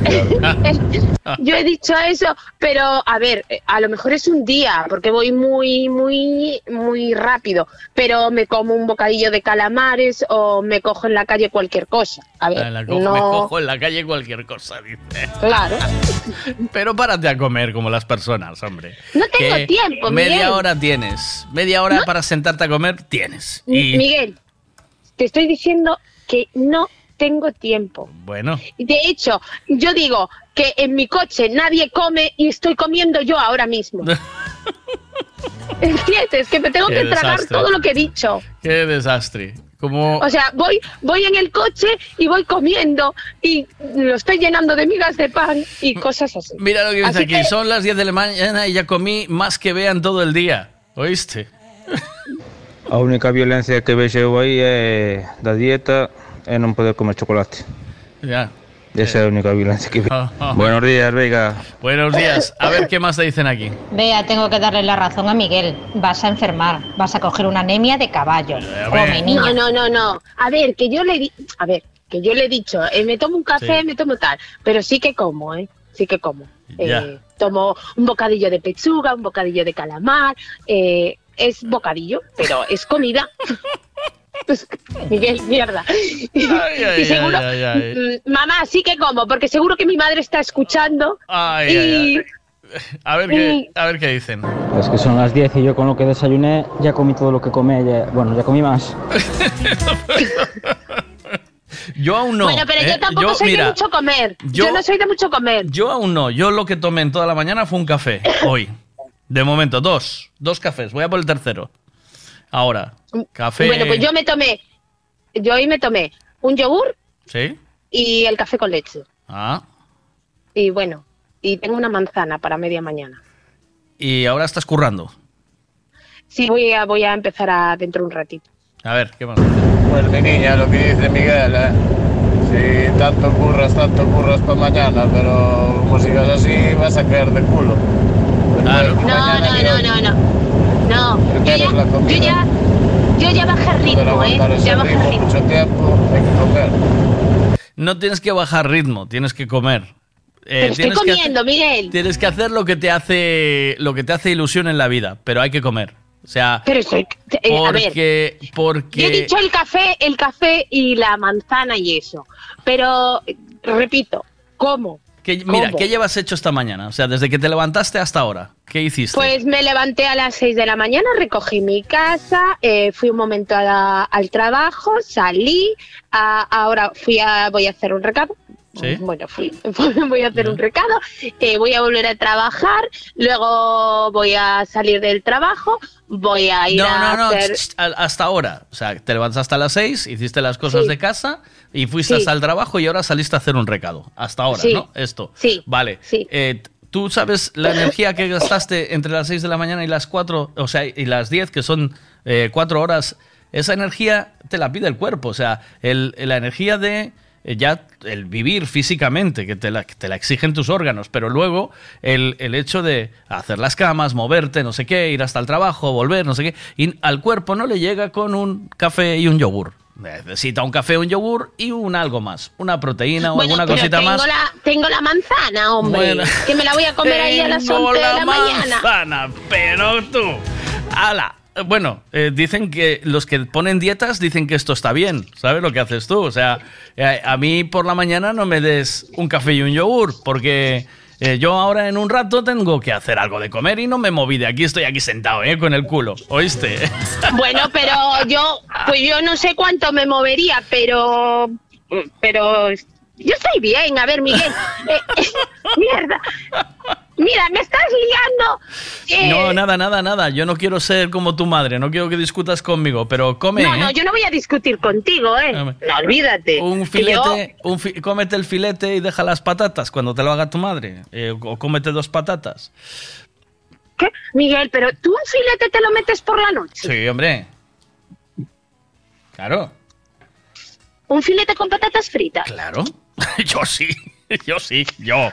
Dios. [LAUGHS] Yo he dicho eso, pero a ver, a lo mejor es un día, porque voy muy, muy, muy rápido, pero me como un bocadillo de calamares o me cojo en la calle cualquier cosa. A ver, Ah, la cojo- no... Me cojo en la calle cualquier cosa, dice. Claro. [LAUGHS] Pero párate a comer como las personas, hombre. No tengo Que tiempo, Media Miguel. hora tienes. Media hora para sentarte a comer tienes. Y Miguel, te estoy diciendo que no tengo tiempo. bueno, De hecho, yo digo que en mi coche nadie come y estoy comiendo yo ahora mismo. [LAUGHS] ¿Entiendes? Que me tengo Qué que tragar desastre. todo lo que he dicho. qué desastre. Como O sea, voy, voy en el coche y voy comiendo y lo estoy llenando de migas de pan y cosas así. Mira lo que dice aquí. que- Son las 10 de la mañana y ya comí más que vean todo el día. ¿Oíste? A única violencia que vexo aí é da dieta e non poder comer chocolate. Ya. Esa é a única violencia que vexo. ah. Buenos días, Vega. Buenos días. A ver qué más te dicen aquí. Vea, tengo que darle la razón a Miguel. Vas a enfermar, vas a coger una anemia de caballo. Come, niña. No, no, no, no. A ver, que yo le di, a ver, que yo le he dicho, eh, me tomo un café, Sí. me tomo tal, pero sí que como, ¿eh? Sí que como. Eh, tomo un bocadillo de pechuga, un bocadillo de calamar, eh, es bocadillo, pero es comida. [LAUGHS] Pues, [LAUGHS] Miguel, mierda. ay, y seguro, ay, ay. mm, mamá, sí que como, porque seguro que mi madre está escuchando. Ay, y ay, ay. A ver qué, a ver qué dicen. Es que son las 10 y yo con lo que desayuné ya comí todo lo que comí. ya- bueno, ya comí más. [LAUGHS] Yo aún no. bueno, pero ¿eh? yo tampoco soy mira, de mucho comer. yo- Yo, no soy de mucho comer. Yo aún no. Yo lo que tomé en toda la mañana fue un café. Hoy. De momento, dos. Dos cafés. Voy a por el tercero. Ahora. Café. Bueno, pues yo me tomé, yo hoy me tomé un yogur ¿Sí? y el café con leche. Ah. Y bueno, y tengo una manzana para media mañana. Y ahora estás currando. Sí, voy a, voy a empezar a dentro de un ratito. A ver, ¿qué más? Pues mi niña, lo que dice Miguel, ¿eh? Si tanto curras, tanto curras para mañana, pero como sigas así vas a caer de culo. Claro. No, no, no, no, no. No, yo ya, yo ya, yo ya bajé ritmo, ¿eh? Ya bajé ritmo. mucho tiempo, hay que comer. No tienes que bajar ritmo, tienes que comer. Eh, Pero estoy tienes que hacer- comiendo, Miguel. Tienes que hacer lo que te hace lo que te hace ilusión en la vida, pero hay que comer. O sea, Pero estoy, eh, a ver, porque porque yo he dicho el café, el café y la manzana y eso. Pero, repito, ¿cómo? Que- mira. ¿qué llevas hecho esta mañana? O sea, desde que te levantaste hasta ahora, ¿qué hiciste? Pues me levanté a las 6 de la mañana, recogí mi casa, eh, fui un momento a la- al trabajo, salí, a- ahora fui a, voy a hacer un recado. ¿Sí? Bueno, fui, [LAUGHS] voy a hacer un recado, eh, voy a volver a trabajar, luego voy a salir del trabajo, voy a ir no, a no, no, hacer... hasta ahora. O sea, te levantaste a las 6, hiciste las cosas Sí. de casa y fuiste Sí. hasta el trabajo y ahora saliste a hacer un recado. Hasta ahora, Sí. ¿no? Esto. Sí. Vale. Eh, ¿Tú sabes la energía que gastaste entre las 6 de la mañana y las 4, o sea, y las 10, que son 4 horas? Esa energía te la pide el cuerpo, o sea, el, la energía de eh, ya el vivir físicamente, que te la, que te la exigen tus órganos, pero luego el, el hecho de hacer las camas, moverte, no sé qué, ir hasta el trabajo, volver, no sé qué, y al cuerpo no le llega con un café y un yogur. Necesita un café, un yogur y un algo más, una proteína o Bueno, alguna pero cosita tengo más. La, tengo la manzana, hombre, Bueno. que me la voy a comer ahí a las Tengo 11 de la la mañana. manzana, pero tú. ¡Hala! Bueno, eh, dicen que los que ponen dietas dicen que esto está bien. ¿Sabes lo que haces tú? O sea, eh, a mí por la mañana no me des un café y un yogur, porque eh, yo ahora en un rato tengo que hacer algo de comer y no me moví de aquí. Estoy aquí sentado, ¿eh? Con el culo. ¿Oíste? [LAUGHS] Bueno, pero yo, pues yo no sé cuánto me movería, pero, pero yo estoy bien. A ver, Miguel, eh, [LAUGHS] mierda, mira, me estás liando. Eh, No, nada, nada, nada. Yo no quiero ser como tu madre. No quiero que discutas conmigo, pero come. no, ¿eh? no, yo no voy a discutir contigo, eh. No, olvídate. Un yo- filete, un fi- cómete el filete y deja las patatas cuando te lo haga tu madre. Eh, o cómete dos patatas. ¿Qué? Miguel, pero tú un filete te lo metes por la noche. Sí, hombre. Claro, Un filete con patatas fritas. claro. [LAUGHS] [LAUGHS] Yo sí, yo sí, yo.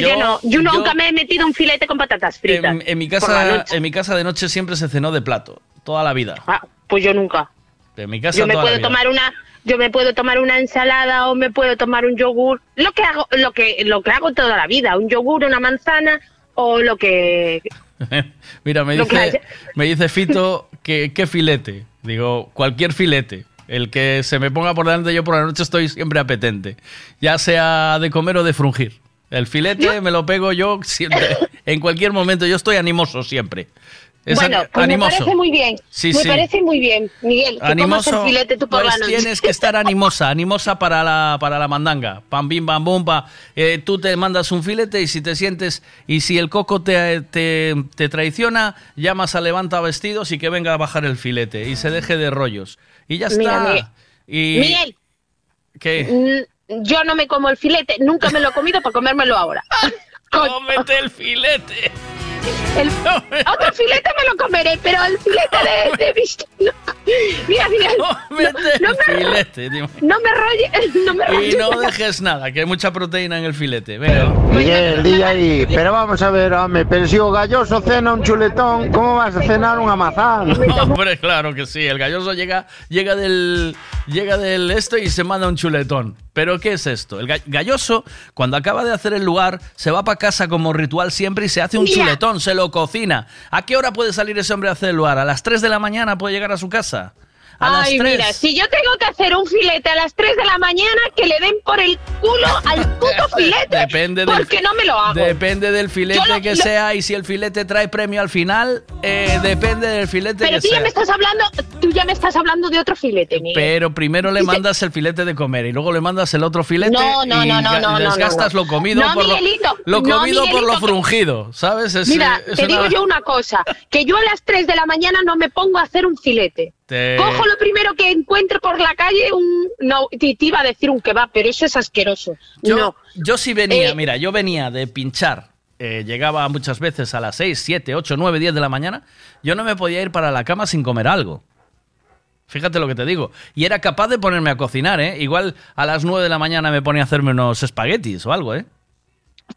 Pues yo, no, yo, nunca me he metido un filete con patatas fritas. En, en mi casa, en mi casa de noche siempre se cenó de plato, toda la vida. Ah, pues yo nunca. En mi casa Yo me toda la puedo vida. tomar una yo me puedo tomar una ensalada o me puedo tomar un yogur, lo que hago lo que lo que hago toda la vida, un yogur, una manzana o lo que [LAUGHS] Mira, me dice, haya- me dice Fito [LAUGHS] que qué filete. Digo, cualquier filete. El que se me ponga por delante, yo por la noche estoy siempre apetente. Ya sea de comer o de frungir. El filete me lo pego yo siempre. [LAUGHS] En cualquier momento, yo estoy animoso siempre. Es bueno, pues animoso. me parece muy bien. Sí, me sí. parece muy bien, Miguel. Que comas Animoso, el filete tú por pues la noche. tienes que estar animosa, animosa para la, para la mandanga. Pam, bim, bam, bum, pa. Eh, tú te mandas un filete y si te sientes, y si el coco te, te, te traiciona, llamas a Levanta Vestidos y que venga a bajar el filete y se deje de rollos. Y ya Mira, está. Miguel. Y, Miguel, ¿Qué? Yo no me como el filete, nunca me lo he comido para comérmelo ahora. [LAUGHS] Cómete el filete. El- otro filete me lo comeré, pero el filete de, de [LAUGHS] bistec no. Mira, Miguel, no, Cómete no el me, filete, dime. no me rolles, [LAUGHS] no me Y no dejes nada, que hay mucha proteína en el filete. Venga. Miguel, di ahí, pero vamos a ver, hombre, pero si o galloso cena un chuletón, ¿cómo vas a cenar una mazán? [LAUGHS] Hombre, claro que sí. El galloso llega, llega del, llega del esto y se manda un chuletón. Pero ¿qué es esto? El ga- galloso, cuando acaba de hacer el lugar, se va para casa como ritual siempre y se hace un Mira. chuletón, se lo cocina. ¿A qué hora puede salir ese hombre a hacer el lugar? ¿A las 3 de la mañana puede llegar a su casa? A Ay, las 3. mira, si yo tengo que hacer un filete a las 3 de la mañana, que le den por el culo al puto [LAUGHS] filete. Depende del, porque no me lo hago. Depende del filete lo- que lo- sea y si el filete trae premio al final, eh, depende del filete Pero que tú ya me estás hablando, tú ya me estás hablando de otro filete, Miguel. Pero primero le mandas el filete de comer y luego le mandas el otro filete No, no, y no, no, no, no, desgastas no. lo comido No, por lo, Miguelito, lo no, comido por lo frungido, ¿sabes? Es, Mira, es te una- digo yo una cosa, que yo a las 3 de la mañana no me pongo a hacer un filete. Te- Cojo lo primero que encuentre por la calle, un... No, te, te iba a decir un kebab, pero eso es asqueroso. yo, no. yo sí venía, Eh, mira, yo venía de pinchar. eh, llegaba muchas veces a las 6, 7, 8, 9, 10 de la mañana. Yo no me podía ir para la cama sin comer algo. Fíjate lo que te digo. Y era capaz de ponerme a cocinar, ¿eh? Igual a las 9 de la mañana me ponía a hacerme unos espaguetis o algo, ¿eh?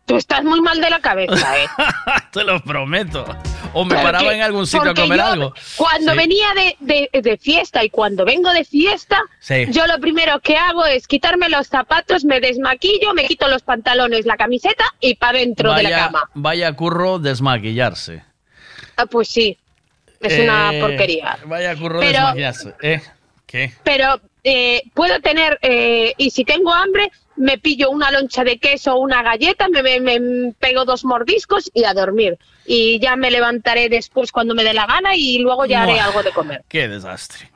Tú estás muy mal de la cabeza, ¿eh? [LAUGHS] Te lo prometo. O me Porque- paraba en algún sitio a comer yo, algo. Cuando Sí. venía de, de- de fiesta y cuando vengo de fiesta, Sí. yo lo primero que hago es quitarme los zapatos, me desmaquillo, me quito los pantalones, la camiseta y para dentro de la cama. vaya curro desmaquillarse. Ah, pues sí, es Eh, una porquería. Vaya curro Pero- desmaquillarse. ¿Eh? ¿Qué? Pero eh, puedo tener, eh, y si tengo hambre, me pillo una loncha de queso o una galleta, me, me- me pego dos mordiscos y a dormir. Y ya me levantaré después cuando me dé la gana y luego ya haré algo de comer. Qué desastre.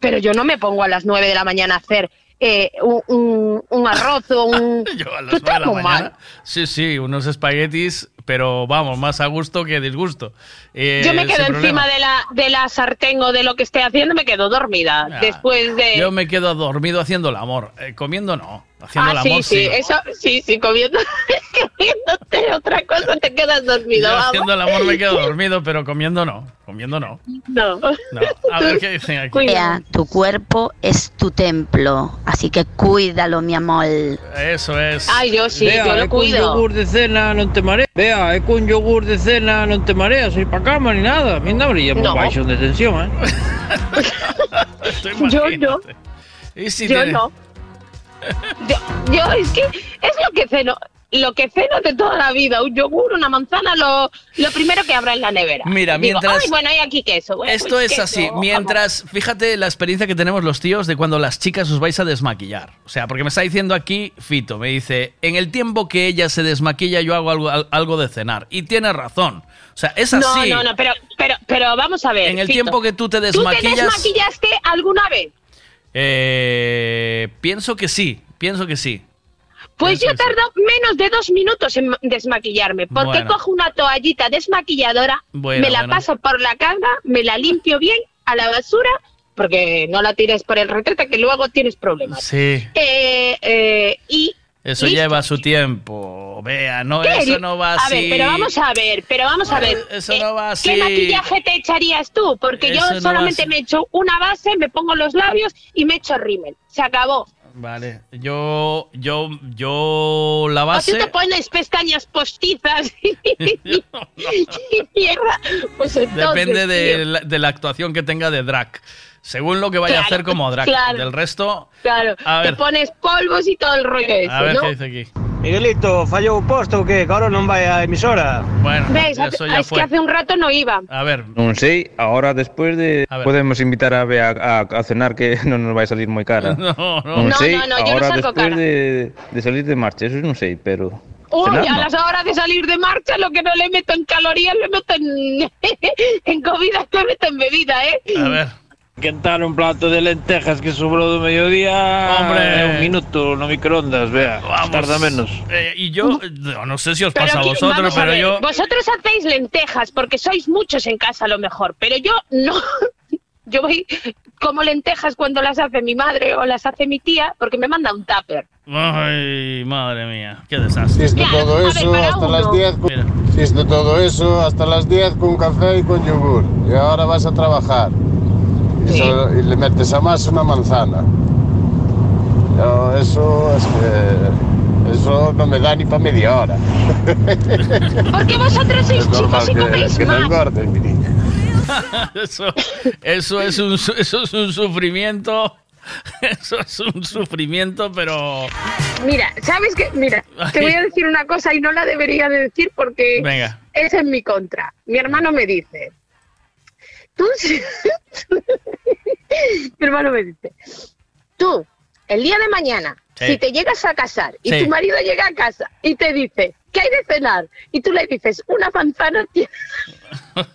Pero yo no me pongo a las 9 de la mañana a hacer eh, un, un- un arroz o un... [LAUGHS] Yo a las Tú 9 de la mañana. mal. Sí, sí, unos espaguetis, pero vamos, más a gusto que disgusto. Eh, Yo me quedo encima de la, de la sartén o de lo que esté haciendo, me quedo dormida. Ah, después de... Yo me quedo dormido haciendo el amor. Eh, comiendo no. Haciendo el ah, amor sí, sí, eso, sí, sí, comiendo, [LAUGHS] comiéndote otra cosa te quedas dormido. Yo haciendo el amor me quedo dormido, pero comiendo no. Comiendo no. No. No. A ver qué dicen aquí. Vea, tu cuerpo es tu templo, así que cuídalo, mi amor. Eso es. Ay, yo sí, Vea, yo lo es con cuido. yogur de cena non te mareas. Vea, es con yogur de cena non te mareas, ir para cama ni nada. A mí no habría No. baixo de tensión, ¿eh? [LAUGHS] Yo no. Y si yo tiene- no. Yo, yo es que es lo que ceno. Lo que ceno de toda la vida, un yogur, una manzana, lo, lo primero que habrá en la nevera. Mira, Digo, mientras- Ay, bueno, hay aquí queso. Bueno, Esto pues es queso, así. vamos. Mientras, fíjate la experiencia que tenemos los tíos de cuando las chicas os vais a desmaquillar. O sea, porque me está diciendo aquí Fito, me dice, en el tiempo que ella se desmaquilla yo hago algo, al- algo de cenar. Y tiene razón. O sea, es así. No, no, no, pero, pero, pero vamos a ver. En el Fito. tiempo que tú te ¿Tú te desmaquillas- desmaquillaste alguna vez? Eh, pienso que sí, pienso que sí. Pues Pienso yo sí. tardo menos de dos minutos en desmaquillarme, porque Bueno. cojo una toallita desmaquilladora, Bueno, me la bueno. paso por la cara, me la limpio bien a la basura, porque no la tires por el retrete que luego tienes problemas. Sí. Eh, eh, y Eso listo. lleva su tiempo. Vea, no, ¿Qué? eso no va así. A ver, pero vamos a ver, pero vamos a ver. Eso eh, no va así. ¿Qué maquillaje te echarías tú? Porque Eso no yo solamente me echo una base, me pongo los labios y me echo rímel. Se acabó. Vale, yo, yo, yo la O tú base. te pones pestañas postizas [LAUGHS] y mierda. Pues entonces, Depende de la, de la actuación que tenga de drag. Según lo que vaya a Claro, hacer como drag. claro. Del resto, Claro, A te ver. pones polvos y todo el rollo ese, a ver ¿no? qué dice aquí. Miguelito, fallou o posto que ahora non vai a emisora. Bueno, ¿Ves? eso ya es fue. que hace un rato no iba. A ver, Non sei, ahora despois de A podemos invitar a Bea a, a cenar que [LAUGHS] non nos vai salir moi cara. [LAUGHS] No, no. Non No, sei, no, no, yo no ahora salgo despois cara. de, de salir de marcha, eso non sei, pero Uy, cenar, a no. las horas de salir de marcha, lo que no le meto en calorías, le meto en, [LAUGHS] en comida, le meto en bebida, ¿eh? a ver. Quentar un plato de lentejas que sobró do mediodía. Hombre. Un minuto no microondas, vea. Vamos. Tarda menos. Eh, y yo, no, no sé si os pasa a que- vosotros, vamos a pero ver, yo. Vosotros hacéis lentejas porque sois muchos en casa a lo mejor, pero yo no. [LAUGHS] Yo voy como lentejas cuando las hace mi madre o las hace mi tía porque me manda un tupper. Ay, madre mía, qué desastre. Hiciste Claro, todo a ver, eso para hasta uno. las 10 con... Mira. Hiciste todo eso hasta las 10 con café y con yogur. Y ahora vas a trabajar. Y, Sí. solo- y le metes a más una manzana. Yo, eso es que... Eso no me da ni para media hora. [LAUGHS] Porque vosotros sois chicos y que, coméis que no más. engordes, mi niña. [LAUGHS] Eso, eso, es un, eso es un sufrimiento. [LAUGHS] Eso es un sufrimiento, pero. Mira, ¿sabes qué? Mira, te voy a decir una cosa y no la debería de decir porque Venga. es en mi contra. Mi hermano me dice, tú, [LAUGHS] mi hermano me dice, tú, el día de mañana, Sí. si te llegas a casar y Sí. tu marido llega a casa y te dice, ¿qué hay de cenar? Y tú le dices, una manzana, [LAUGHS] tía. [LAUGHS]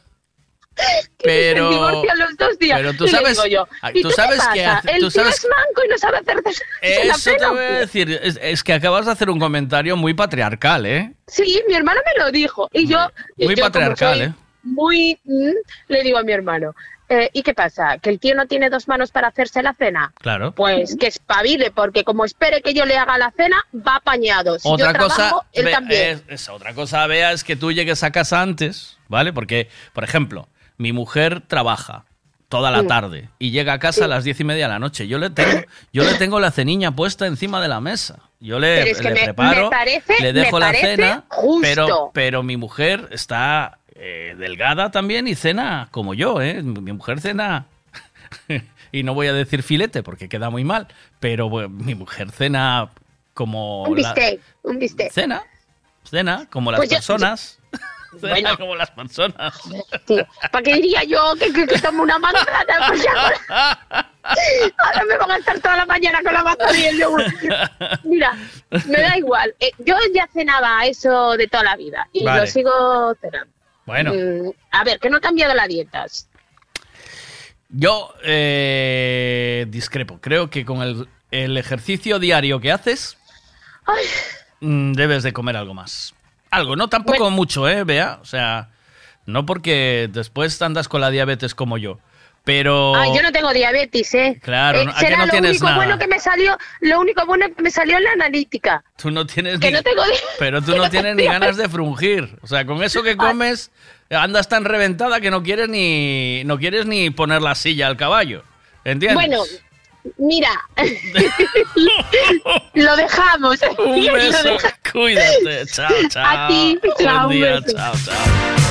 Pero- divorcian los dos días. pero tú sabes- yo, ¿y tú sabes que hace- tú sabes- es manco y no sabe hacer Eso te voy a decir. Es, es que acabas de hacer un comentario muy patriarcal, ¿eh? Sí, mi hermano me lo dijo. Y yo. y Muy yo, patriarcal, soy ¿eh? Muy. mm, le digo a mi hermano. eh, ¿Y qué pasa? ¿Que el tío no tiene dos manos para hacerse la cena? Claro. Pues que espabile, porque como espere que yo le haga la cena, va apañado. Si otra yo cosa, trabajo, él también. es- es otra cosa, vea, es que tú llegues a casa antes, ¿vale? Porque, por ejemplo, mi mujer trabaja toda la Mm. tarde y llega a casa a las diez y media de la noche. Yo le tengo, yo le tengo la ceniña puesta encima de la mesa. Yo le, Pero es que le me- preparo, me parece- le dejo la cena, justo. pero, pero mi mujer está eh, delgada también y cena como yo, ¿eh? Mi mujer cena [LAUGHS] y no voy a decir filete porque queda muy mal, pero bueno, mi mujer cena como un la- bistec, un bistec. Cena, cena, como las Pues yo- personas. [LAUGHS] Cena Bueno. como las personas. Tío, ¿Para qué diría yo que, que, que tomo una manzana? Pues ya ahora, [LAUGHS] ahora me van a estar toda la mañana con la manzana y el yogur. Mira, me da igual. Eh, yo ya cenaba eso de toda la vida y Vale. lo sigo cenando. Bueno, Mm, a ver, que no he cambiado la dieta. yo eh, discrepo. Creo que con el, el ejercicio diario que haces, Ay, mm, debes de comer algo más. Algo, no tampoco mucho, ¿eh? Vea, o sea, no porque después andas con la diabetes como yo, pero... ay, yo no tengo diabetes, ¿eh? Claro, Eh, ¿a que será no lo tienes único nada? bueno que me salió, lo único bueno que me salió en la analítica. Tú no tienes Que ni... no tengo Pero tú [LAUGHS] no tienes ni ganas de frungir. O sea, con eso que comes, andas tan reventada que no quieres ni, no quieres ni poner la silla al caballo. ¿Entiendes? Bueno, mira, [LAUGHS] lo dejamos. un [LAUGHS] beso. Cuídate. Chao, chao. A ti, chao, un día, beso. chao, chao.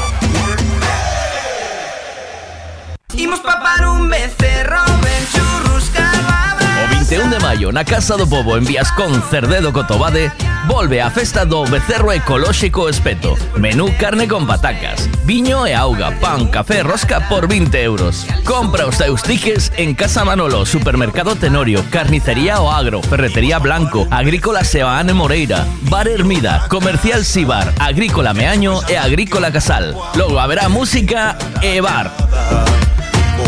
Un O 21 de maio na Casa do Pobo en Viascón Cerdedo Cotobade volve a festa do Becerro Ecolóxico Espeto. Menú carne con patacas, viño e auga, pan, café, rosca por 20 euros. Compra os teus en Casa Manolo, Supermercado Tenorio, Carnicería O Agro, Ferretería Blanco, Agrícola Sebaane Moreira, Bar Hermida, Comercial Sibar, Agrícola Meaño e Agrícola Casal. Logo haberá música e bar.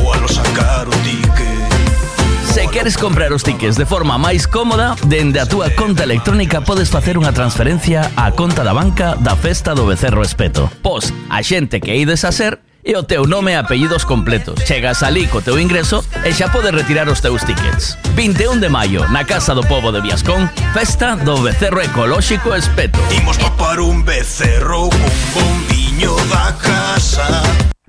Igual sacar o tique Se queres comprar os tickets de forma máis cómoda, dende a túa conta electrónica podes facer unha transferencia á conta da banca da Festa do Becerro Espeto. Pos a xente que ides a ser e o teu nome e apellidos completos. Chegas ali co teu ingreso e xa podes retirar os teus tickets. 21 de maio, na Casa do Povo de Viascón, festa do becerro ecolóxico Espeto. Imos papar un becerro con bombiño da casa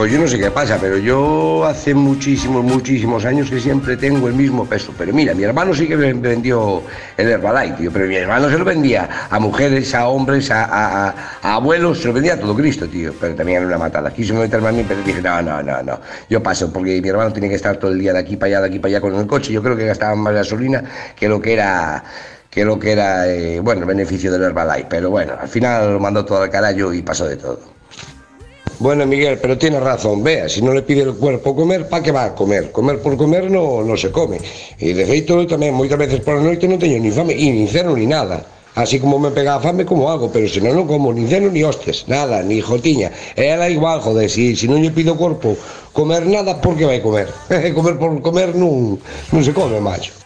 Pues yo no sé qué pasa, pero yo hace muchísimos, muchísimos años que siempre tengo el mismo peso. Pero mira, mi hermano sí que me vendió el Herbalife, tío, pero mi hermano se lo vendía a mujeres, a hombres, a, abuelos, se lo vendía a todo Cristo, tío. Pero también era una matada. Quiso meterme a mí, pero dije, no, no, no, no. Yo paso, porque mi hermano tiene que estar todo el día de aquí para allá, de aquí para allá con el coche. Yo creo que gastaba más gasolina que lo que era que lo que era, eh, bueno, el beneficio del Herbalife. Pero bueno, al final lo mandó todo al carajo y pasó de todo. Bueno, Miguel, pero tiene razón, vea, si no le pide o cuerpo comer, pa que va a comer? Comer por comer no, no se come. Y de feito, eu tamén moitas veces por a noite non teño ni fame, e nin ceno, ni nada. Así como me pega a fame, como hago, pero se non, non como ni ceno, ni hostes, nada, ni jotiña. E ela igual, joder, si, si non lle pido o corpo comer nada, por que vai comer? [LAUGHS] comer por comer non, non se come, macho.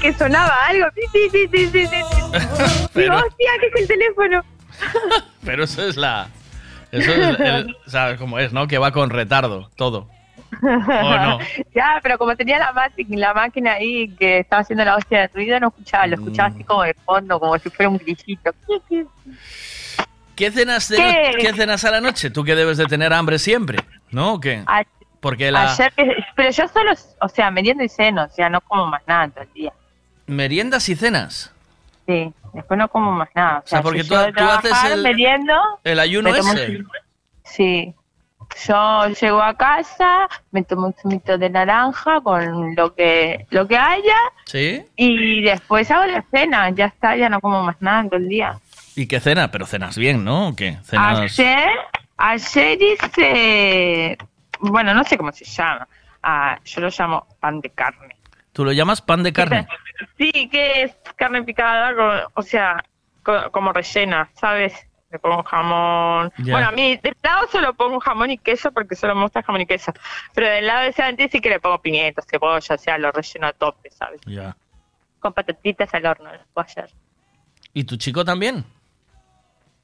Que sonaba algo. Sí, sí, sí, sí, sí, sí. [LAUGHS] Pero, hostia, que es el teléfono. [LAUGHS] pero eso es la. Eso es el- ¿Sabes cómo es, no? Que va con retardo, todo. no? [LAUGHS] ya, pero como tenía la, máquina, la máquina ahí que estaba haciendo la hostia de ruido, no escuchaba, lo escuchaba Mm. así como de fondo, como si fuera un grillito. ¿Qué cenas, de ¿Qué? ¿Qué cenas a la noche? Tú que debes de tener hambre siempre, ¿no? ¿O qué? Porque la Ayer, pero yo solo, o sea, meriendo y ceno, o sea, no como más nada todo el día. Meriendas y cenas. Sí, después no como más nada. O sea, sea, porque si tú- haces el- meriendo, el ayuno ese. un- Sí. Yo llego a casa, me tomo un zumito de naranja con lo que lo que haya ¿Sí? y después hago la cena. Ya está, ya no como más nada en todo el día. ¿Y qué cena? Pero cenas bien, ¿no? ¿O qué? Cenas... Ayer, ayer hice, bueno, no sé cómo se llama. Ah, yo lo llamo pan de carne. ¿Tú lo llamas pan de carne? Sí, que es carne picada, con- o sea, co- como rellena, ¿sabes? Le pongo jamón. Bueno, a mí del lado solo pongo jamón y queso porque solo me gusta jamón y queso. Pero del lado de Santi sí que le pongo pimientos, cebolla, o sea, lo relleno a tope, ¿sabes? Ya. Con patatitas al horno, lo puedo hacer. ¿Y tu chico también?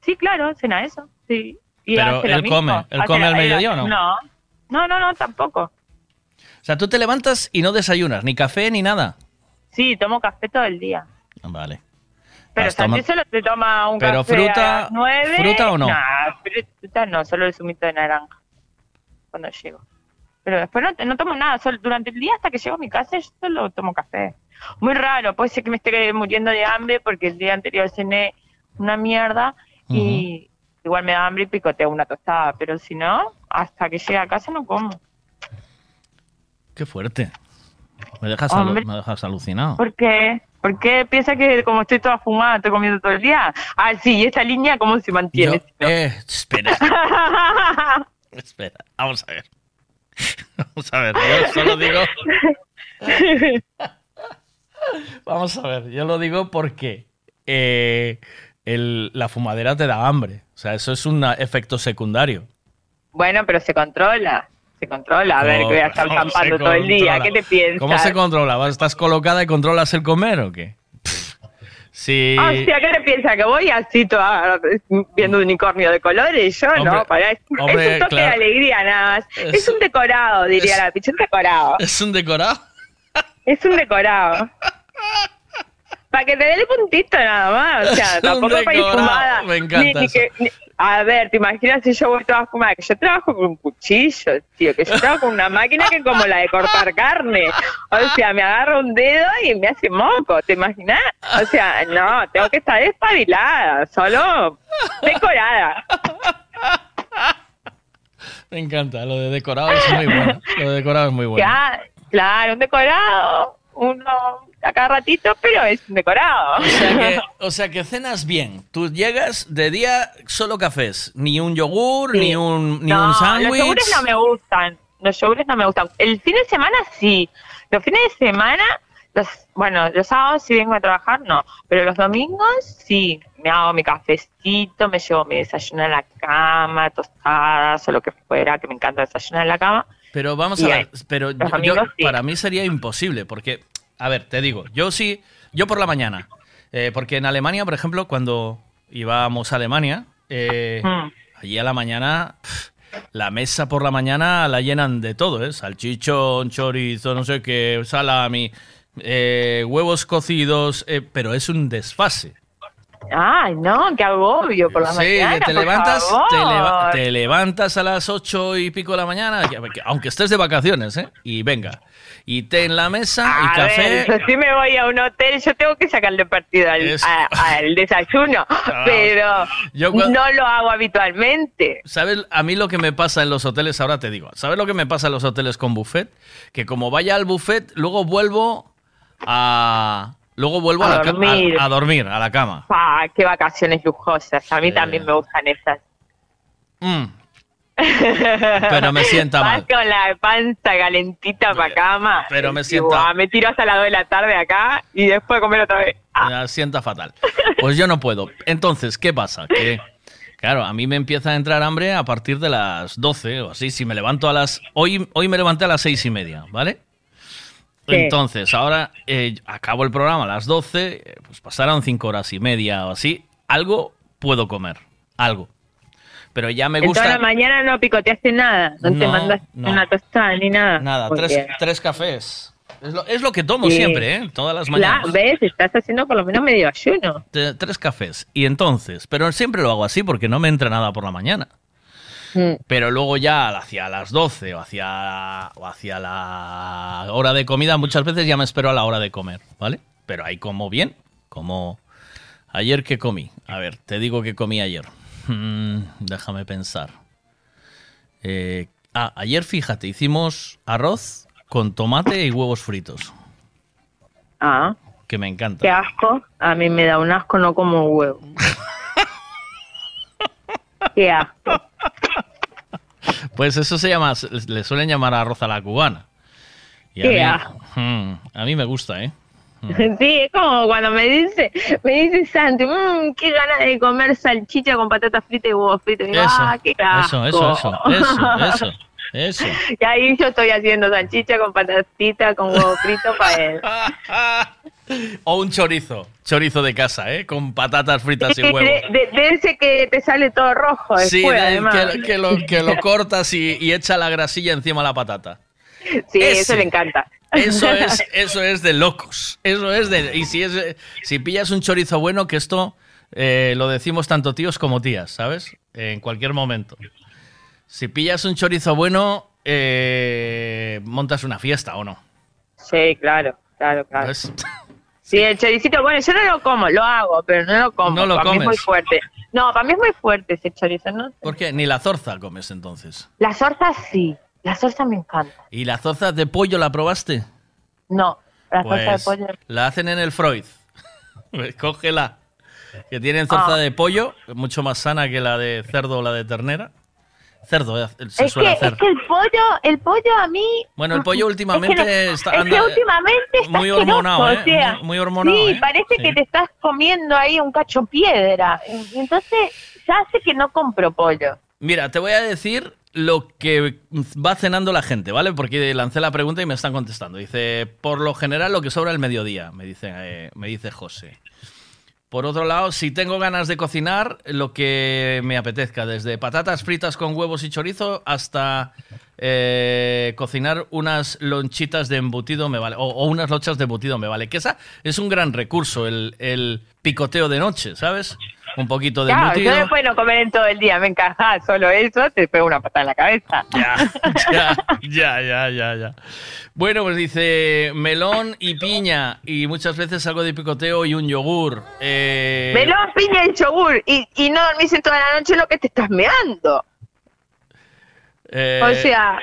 Sí, claro, cena eso, sí. Y Pero él come, ¿él come al mediodía o no? No, no, no, no, tampoco. O sea, tú te levantas y no desayunas, ni café ni nada. Sí, tomo café todo el día. Vale. Pero toma- solo te toma un Pero café fruta- a las nueve. ¿fruta o no? Nah, fruta no, solo el zumito de naranja. Cuando llego. Pero después no, no tomo nada, solo durante el día hasta que llego a mi casa yo solo tomo café. Muy raro, puede ser que me esté muriendo de hambre porque el día anterior cené una mierda y igual me da hambre y picoteo una tostada, pero si no, hasta que llegue a casa no como. Qué fuerte. Me dejas, Hombre. me dejas alucinado. ¿Por qué? ¿Por qué piensa que como estoy toda fumada estoy comiendo todo el día? Ah, sí, ¿y esta línea cómo se mantiene? Yo- eh, espera, [LAUGHS] espera. Vamos a ver. [LAUGHS] Vamos a ver. Yo solo digo. [LAUGHS] Vamos a ver. Yo lo digo porque eh, el- la fumadera te da hambre. O sea, eso es un efecto secundario. Bueno, pero se controla. Se controla. A ver, que voy a estar ¿Cómo se zampando todo el día. ¿Qué te piensas? ¿Cómo se controla? ¿Vas- ¿Estás colocada y controlas el comer o qué? Sí. Hostia, ¿qué te piensas? ¿Que voy así toda viendo un unicornio de colores? Yo Hombre, no, para es, un toque claro. de alegría nada más. Es, Es- un decorado, diría es- la picha, un decorado. ¿Es un decorado? Es un decorado. [LAUGHS] Para que te dé el puntito nada más. O sea, [LAUGHS] tampoco para ir fumada. Me encanta Ni- que- ni- a ver, ¿te imaginas si yo voy toda fumada? Que yo trabajo con un cuchillo, tío. Que yo trabajo con una máquina que es como la de cortar carne. O sea, me agarra un dedo y me hace moco. ¿Te imaginas? O sea, no, tengo que estar espabilada. Solo decorada. Me encanta. Lo de decorado es muy bueno. Lo de decorado es muy bueno. Ya, claro, un decorado. Uno a cada ratito, pero es decorado. O sea, que, [LAUGHS] o sea que cenas bien. Tú llegas de día solo cafés. Ni un yogur, ni un, ni no, un sándwich. Los yogures no me gustan. Los yogures no me gustan. El fin de semana sí. Los fines de semana, los, bueno, los sábados si vengo a trabajar, no. Pero los domingos sí. Me hago mi cafecito, me llevo mi desayuno a la cama, tostadas o lo que fuera, que me encanta desayunar en la cama. Pero vamos a ver, pero yo- yo- para mí sería imposible, porque, a ver, te digo, yo sí, yo por la mañana, eh, porque en Alemania, por ejemplo, cuando íbamos a Alemania, eh, Mm. allí a la mañana, la mesa por la mañana la llenan de todo, ¿eh? Salchichón, chorizo, no sé qué, salami, eh, huevos cocidos, eh, pero es un desfase. Ay, no, qué agobio por la Sí, mañana. te por levantas, favor. te, leva- te levantas a las ocho y pico de la mañana, que- que- aunque estés de vacaciones, ¿eh? Y venga. Y té en la mesa y café. yo si me voy a un hotel, yo tengo que sacarle partido al, Es- a- al [LAUGHS] desayuno, pero Yo cuando- no lo hago habitualmente. ¿Sabes a mí lo que me pasa en los hoteles? Ahora te digo. ¿Sabes lo que me pasa en los hoteles con buffet? Que como vaya al buffet, luego vuelvo a. Luego vuelvo a, A dormir. a- a dormir, a la cama. Ah, qué vacaciones lujosas. A mí también me gustan esas. Mm. Pero me sienta Vas mal. con la panza calentita para cama. pero me sienta- buah, me tiro hasta las 2 de la tarde acá y después comer otra vez. Me sienta fatal. Pues yo no puedo. Entonces, ¿qué pasa? Que, claro, a mí me empieza a entrar hambre a partir de las 12 o así. Si me levanto a las... Hoy, hoy me levanté a las seis y media, ¿vale? Sí. Entonces, ahora eh, acabo el programa a las 12, eh, pues pasaron cinco horas y media o así. Algo puedo comer, algo. Pero ya me En toda gusta... la mañana no picoteaste nada, no, te mandaste no. una tostada ni nada. Nada, Porque- tres, tres cafés. Es lo, es lo que tomo Sí. siempre, ¿eh? Todas las mañanas. ¿ves? Estás haciendo por lo menos medio ayuno. Tres cafés. Y entonces, pero siempre lo hago así porque no me entra nada por la mañana. Mm. Pero luego ya hacia las 12 o hacia, o hacia la hora de comida, muchas veces ya me espero a la hora de comer, ¿vale? Pero ahí como bien, como ayer que comí. A ver, te digo que comí ayer. Mm, déjame pensar. Eh, ah, ayer, fíjate, hicimos arroz con tomate y huevos fritos, Ah, que me encanta. qué asco. A mí me da un asco, no como huevo. [LAUGHS] qué asco. Pues eso se llama, le suelen llamar arroz a la cubana. Y a, Qué mí, asco. Mm, a mí me gusta, ¿eh? [LAUGHS] Sí, es como cuando me dice, me dice Santi, mmm, qué ganas de comer salchicha con patatas fritas y huevos fritos. Y digo, Eso, ah, qué asco. eso, eso, eso, eso, [LAUGHS] eso. Y ahí yo estoy haciendo salchicha con patatita, con huevo frito para él. [LAUGHS] O un chorizo, chorizo de casa, ¿eh? Con patatas fritas y de, huevo. de- de ese que te sale todo rojo después, Sí, de- además. que, que lo, que lo cortas y, y echa la grasilla encima de la patata. Sí, Ese. eso le encanta. Eso [LAUGHS] es, eso es de locos. Eso es de. Y si es si pillas un chorizo bueno, que esto eh, lo decimos tanto tíos como tías, ¿sabes? En cualquier momento. Si pillas un chorizo bueno, eh, montas una fiesta o no. Sí, claro, claro, claro. ¿Ves? [LAUGHS] Sí, el choricito, bueno, yo no lo como, lo hago, pero no lo como. No lo para mí es muy comes. fuerte. No, para mí es muy fuerte ese chorizo, ¿no? ¿Por qué? Ni la zorza comes entonces. La zorza sí, la zorza me encanta. ¿Y la zorza de pollo la probaste? No, la Pues zorza de pollo. la hacen en el Freud. [LAUGHS] Cógela. Que tienen zorza Ah. de pollo, mucho más sana que la de cerdo o la de ternera. Cerdo eh, se Es suele que, hacer. es que el pollo, el pollo a mí. Bueno, el pollo últimamente es que, no- está- es que anda últimamente está muy hormonado, ¿eh? o sea, Muy- muy hormonado, Sí, ¿eh? parece Sí. que te estás comiendo ahí un cacho piedra. Entonces, ya hace que no compro pollo. Mira, te voy a decir lo que va cenando la gente, ¿vale? Porque lancé la pregunta y me están contestando. Dice, por lo general lo que sobra el mediodía, me dice, eh, me dice José. Por otro lado, si tengo ganas de cocinar, lo que me apetezca, desde patatas fritas con huevos y chorizo hasta eh, cocinar unas lonchitas de embutido me vale, o, unas lochas de embutido me vale. Que esa es un gran recurso, el, el picoteo de noche, ¿sabes? Un poquito de Claro, embutido. yo después no comer en todo el día, me encaja [LAUGHS] solo eso, te pego una patada en la cabeza. [LAUGHS] ya, ya, ya, ya, ya. Bueno, pues dice melón y piña y muchas veces algo de picoteo y un yogur. Eh, Melón, piña y yogur. Y, y no dormís en toda la noche lo que te estás meando. eh, O sea,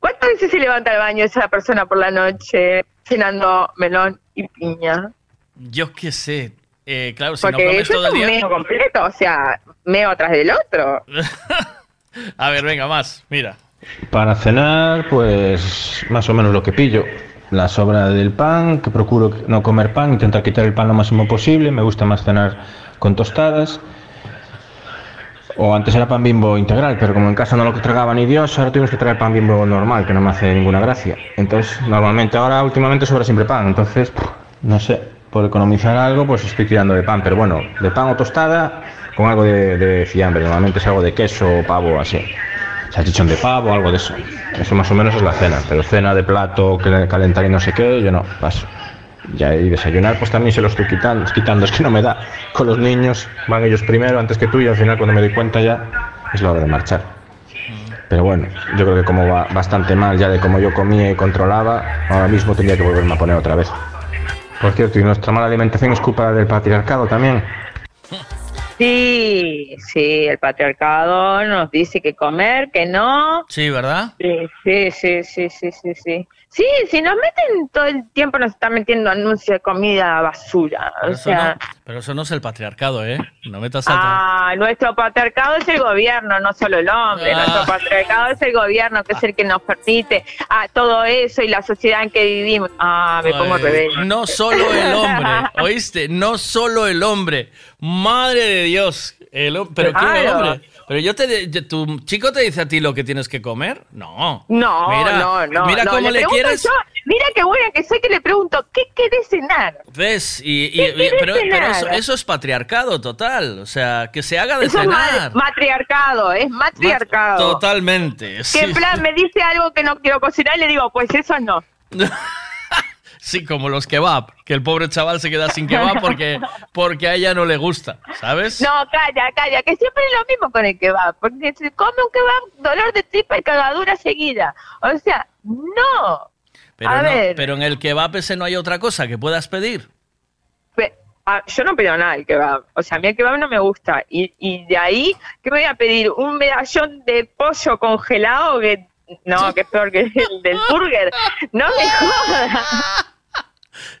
¿cuántas veces se levanta al baño esa persona por la noche cenando melón y piña? yo qué sé. Eh, claro, si Porque no comes eso todo es el un día. meo completo, o sea, meo atrás del otro. [LAUGHS] A ver, venga, más. Mira. Para cenar, pues más o menos lo que pillo. La sobra del pan, que procuro no comer pan, intentar quitar el pan lo máximo posible. Me gusta más cenar con tostadas. O antes era pan bimbo integral, pero como en casa no lo tragaba ni Dios, ahora tuvimos que traer pan bimbo normal, que no me hace ninguna gracia. Entonces, normalmente ahora, últimamente sobra siempre pan. Entonces, no sé, por economizar algo, pues estoy tirando de pan. Pero bueno, de pan o tostada, con algo de, de fiambre. Normalmente es algo de queso o pavo así. Salchichón de pavo, algo de eso. Eso más o menos es la cena. Pero cena de plato, calentar y no sé qué, yo no, paso. Ya y desayunar, pues también se lo estoy quitando, quitando, es que no me da. Con los niños van ellos primero antes que tú y al final cuando me doy cuenta ya es la hora de marchar. Pero bueno, yo creo que como va bastante mal ya de cómo yo comía y controlaba, ahora mismo tendría que volverme a poner otra vez. Por cierto, y nuestra mala alimentación es culpa del patriarcado también. Sí, sí, el patriarcado nos dice que comer, que no. Sí, ¿verdad? Sí, sí, sí, sí, sí, sí, sí. Sí, si nos meten todo el tiempo, nos están metiendo anuncios de comida basura. Pero O eso, sea, no, pero eso no es el patriarcado, ¿eh? No metas al ah, nuestro patriarcado es el gobierno, no solo el hombre. Ah. Nuestro patriarcado es el gobierno, que es el que nos permite a todo eso y la sociedad en que vivimos. Ah, me pongo rebelde. No solo el hombre, [LAUGHS] ¿oíste? No solo el hombre. Madre de Dios. El pero qué Claro. hombre. Pero yo te tu chico te dice a ti lo que tienes que comer? No. No, Mira, no, no. Mira no, cómo le, pregunto quieres. yo, mira qué buena que soy que le pregunto, ¿qué querés cenar? ¿Ves? Y, y- ¿Qué y- pero, pero cenar? eso, eso es patriarcado total. O sea, que se haga de Eso es cenar. ma- matriarcado, es matriarcado. Totalmente. Que Sí. en plan me dice algo que no quiero cocinar y le digo, pues eso no. [LAUGHS] Sí, como los kebab, que el pobre chaval se queda sin kebab [LAUGHS] porque, porque a ella no le gusta, ¿sabes? No, calla, calla, que siempre es lo mismo con el kebab, porque se come un kebab, dolor de tripa y cagadura seguida. O sea, no. Pero, a no- ver. pero en el kebab ese no hay otra cosa que puedas pedir. Pe- ah, yo no pido nada del kebab. O sea, a mí el kebab no me gusta. Y, y de ahí, ¿qué me voy a pedir? Un medallón de pollo congelado que. No, que es peor que el del burger. No me jodas. [LAUGHS]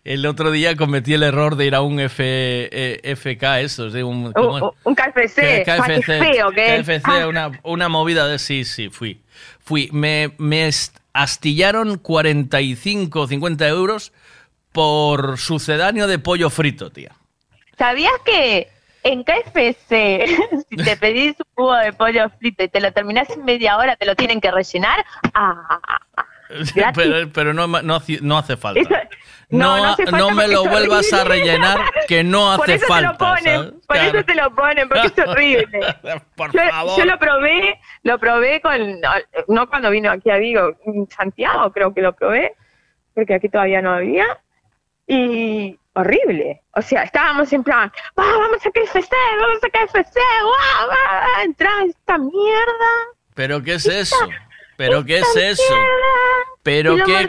El otro día cometí el error de ir a un F, eh, FK, eso, de un, ¿cómo es? Un, KFC. Qué. KFC, Ah. una, una movida de sí, sí, fui. Fui. Me, me astillaron 45 o 50 euros por sucedáneo de pollo frito, tía. ¿Sabías que en KFC, [LAUGHS] si te pedís un jugo de pollo frito y te lo terminás en media hora, te lo tienen que rellenar? Ah, [LAUGHS] pero pero no, no, hace- no hace falta. Eso- no, no me lo vuelvas a rellenar, que no por hace eso falta. te lo ponen, ¿sabes? por Claro. eso te lo ponen, porque es horrible. [LAUGHS] Por yo, favor. yo lo probé, lo probé con, no cuando vino aquí a Vigo, en Santiago creo que lo probé, porque aquí todavía no había, y horrible. O sea, estábamos en plan, "Ah, vamos a KFC, vamos a KFC, guau, guau", entraba esta mierda. ¿Pero qué es eso? ¿Pero qué es eso? ¿Pero qué.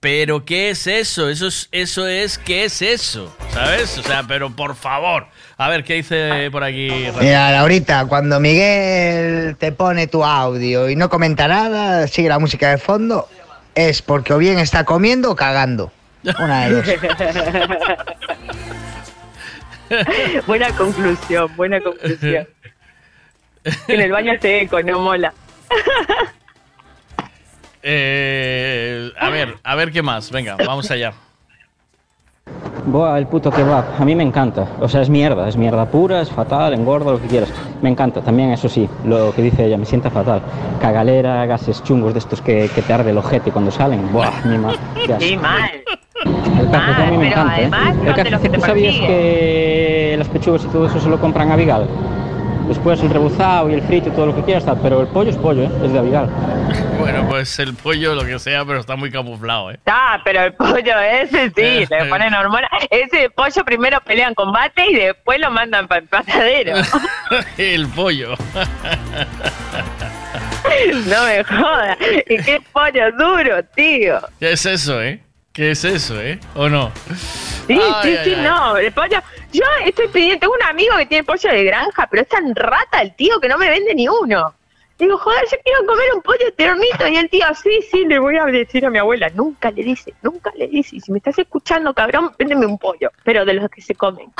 ¿Pero qué es eso? Eso es, eso es, ¿qué es eso? ¿Sabes? O sea, pero por favor. A ver, ¿qué dice por aquí? Mira, Laurita, cuando Miguel te pone tu audio y no comenta nada, sigue la música de fondo, es porque o bien está comiendo o cagando. Una de dos. [LAUGHS] buena conclusión, buena conclusión. [LAUGHS] En el baño hace eco, no mola. [LAUGHS] Eh, a ver, a ver qué más. Venga, vamos allá. Buah, el puto kebab. A mí me encanta. O sea, es mierda, es mierda pura, es fatal, engorda, lo que quieras. Me encanta. También, eso sí, lo que dice ella, me sienta fatal. Cagalera, gases chungos de estos que, que te arde el ojete cuando salen. Buah, mi asco. Sí, mal. El KFC a mí me encanta, ¿eh? además El son de los KFC, que te ¿tú sabías que las pechugas y todo eso se lo compran a Vigal? Después el rebozado y el frito y todo lo que quieras, pero el pollo es pollo, ¿eh? Es de Avigal. Bueno, pues el pollo, lo que sea, pero está muy camuflado, ¿eh? Ah, pero el pollo ese sí, le ponen hormonas. Ese pollo primero pelea en combate y después lo mandan para el pasadero. [LAUGHS] el pollo. [LAUGHS] no me jodas. Y qué pollo duro, tío. ¿Qué es eso, eh? ¿Qué es eso, eh? ¿O no? Sí, Ay, sí, ay, sí, ay. no. El pollo. Yo estoy pidiendo. Tengo un amigo que tiene pollo de granja, pero es tan rata el tío que no me vende ni uno. Digo, joder, yo quiero comer un pollo ternito. Y el tío, sí, sí, le voy a decir a mi abuela. Nunca le dice, nunca le dice. Y si me estás escuchando, cabrón, véndeme un pollo. Pero de los que se comen.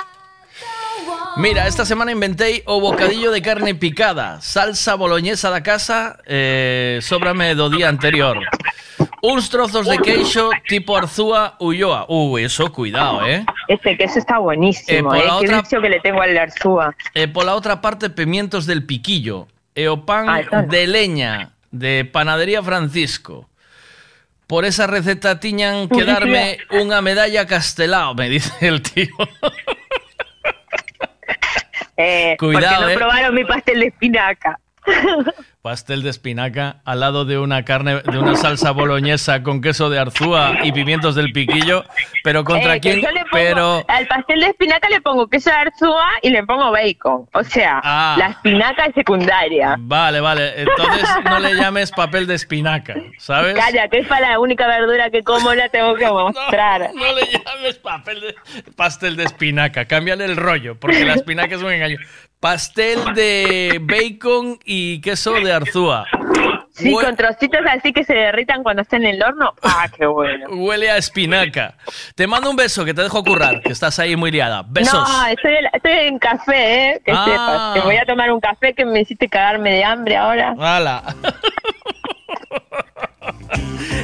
Mira, esta semana inventé o bocadillo de carne picada, salsa boloñesa da casa, eh, sóbrame do día anterior. Uns trozos de queixo tipo Arzúa Ulloa. Uh, eso, cuidado, eh. Este queso está buenísimo, Eh, eh. por la Qué otra- vicio que le tengo al Arzúa. E pola outra parte, pimientos del piquillo. E o pan Ah, no. de leña de Panadería Francisco. Por esa receta tiñan que darme unha medalla castelao, me dice el tío. [LAUGHS] Eh, Cuidado, porque no eh. probaron mi pastel de espinaca. [LAUGHS] Pastel de espinaca al lado de una carne, de una salsa boloñesa con queso de Arzúa y pimientos del piquillo. Pero contra Eh, quién? Pero Al pastel de espinaca le pongo queso de arzúa y le pongo bacon. O sea, Ah. la espinaca es secundaria. vale, vale. Entonces no le llames papel de espinaca, ¿sabes? Calla, que es para la única verdura que como, la tengo que [LAUGHS] mostrar. No le llames papel de pastel de espinaca, cámbiale el rollo, porque la espinaca es un engaño. Pastel de bacon y queso de Arzúa. Sí, Hue- con trocitos así que se derritan cuando estén en el horno. Ah, qué bueno. [LAUGHS] Huele a espinaca. Te mando un beso, que te dejo currar, que estás ahí muy liada. Besos. No, estoy, estoy en café, ¿eh? Que Ah. sepas. Que voy a tomar un café que me hiciste cagarme de hambre ahora. ¡Hala! [LAUGHS]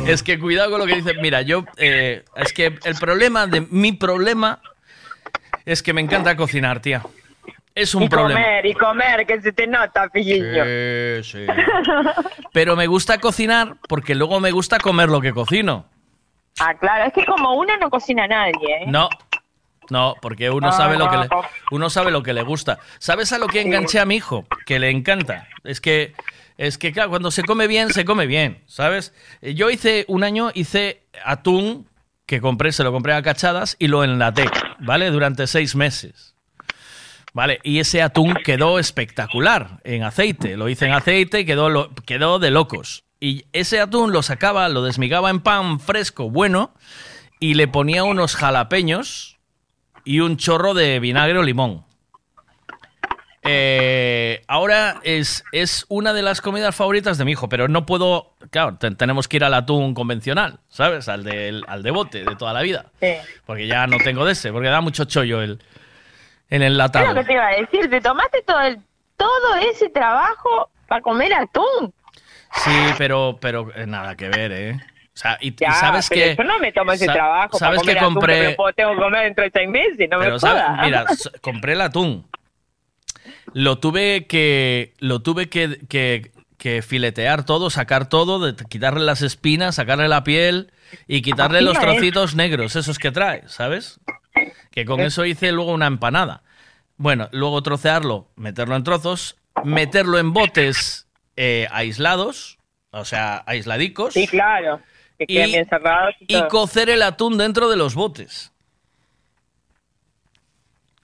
es que cuidado con lo que dices. Mira, yo. eh, es que el problema de. Mi problema es que me encanta cocinar, tía. Es un y problema. comer, y comer, que se te nota, pillillo. Sí, sí. [LAUGHS] Pero me gusta cocinar porque luego me gusta comer lo que cocino. Ah, claro, es que como uno no cocina a nadie, ¿eh? No. No, porque uno sabe lo que le, uno sabe lo que le gusta. ¿Sabes a lo que enganché a mi hijo? Que le encanta. Es que es que claro, cuando se come bien, se come bien, ¿sabes? Eh, Yo hice un año hice atún que compré, se lo compré a cachadas y lo enlaté, ¿vale? Durante seis meses. Vale, y ese atún quedó espectacular en aceite. Lo hice en aceite y quedó, lo- quedó de locos. Y ese atún lo sacaba, lo desmigaba en pan fresco, bueno, y le ponía unos jalapeños y un chorro de vinagre o limón. Eh, ahora es, es una de las comidas favoritas de mi hijo, pero no puedo. Claro, te- tenemos que ir al atún convencional, ¿sabes? Al de, al de bote de toda la vida. Sí. Porque ya no tengo de ese, porque da mucho chollo el, el Es enlatado. lo que te iba a decir, te tomaste todo el, todo ese trabajo para comer atún. Sí, pero, pero eh, nada que ver, ¿eh? O sea, y, y Ya, sabes pero que. yo no me tomo ese trabajo Sabes para que comer atún, compré. me puedo- tengo que comer dentro de seis meses, no Pero, me ¿sabes? Mira, [LAUGHS] compré el atún. Lo tuve que. Lo tuve que, que, que filetear todo, sacar todo, de, quitarle las espinas, sacarle la piel y quitarle los es. trocitos negros, esos que trae, ¿sabes? Que con eso hice luego una empanada. Bueno, luego trocearlo, meterlo en trozos, meterlo en botes eh, aislados, o sea, aisladicos. Sí, claro. Que Y- bien cerrados y, cocer el atún dentro de los botes.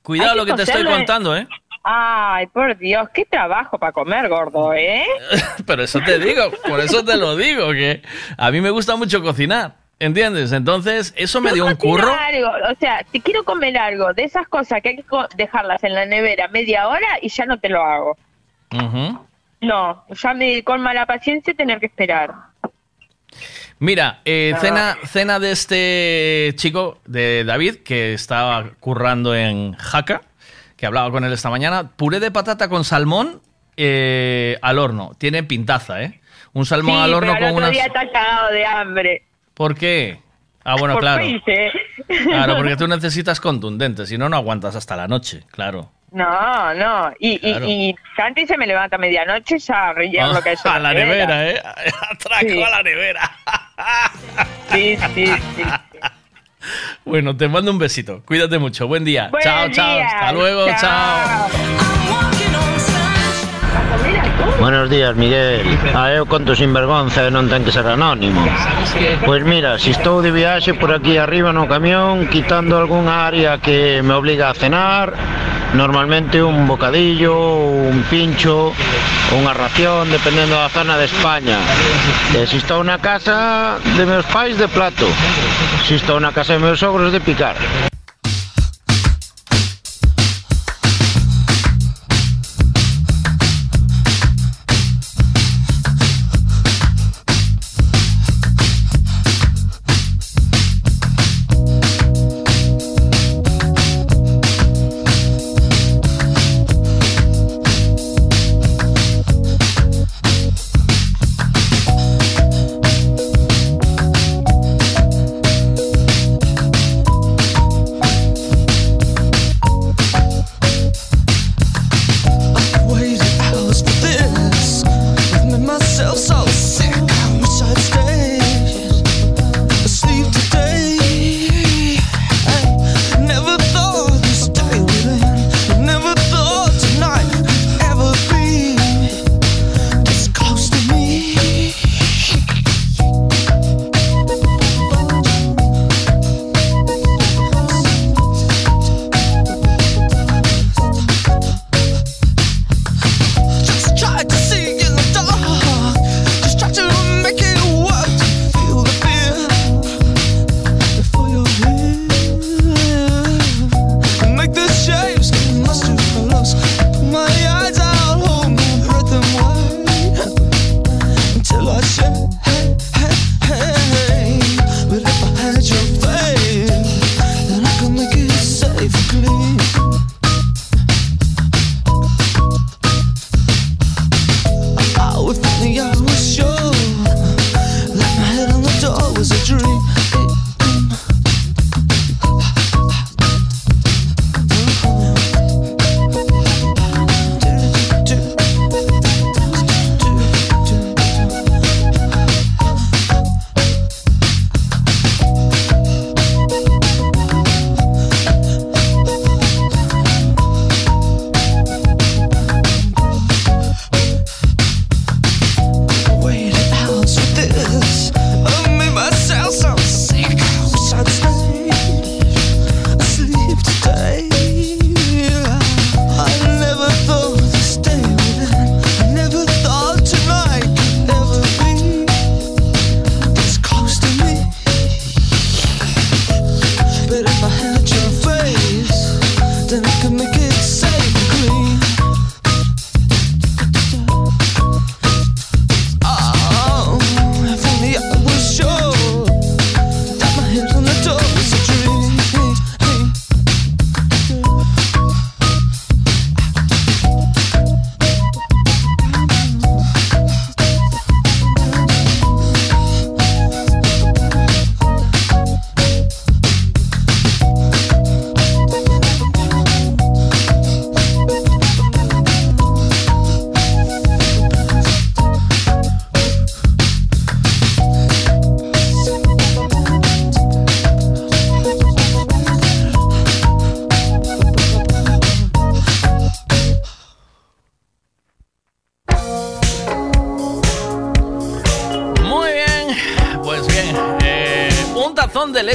Cuidado lo que te estoy contando, ¿eh? Ay, por Dios, qué trabajo para comer, gordo, ¿eh? [LAUGHS] Pero eso te digo, por eso te lo digo, que a mí me gusta mucho cocinar, ¿entiendes? Entonces, eso me dio un curro. algo, o sea, si quiero comer algo de esas cosas que hay que dejarlas en la nevera media hora y ya no te lo hago. No, ya me colma la paciencia tener que esperar. Mira, eh, Ah. cena, cena de este chico, de David, que estaba currando en Jaca, que hablaba con él esta mañana. Puré de patata con salmón eh, al horno. Tiene pintaza, ¿eh? Un salmón sí, al horno pero con otro unas... día está cagado de hambre. ¿Por qué? Ah, bueno, Por claro. Claro, porque tú [LAUGHS] necesitas contundente, si no, no aguantas hasta la noche, claro. No, no. Y, y- Claro. y, Santi se me levanta a medianoche ya a rellenar lo que hay a la nevera, ¿eh? [LAUGHS] Atraco Sí. a la nevera. [LAUGHS] Sí, sí, sí. Bueno, te mando un besito. Cuídate mucho. Buen día. Buen chao, chao. día. Hasta luego. Chao. chao. Buenos días, Miguel. Ah, eu conto sin vergonza e non ten que ser anónimo. Pois mira, se estou de viaxe por aquí arriba no camión, quitando algunha área que me obliga a cenar, normalmente un bocadillo, un pincho, unha ración, dependendo da zona de España. E se estou na casa de meus pais de plato, se estou na casa de meus sogros de picar.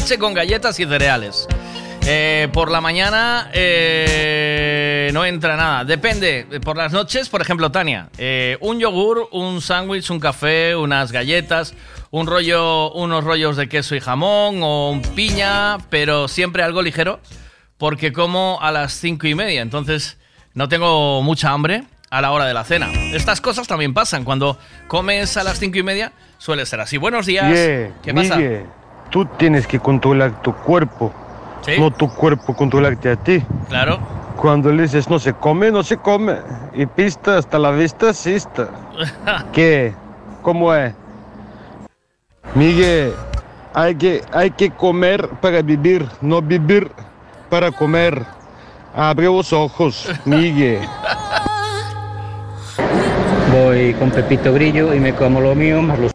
Leche con galletas y cereales. Eh, por la mañana eh, no entra nada. Depende. Por las noches, por ejemplo, Tania, eh, un yogur, un sándwich, un café, unas galletas, un rollo, unos rollos de queso y jamón o un piña, pero siempre algo ligero, porque como a las cinco y media. Entonces no tengo mucha hambre a la hora de la cena. Estas cosas también pasan. Cuando comes a las cinco y media, suele ser así. Buenos días. Yeah, ¿Qué pasa? Tú tienes que controlar tu cuerpo, Sí. no tu cuerpo controlarte a ti. Claro. Cuando le dices no se come, no se come. Y pista hasta la vista, sista. [LAUGHS] ¿Qué? ¿Cómo es? Miguel, hay que, hay que comer para vivir, no vivir para comer. Abre los ojos, Miguel. Voy con Pepito Grillo y me como lo mío más los...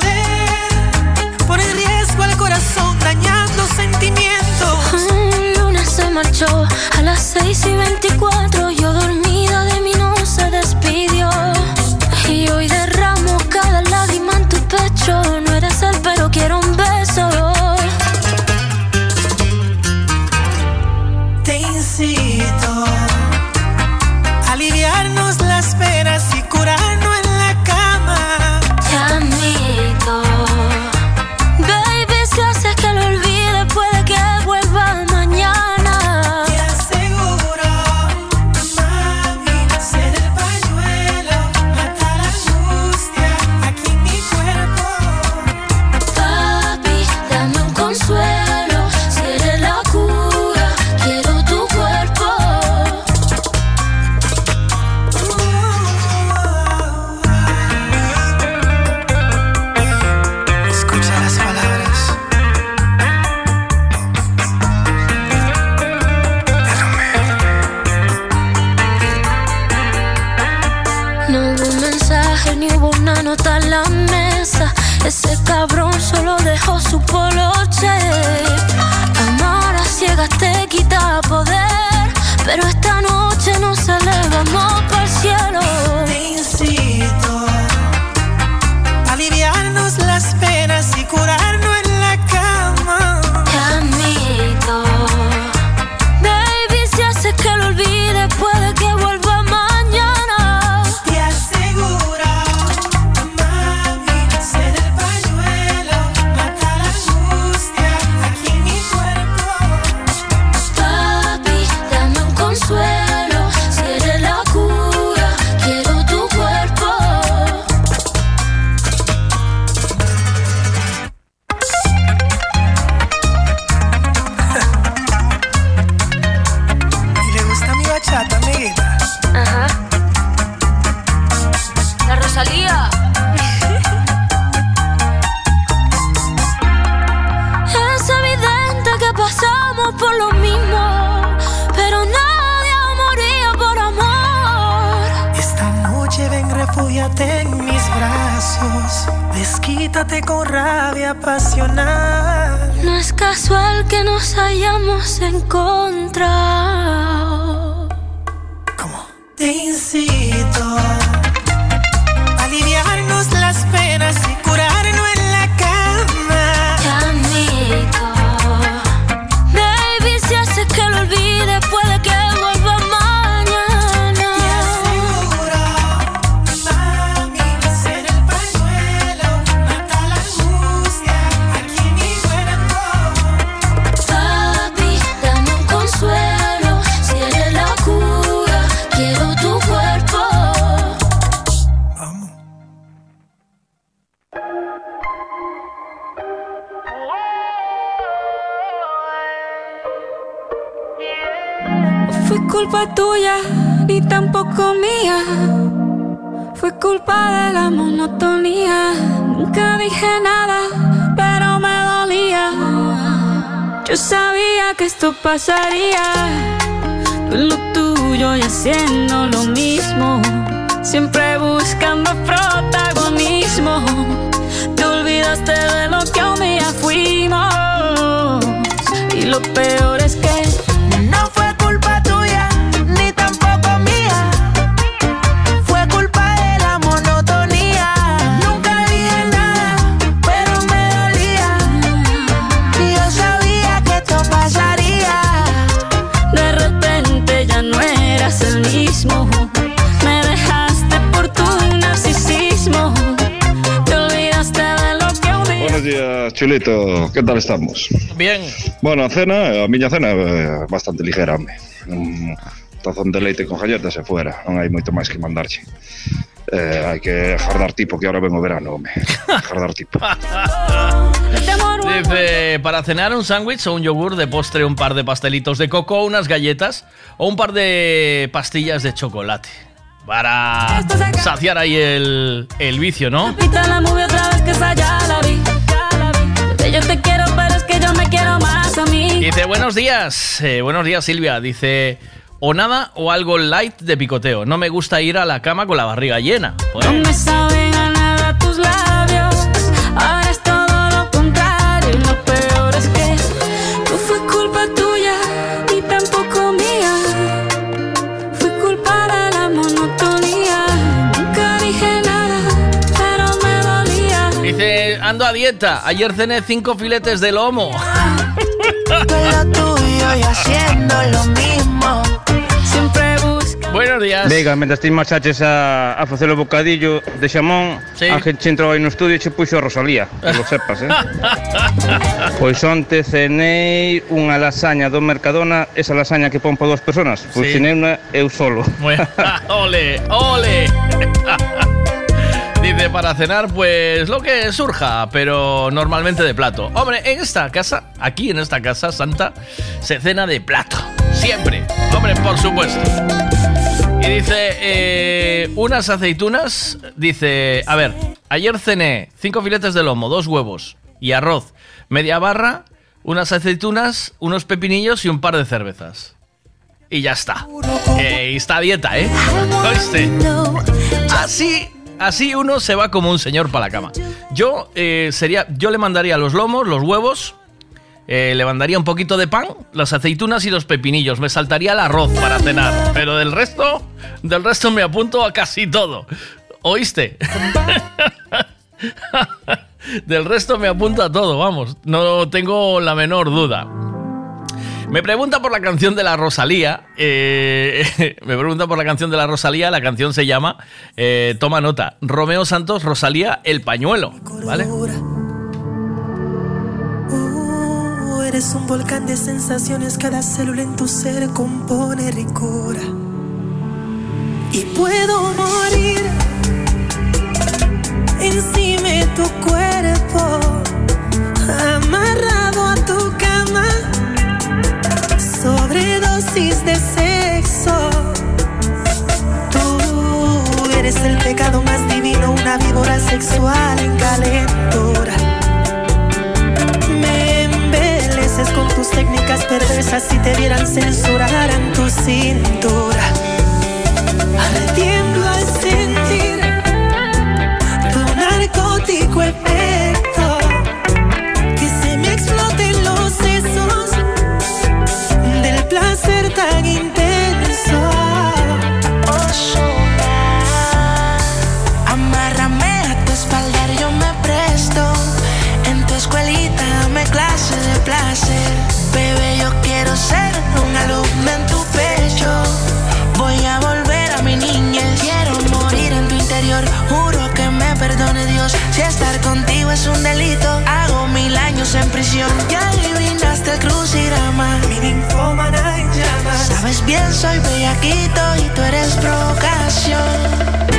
Corazón, sentimientos. Lunes se marchó a las 6 y 24. Yo dormida que tal estamos? Bien. Bueno, a cena, a miña cena é bastante ligera, home. Un tazón de leite con galletas e fuera. Non hai moito máis que mandarche. Eh, hai que jardar tipo que ahora ven o verano, home. [LAUGHS] Jardar tipo. Dice, para cenar un sándwich o un yogur de postre, un par de pastelitos de coco, unas galletas o un par de pastillas de chocolate. Para saciar ahí el, el vicio, ¿no? Repita la Dice, buenos días. eh, buenos días, Silvia. Dice, o nada o algo light de picoteo. No me gusta ir a la cama con la barriga llena. No Joder. me saben a nada tus labios. Ahora es todo lo contrario. Y lo peor es que no fue culpa tuya ni tampoco mía. Fue culpa de la monotonía. Nunca dije nada, pero me dolía. Dice, ando a dieta. Ayer cené cinco filetes de lomo. Buenos días. Veiga, mentre ti marchaches a, a facer o bocadillo de xamón, Sí. Ángel che entrou aí no estudio e che puxo a Rosalía, que lo sepas, eh? [LAUGHS] pois onte cenei unha lasaña do Mercadona, esa lasaña que pon para dúas personas, pois Sí. cenei unha eu solo. [LAUGHS] Ole, ole. [LAUGHS] Dice, para cenar, pues lo que surja, pero normalmente de plato. Hombre, en esta casa, aquí en esta casa santa, se cena de plato. Siempre. Hombre, por supuesto. Y dice, eh, unas aceitunas, dice, a ver, ayer cené cinco filetes de lomo, dos huevos y arroz, media barra, unas aceitunas, unos pepinillos y un par de cervezas. Y ya está. Eh, y está a dieta, ¿eh? [LAUGHS] ¿Oíste? Así, así uno se va como un señor para la cama. Yo eh, sería, yo le mandaría los lomos, los huevos, eh, le mandaría un poquito de pan, las aceitunas y los pepinillos. Me saltaría el arroz para cenar. Pero del resto, del resto me apunto a casi todo. ¿Oíste? [LAUGHS] del resto me apunto a todo, vamos. No tengo la menor duda. Me pregunta por la canción de la Rosalía. eh, [LAUGHS] me pregunta por la canción de la Rosalía. La canción se llama, eh, toma nota, Romeo Santos, Rosalía, El Pañuelo. ¿Vale? Uh, eres un volcán de sensaciones, cada célula en tu ser compone ricura. Y puedo morir encima de tu cuerpo, amarrado a tu cama, sobredosis de sexo. Tú eres el pecado más divino, una víbora sexual en calentura. Me embeleces con tus técnicas perversas si te vieran censurar en tu cintura. Ardiendo al sentir tu narcótico efecto. Tan intenso. Amárrame a tu espalda, yo me presto. En tu escuelita dame clase de placer. Bebé, yo quiero ser un alumno en tu pecho. Voy a volver a mi niñez. Quiero morir en tu interior. Juro que me perdone Dios. Si estar contigo es un delito, hago mil años en prisión. Ya adivinaste el crucigrama. Mi llamas. Sabes bien, soy bellaquito y tú eres provocación.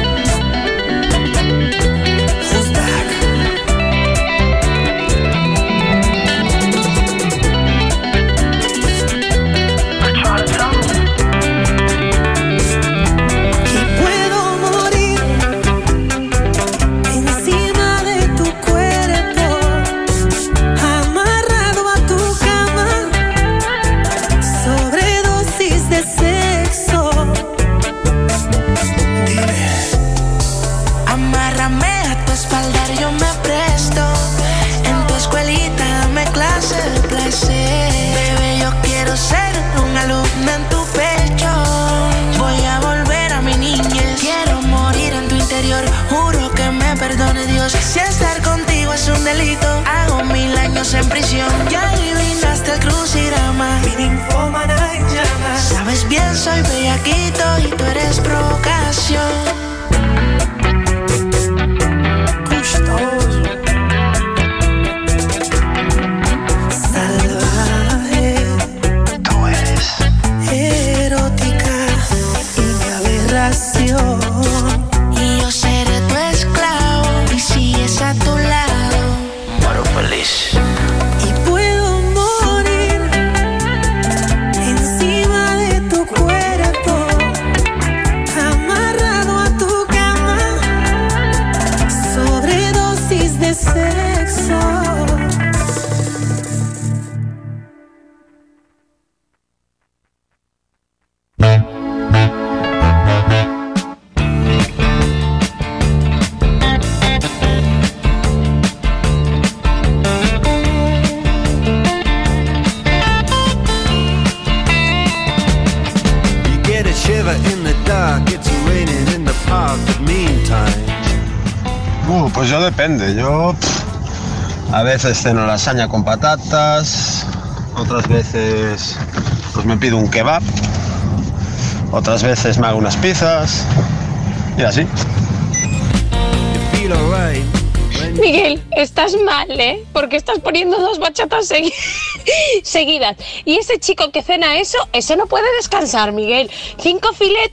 Ceno lasaña con patatas, otras veces pues me pido un kebab, otras veces me hago unas pizzas y así. Miguel, estás mal, ¿eh? Porque estás poniendo dos bachatas segui- [LAUGHS] seguidas. Y ese chico que cena eso, ese no puede descansar, Miguel. Cinco filetes,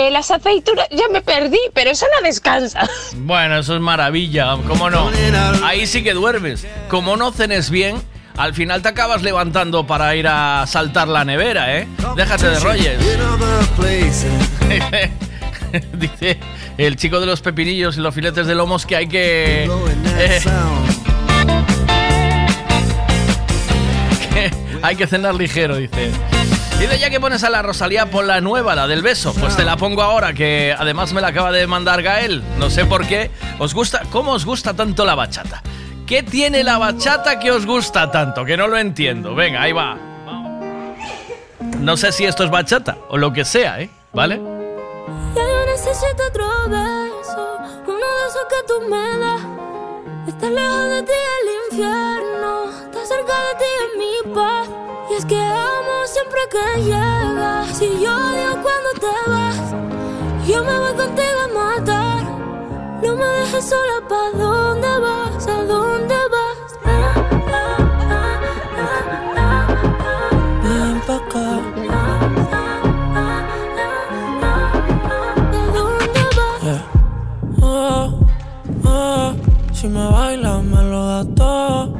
eh, las aceitunas, ya me perdí, pero eso no descansa. [LAUGHS] Bueno, eso es maravilla, ¿cómo no? Ahí sí que duermes. Como no cenes bien, al final te acabas levantando para ir a saltar la nevera, ¿eh? Déjate de rolles. [LAUGHS] Dice el chico de los pepinillos y los filetes de lomos que hay que... [LAUGHS] que hay que cenar ligero, dice. Dice ya que pones a la Rosalía por la nueva, la del beso. Pues te la pongo ahora, que además me la acaba de mandar Gael. No sé por qué. ¿Os gusta? ¿Cómo os gusta tanto la bachata? ¿Qué tiene la bachata que os gusta tanto? Que no lo entiendo. Venga, ahí va. No sé si esto es bachata o lo que sea, ¿eh? ¿Vale? Ya yo necesito otro beso, uno de esos que tú me das. Estar lejos de ti el infierno, estar cerca de ti es mi paz. Que amo siempre que llegas. Si yo odio cuando te vas, yo me voy contigo a matar. No me dejes sola, ¿pa' dónde vas? ¿A dónde vas? Ven pa' acá. Yeah. Oh, oh, si me bailas me lo das todo.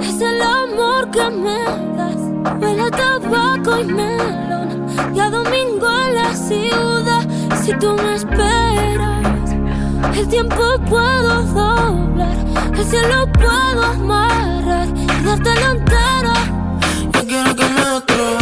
es el amor que me das. Huele a tabaco y melón y domingo en la ciudad. Si tú me esperas, el tiempo puedo doblar, el cielo puedo amarrar y dártelo entero. Yo quiero que me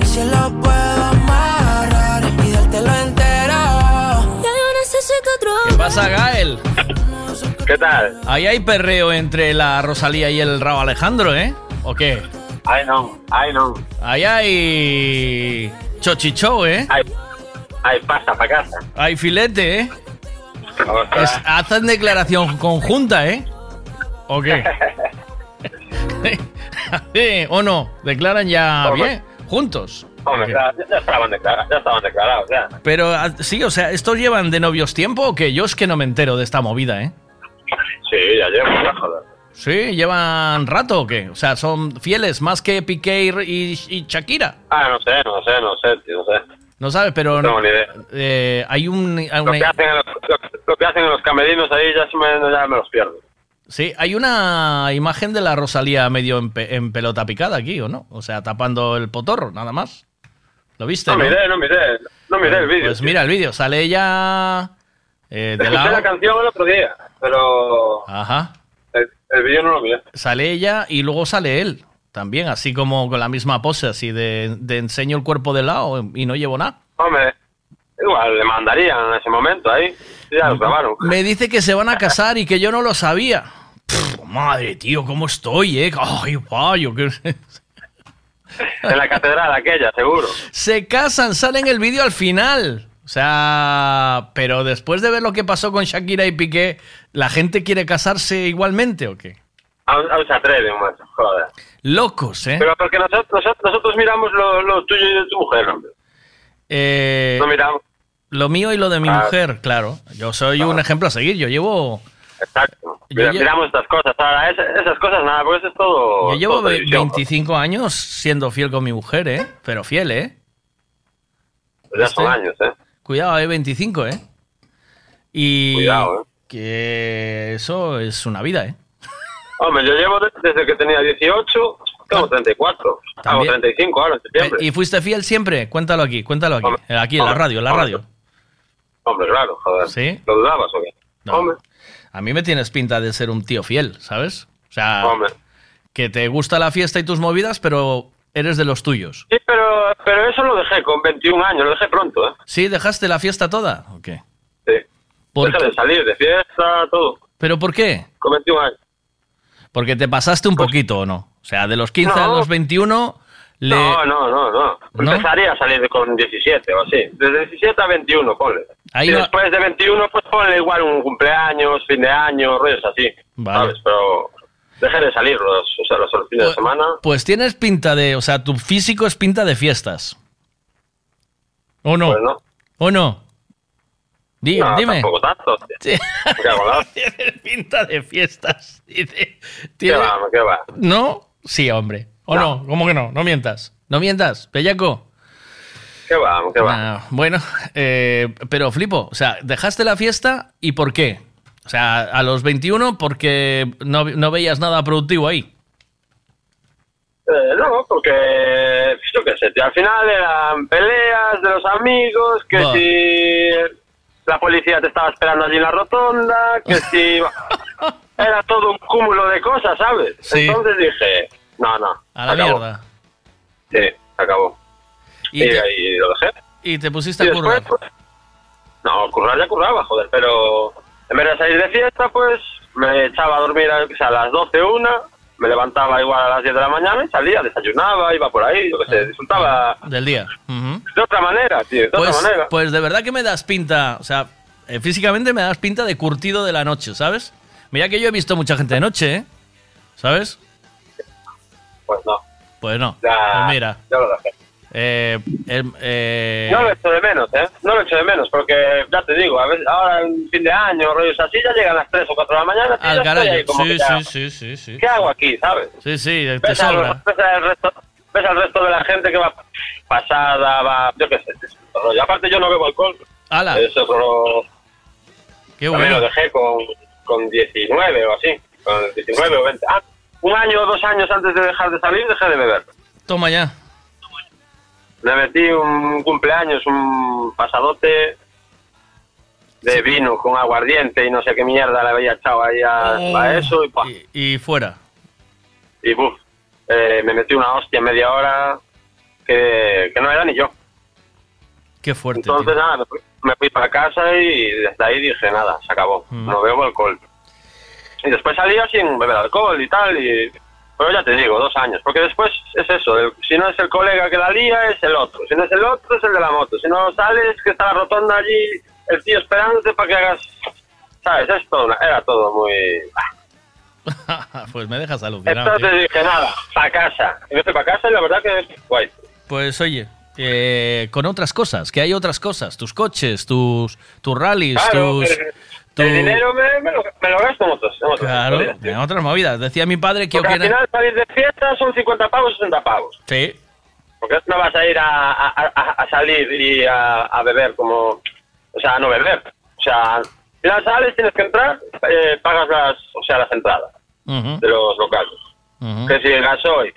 y si lo puedo amarrar y dártelo entero. Ya yo necesito otro ¿Qué pasa, Gael? ¿Qué tal? Ahí hay perreo entre la Rosalía y el Rao Alejandro, ¿eh? ¿O qué? Ay, no, ay, no. Ahí hay chochichou, ¿eh? Hay, hay pasta para casa. Hay filete, ¿eh? Es- hacen declaración conjunta, ¿eh? ¿O qué? [LAUGHS] [LAUGHS] ¿O no? ¿Declaran ya bien? ¿Juntos? Hombre, ya, ya estaban declarados, ya estaban declarados, ya. Pero ah, sí, o sea, ¿estos llevan de novios tiempo o qué? Yo es que no me entero de esta movida, ¿eh? Sí, ya llevo, ya, joder. Sí, ¿llevan rato o qué? O sea, ¿son fieles más que Piqué y, y- Shakira? Ah, no sé, no sé, no sé, tío, no sé. No sabes, pero... No tengo ni idea. eh, hay un... hay Lo una- que, hacen en los, lo, lo que hacen en los camerinos ahí ya, se me, ya me los pierdo. Sí, hay una imagen de la Rosalía medio en, pe- en pelota picada aquí, ¿o no? O sea, tapando el potorro, nada más. ¿Lo viste? No no? miré, no miré, no miré el vídeo. Pues mira el vídeo, sale ella eh, de Escuché la canción el otro día, pero Ajá. el, el vídeo no lo miré. Sale ella y luego sale él. También, así como con la misma pose, así de, de enseño el cuerpo de lado y no llevo nada. Hombre, igual le mandarían en ese momento ahí. Ya lo grabaron. Me dice que se van a casar y que yo no lo sabía. Pff, madre, tío, ¿cómo estoy, eh? Ay, payo, que... En la catedral aquella, seguro. Se casan, sale en el vídeo al final. O sea, pero después de ver lo que pasó con Shakira y Piqué, ¿la gente quiere casarse igualmente o qué? Aún, aún se atreven, macho, joder. Locos, ¿eh? Pero porque nosotros, nosotros, nosotros miramos lo, lo tuyo y de tu mujer, hombre. Eh, No miramos. Lo mío y lo de mi Ah. mujer, claro. Yo soy un ejemplo a seguir. Yo llevo, Exacto. Mira, miramos estas cosas. Ahora, esas, esas cosas nada, porque eso es todo. yo llevo todo ve- televisión, 25 años siendo fiel con mi mujer, ¿eh? Pero fiel, ¿eh? pues ya son años, ¿eh? Cuidado, ¿eh? 25, ¿eh? Y Cuidado, ¿eh? que eso es una vida, ¿eh? [LAUGHS] Hombre, yo llevo de- desde que tenía 18, tengo 34. Hago También. 35 ahora en septiembre. ¿Y fuiste fiel siempre? Cuéntalo aquí, cuéntalo aquí. Aquí, en la radio, en la hombre. radio. Hombre, claro, joder. ¿Sí? ¿Lo dudabas o qué? Hombre, A mí me tienes pinta de ser un tío fiel, ¿sabes? O sea, hombre. que te gusta la fiesta y tus movidas, pero eres de los tuyos. Sí, pero, pero eso lo dejé con 21 años, lo dejé pronto, ¿eh? ¿Sí? ¿Dejaste la fiesta toda? ¿O qué? Sí. ¿Por Dejé de salir, de fiesta, todo. ¿Pero por qué? Con 21 años. Porque te pasaste un poquito o no. O sea, de los 15 a Pues No. los 21 le... No, no, no, no. ¿No? Empezaría a salir con 17 o así. Desde 17 a 21, ponle. Ahí y no- después de 21, pues ponle igual un cumpleaños, fin de año, rollos así. Vale. ¿Sabes? Pero dejé de salir los, o sea, los, fines de semana. Pues tienes pinta de... O sea, tu físico es pinta de fiestas. ¿O no? Pues no. ¿O no? Di- No, dime. tanto. Sí. [LAUGHS] Tienes pinta de fiestas. Dice, ¿Qué va, qué va? ¿No? Sí, hombre. ¿O no? ¿Cómo que no? No mientas. No mientas, Bellaco. ¿Qué va, qué va? Ah, bueno, eh, pero flipo. O sea, dejaste la fiesta y ¿por qué? O sea, a los 21 porque no, no veías nada productivo ahí. Eh, no, porque, yo qué sé, tío, al final eran peleas de los amigos, que si la policía te estaba esperando allí en la rotonda, que [LAUGHS] si... Era todo un cúmulo de cosas, ¿sabes? Sí. Entonces dije, no, no, A la acabó. mierda. Sí, se acabó. Y Y, te- ahí lo dejé. Y te pusiste Y a currar. pues, no, currar ya curraba, joder, pero en vez de salir de fiesta, pues me echaba a dormir o sea, a las 12, una, me levantaba igual a las 10 de la mañana y salía, desayunaba, iba por ahí, yo qué sé, disfrutaba Del día. De otra manera, tío, de Pues, otra manera. pues de verdad que me das pinta, o sea, eh, físicamente me das pinta de curtido de la noche, ¿sabes? Mira que yo he visto mucha gente de noche, ¿eh? ¿Sabes? Pues no, Pues no. ya, Pues mira. ya lo dejé. Eh, el- eh, No lo echo de menos, ¿eh? No lo echo de menos, porque ya te digo, a veces, ahora en fin de año, rollos así, ya llegan las 3 o 4 de la mañana, al ahí como Sí, sí, sí, sí, sí. ¿Qué hago aquí, sabes? Sí, sí, te ves, al, sobra. ves al resto ves al resto de la gente que va pasada va yo qué sé rollo. aparte yo no bebo alcohol ¡Hala! es otro Qué también bueno. lo dejé con, con 19 o así con 19 o 20 ah, un año o dos años antes de dejar de salir dejé de beber Toma ya. Me metí un cumpleaños un pasadote de vino con aguardiente y no sé qué mierda le había echado ahí a, a eso y, pa, Y fuera. y buf, eh, me metí una hostia en media hora que, que no era ni yo Qué fuerte. Entonces, tío. nada, me fui, me fui para casa y desde ahí dije, nada, se acabó. Mm. No bebo alcohol. Y después salía sin beber alcohol y tal, y... Pero ya te digo, dos años. Porque después es eso, el- si no es el colega que la lía, es el otro. Si no es el otro, es el de la moto. Si no sales, que está la rotonda allí, el tío esperándote para que hagas... ¿Sabes? Es todo una- era todo muy... [LAUGHS] pues me dejas alucinado. Entonces tío. dije, nada, para casa. Y me fui para casa y la verdad que es guay. Pues oye, eh, con otras cosas, que hay otras cosas, tus coches, tus, tus rallies, Claro, tus... el, dinero me, me lo, me lo gasto en Claro, en otras movidas. Decía mi padre que... Porque al final salir de fiesta son 50 pavos, 60 pavos. Sí, Porque no vas a ir a, a- salir y a, a beber como... O sea, a no beber. O sea, al final sales, tienes que entrar, eh, pagas las, o sea, las entradas de los locales. Que si el gasoil,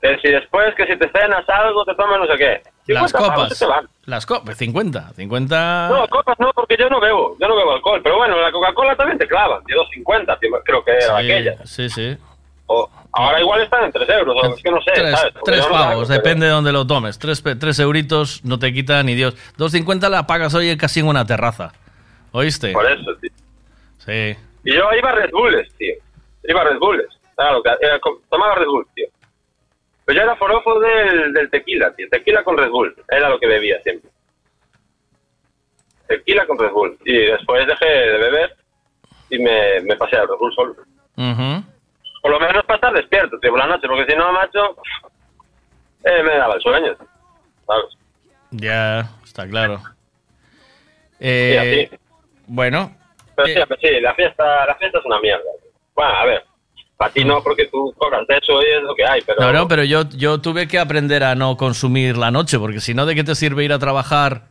que si después, que si te cenas algo, te tomas no sé qué. Las 50 pavos, copas. se te van. Las copas, 50, 50... No, copas no, porque yo no bebo, yo no bebo alcohol. Pero bueno, la Coca-Cola también te clavan, de 2.50, tío, creo que era sí, aquella. sí, sí. O, ahora igual están en 3 euros, o es que no sé, Tres, ¿sabes? No pavos, depende de donde lo tomes. Tres, pe- tres euritos no te quita ni Dios. 2.50 la pagas hoy casi en una terraza. ¿Oíste? Por eso, tío. Sí. Y yo iba a Red Bulls, tío. Iba a Red Bulls. Claro, tomaba Red Bull, tío. Pero yo era forofo del, del tequila, tío. Tequila con Red Bull. Era lo que bebía siempre. Tequila con Red Bull. Y después dejé de beber y me, me pasé al Red Bull solo. Ujú. Por lo menos para estar despierto, tío, por la noche. Porque si no, macho, eh, me daba el sueño. ¿Sabes? Ya, está claro. Eh, Sí, así. bueno, Pero sí, pues sí, la fiesta, la fiesta es una mierda. Bueno, a ver, para ti no, porque tú cobras de eso y es lo que hay, pero... no, no, pero yo, yo tuve que aprender a no consumir la noche, porque si no, ¿de qué te sirve ir a trabajar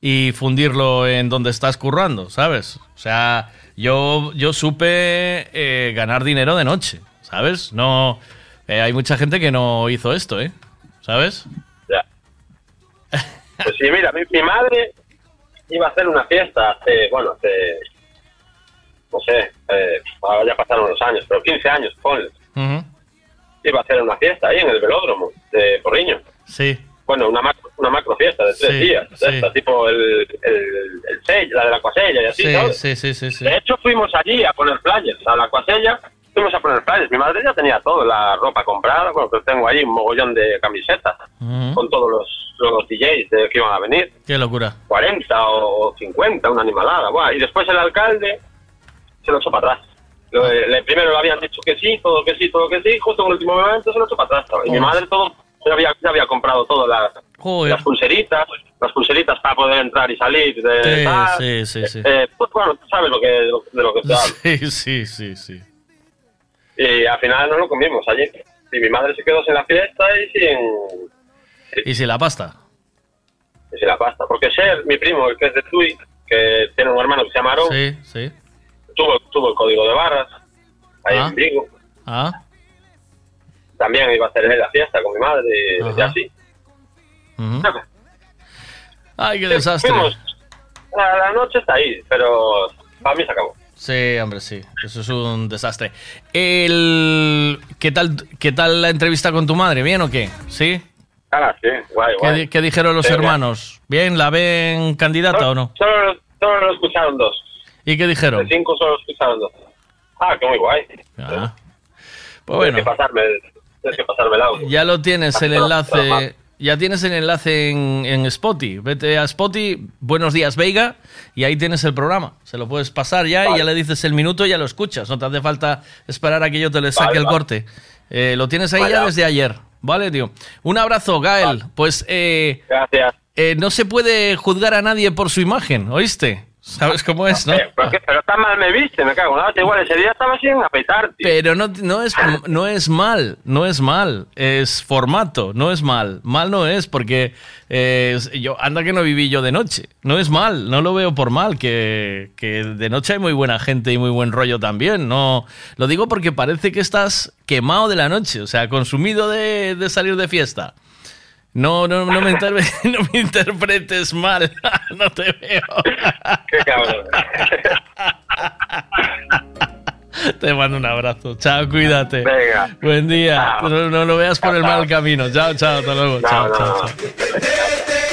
y fundirlo en donde estás currando, ¿sabes? O sea, yo, yo supe eh, ganar dinero de noche, ¿sabes? No, eh, hay mucha gente que no hizo esto, ¿eh? ¿Sabes? Ya. [LAUGHS] Pues sí, mira, mi, mi madre iba a hacer una fiesta hace, bueno, hace, no sé, eh, ahora ya pasaron los años, pero 15 años, ponle. Ujú. Iba a hacer una fiesta ahí en el velódromo de Porriño. Sí. Bueno, una macro, una macro fiesta de tres Sí, días, de sí. esta, tipo el, el, la de la cuasella y así, Sí, ¿sabes? sí, sí, sí, sí. De hecho, fuimos allí a poner flyers, a la cuasella, fuimos a poner flyers. Mi madre ya tenía todo, la ropa comprada, bueno, pues tengo ahí un mogollón de camisetas con todos los, los DJs de, que iban a venir. Qué locura. 40 o 50, una animalada. buah. Y después el alcalde se lo echó para atrás. Lo- le- primero le habían dicho que sí, todo que sí, todo que sí, justo en el último momento se lo echó para atrás. Y mi madre todo, ya había, ya había comprado todo, las, Joder. las pulseritas, las pulseritas para poder entrar y salir. De, Sí, tal. sí, sí, sí. Eh, pues bueno, tú sabes lo que, de lo, de lo que te hablo. Sí, sí, sí, sí. Y al final no lo comimos allí. Y mi madre se quedó sin la fiesta y sin, ¿Y si la pasta? y sin la pasta. Porque Ser, mi primo, el que es de Tui, que tiene un hermano que se llama Aaron, Sí, sí. Tuvo, tuvo el código de barras ahí Ah. en Vigo. Ah, También iba a hacer él la fiesta con mi madre Ajá. y así. ujú. Ay, qué desastre. Fuimos. La, la noche está ahí, pero para mí se acabó. Sí, hombre, sí. Eso es un desastre. El... ¿Qué, tal, ¿Qué tal la entrevista con tu madre? ¿Bien o qué? ¿Sí? Ah, sí, guay, ¿Qué, guay. qué dijeron los Sí, hermanos? ¿Bien? ¿La ven candidata o no? Solo, solo lo escucharon dos. ¿Y qué De dijeron? cinco solo escucharon dos. Ah, que muy guay. Ah. Pues Tienes bueno. que pasarme, tienes que pasarme el audio. Ya lo tienes el enlace. Ya tienes el enlace en, en Spotify. Vete a Spotify, Buenos Días Veiga, y ahí tienes el programa. Se lo puedes pasar ya y ya le dices el minuto y ya lo escuchas. No te hace falta esperar a que yo te le saque Vale, el vale. corte. Eh, lo tienes ahí ya desde ayer. ¿Vale, tío? Un abrazo, Gael. Pues eh, Gracias. eh, no se puede juzgar a nadie por su imagen, ¿oíste? ¿Sabes cómo es, no? Pero, pero tan mal me viste, me cago leche. Igual ese día estaba sin afeitar, tío. Pero no, no, es, no es mal, no es mal, es formato, no es mal. Mal no es porque eh, yo anda que no viví yo de noche. No es mal, no lo veo por mal, que, que de noche hay muy buena gente y muy buen rollo también. No, lo digo porque parece que estás quemado de la noche, o sea, consumido de, de salir de fiesta. No, no, no, me, [LAUGHS] no me interpretes mal, [LAUGHS] no te veo. Qué cabrón. Te mando un abrazo. Chao, cuídate. Venga. Buen día. Chao. No, no lo veas por el mal camino. Chao, chao, hasta luego. chao, no, chao, no. chao. Samba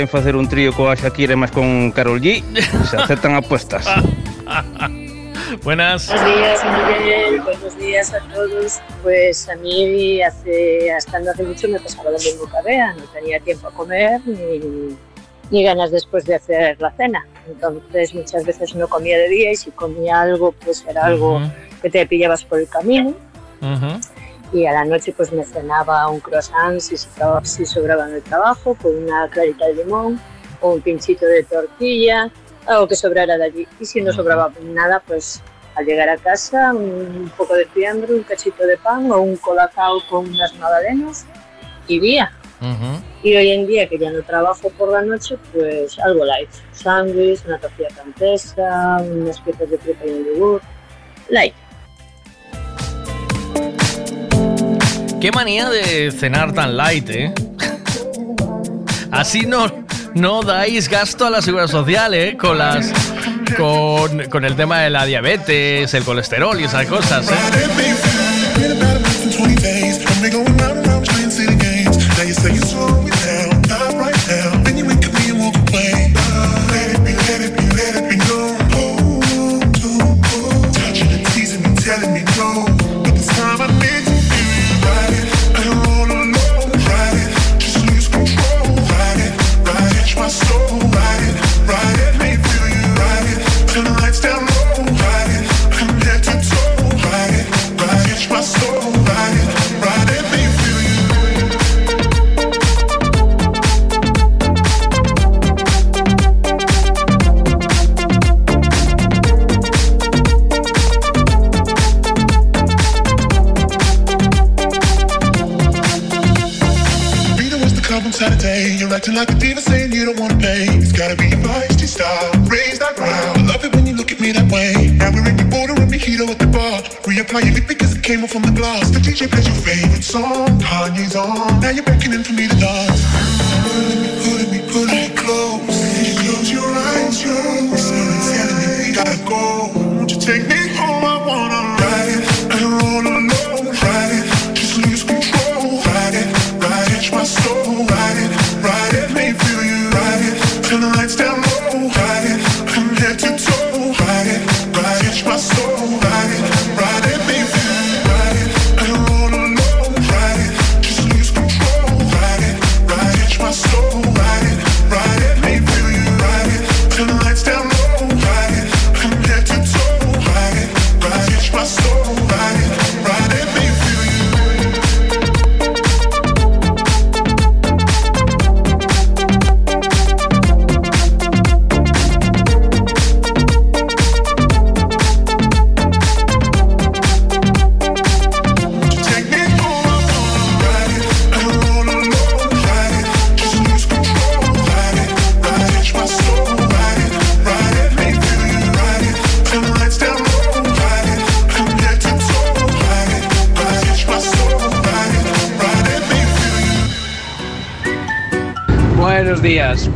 en facer un trío coa Shakira máis con Carol G? Se aceptan apuestas. [LAUGHS] Buenas. Buenos días, Miguel. Buenos días a todos. Pues a mí hace, hasta no hace mucho me pasaba lo mismo que Bea. No tenía tiempo a comer ni, ni ganas después de hacer la cena. Entonces muchas veces no comía de día y si comía algo, pues era algo que te pillabas por el camino. Y a la noche pues me cenaba un croissant si, sobraba- si sobraba en el trabajo, con una clarita de limón o un pinchito de tortilla, algo que sobrara de allí. Y si no sobraba nada, pues al llegar a casa un poco de fiambre, un cachito de pan o un colacao con unas magdalenas y vía. Y hoy en día, que ya no trabajo por la noche, pues algo light. Sándwich, una tortilla francesa, unas piezas de fruta y un yogur. Qué manía de cenar tan light, ¿eh? Así no, no dais gasto a la seguridad social, ¿eh? Con las. Con, con el tema de la diabetes, el colesterol y esas cosas, ¿eh?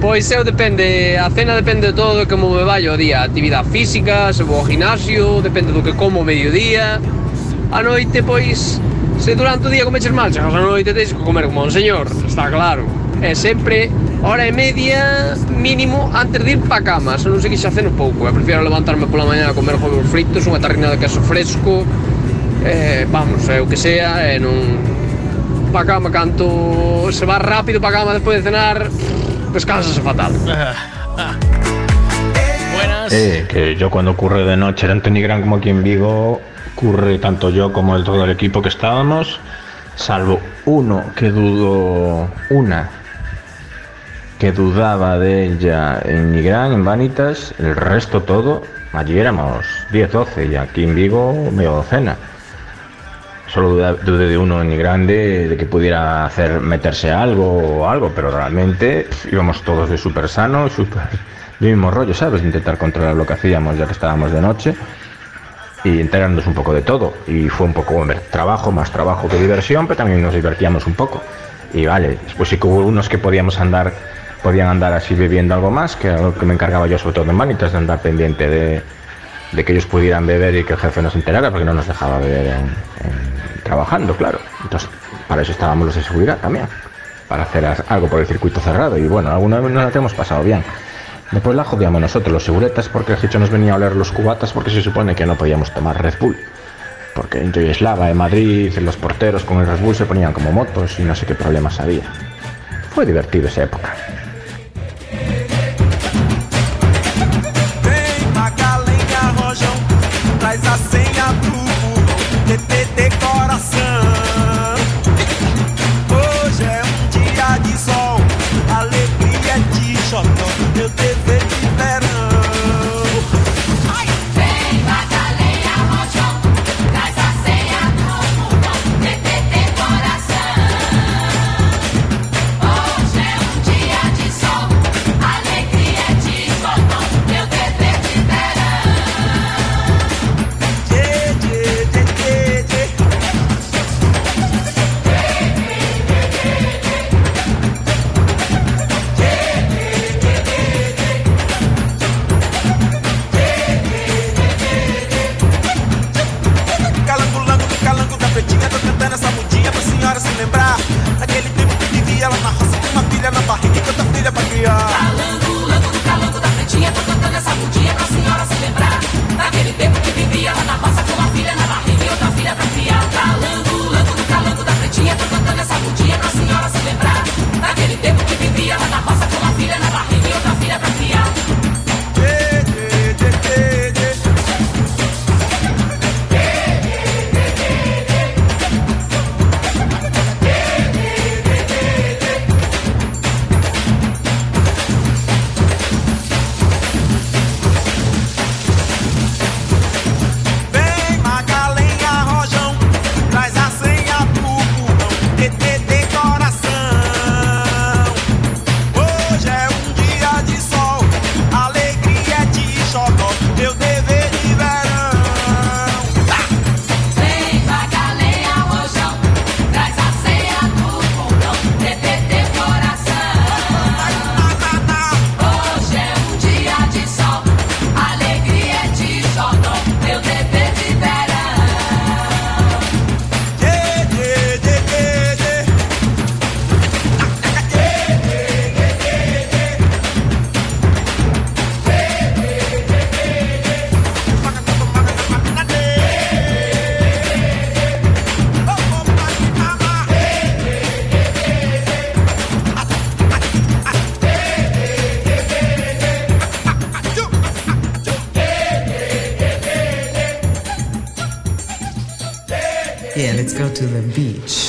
Pois eu depende, a cena depende de todo de como me vai o día, actividade física, se vou ao gimnasio, depende do que como o mediodía. A noite, pois, se durante o día comeches mal, chegas a noite tens que comer como un señor, está claro. É sempre hora e media mínimo antes de ir pa cama, se non sei que xa ceno pouco, eu prefiero levantarme pola mañá a comer huevos fritos, unha tarrina de queso fresco, eh, vamos, é o que sea, e non pa cama canto se va rápido pa cama despois de cenar descansase fatal. Buenas. Eh, que yo cuando ocurre de noche tanto en Gran como aquí en Vigo, ocurre tanto yo como el, todo el equipo que estábamos, salvo uno que dudó, una que dudaba de ella en Nigrán, en Vanitas, el resto todo, allí éramos 10, 12 y aquí en Vigo medio docena. Solo dudé, de uno en Nigrán de, de que pudiera hacer meterse algo o algo, pero realmente íbamos todos de súper sano, súper [LAUGHS] mismo rollo, ¿sabes? Intentar controlar lo que hacíamos ya que estábamos de noche y enterarnos un poco de todo. Y fue un poco hombre, trabajo, más trabajo que diversión, pero también nos divertíamos un poco. Y vale, después sí que hubo unos que podíamos andar, podían andar así bebiendo algo más, que era lo que me encargaba yo sobre todo en Manitas, de andar pendiente de, de que ellos pudieran beber y que el jefe nos enterara, porque no nos dejaba beber en- trabajando, claro. Entonces, para eso estábamos los de seguridad también, para hacer algo por el circuito cerrado. Y bueno, alguna vez nos la hemos pasado bien. Después la jodíamos nosotros, los seguretas, porque el Gicho nos venía a oler los cubatas porque se supone que no podíamos tomar Red Bull. Porque en Yoyeslava, en Madrid, los porteros con el Red Bull se ponían como motos y no sé qué problemas había. Fue divertido esa época. Pepe to the beach.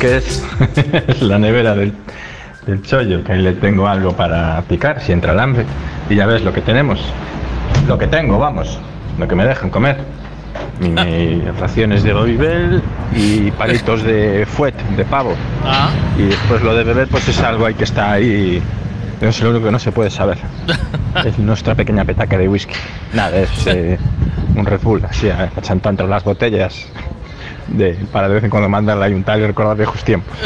Que es? [LAUGHS] La nevera del, del chollo, que ahí le tengo algo para picar si entra el hambre. Y ya ves lo que tenemos. Lo que tengo, vamos. Lo que me dejan comer. Mi raciones de Babybel y palitos de fuet, de pavo. Ah. Y después lo de beber, pues es algo ahí que está ahí. No es lo único que no se puede saber. [LAUGHS] es nuestra pequeña petaca de whisky. Nada, es [LAUGHS] eh, un Red Bull, así, achantado entre las botellas. De, para de vez en cuando mandarla a untar y recordar viejos tiempos.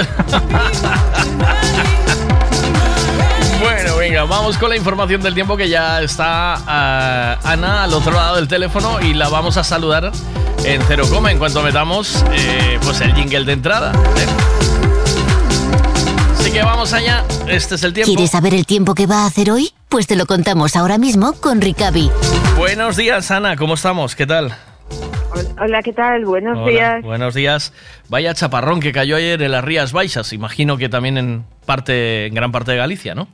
Bueno, venga, vamos con la información del tiempo que ya está ah, Ana al otro lado del teléfono y la vamos a saludar en Cero Coma en cuanto metamos eh, pues el jingle de entrada. ¿eh? Así que vamos allá, este es el tiempo. ¿Quieres saber el tiempo que va a hacer hoy? Pues te lo contamos ahora mismo con Ricavi. Buenos días, Ana, ¿cómo estamos? ¿Qué tal? Hola, ¿qué tal? Buenos Hola, días. Buenos días. Vaya chaparrón que cayó ayer en las Rías Baixas. Imagino que también en parte, en gran parte de Galicia, ¿no?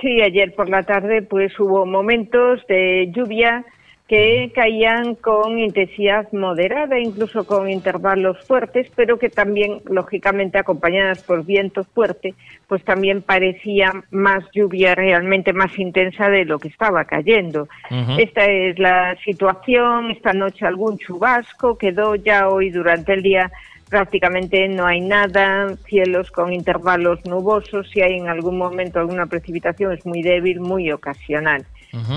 Sí, ayer por la tarde pues hubo momentos de lluvia que caían con intensidad moderada, incluso con intervalos fuertes, pero que también, lógicamente, acompañadas por viento fuerte, pues también parecía más lluvia realmente más intensa de lo que estaba cayendo. Esta es la situación, esta noche algún chubasco, quedó ya hoy durante el día. Prácticamente no hay nada, cielos con intervalos nubosos, si hay en algún momento alguna precipitación es muy débil, muy ocasional.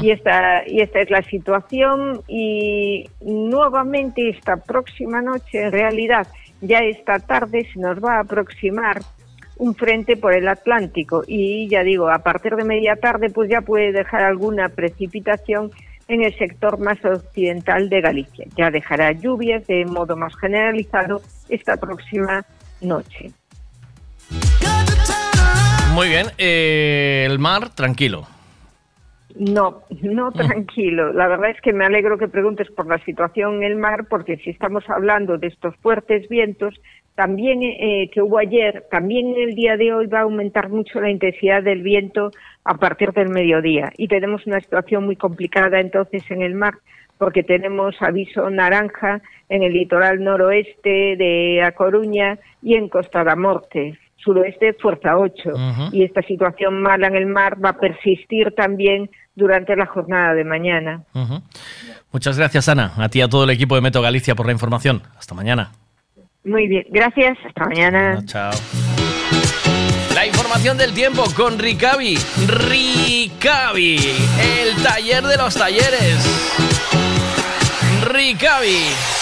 Y esta, y esta es la situación y nuevamente esta próxima noche, en realidad ya esta tarde se nos va a aproximar un frente por el Atlántico y ya digo, a partir de media tarde pues ya puede dejar alguna precipitación en el sector más occidental de Galicia. Ya dejará lluvias de modo más generalizado esta próxima noche. Muy bien. eh, el mar, tranquilo. No, no tranquilo. La verdad es que me alegro que preguntes por la situación en el mar, porque si estamos hablando de estos fuertes vientos, también eh, que hubo ayer, también en el día de hoy va a aumentar mucho la intensidad del viento a partir del mediodía y tenemos una situación muy complicada entonces en el mar porque tenemos aviso naranja en el litoral noroeste de A Coruña y en Costa da Morte, suroeste fuerza 8 Ujú. y esta situación mala en el mar va a persistir también durante la jornada de mañana. Muchas gracias, Ana. A ti y a todo el equipo de Meto Galicia por la información. Hasta mañana. Muy bien, gracias, hasta mañana. Chao. La información del tiempo con Ricavi. Ricavi, el taller de los talleres. Ricavi.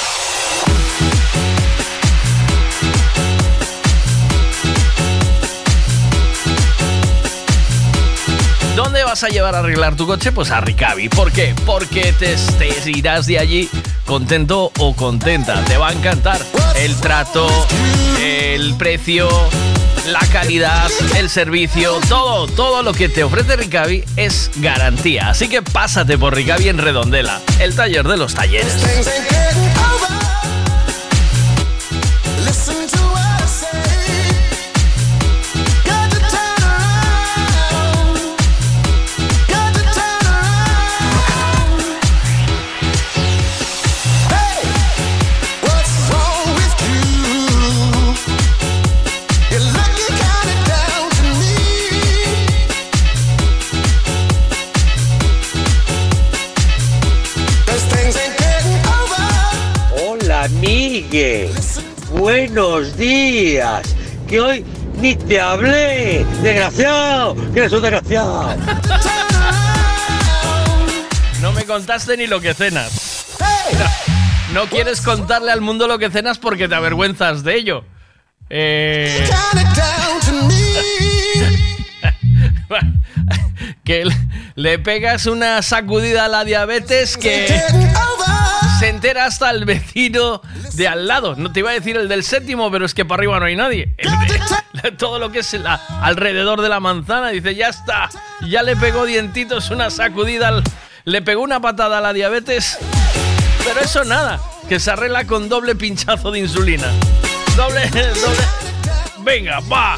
¿Dónde vas a llevar a arreglar tu coche? Pues a Ricavi. ¿Por qué? Porque te, te irás de allí contento o contenta. Te va a encantar el trato, el precio, la calidad, el servicio, todo, todo lo que te ofrece Ricavi es garantía. Así que pásate por Ricavi en Redondela, el taller de los talleres. Buenos días. Que hoy ni te hablé. Desgraciado. Que eres un desgraciado. No me contaste ni lo que cenas. No quieres contarle al mundo lo que cenas porque te avergüenzas de ello. Eh, [LAUGHS] que le pegas una sacudida a la diabetes que se entera hasta el vecino de al lado. No te iba a decir el del séptimo, pero es que para arriba no hay nadie. [LAUGHS] Todo lo que es alrededor de la manzana dice, ya está, ya le pegó dientitos una sacudida, le pegó una patada a la diabetes, pero eso nada, que se arregla con doble pinchazo de insulina. Doble, [LAUGHS] doble. Venga, va.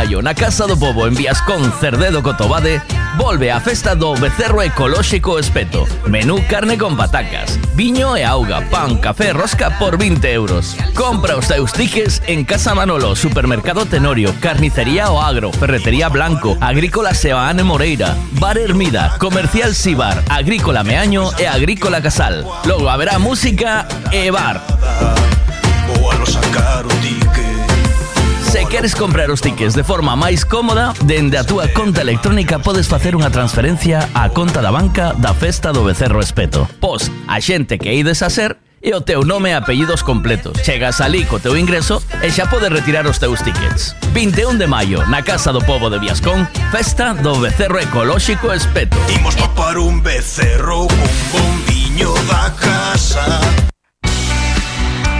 maio na Casa do Pobo en Viascón Cerdedo Cotobade Volve a festa do Becerro Ecolóxico Espeto. Menú carne con patacas Viño e auga, pan, café, rosca por 20 euros. Compra os teus en Casa Manolo Supermercado Tenorio Carnicería O Agro Ferretería Blanco Agrícola Sebaane Moreira Bar Hermida Comercial Sibar Agrícola Meaño e Agrícola Casal. Logo haberá música e bar Se queres comprar os tickets de forma máis cómoda, dende a túa conta electrónica podes facer unha transferencia á conta da banca da Festa do Becerro Espeto. Pos a xente que ides a ser e o teu nome e apellidos completos. Chegas ali co teu ingreso e xa podes retirar os teus tickets. 21 de maio, na Casa do Povo de Viascón, festa do Becerro Ecolóxico Espeto. Imos papar un becerro con bombiño da casa.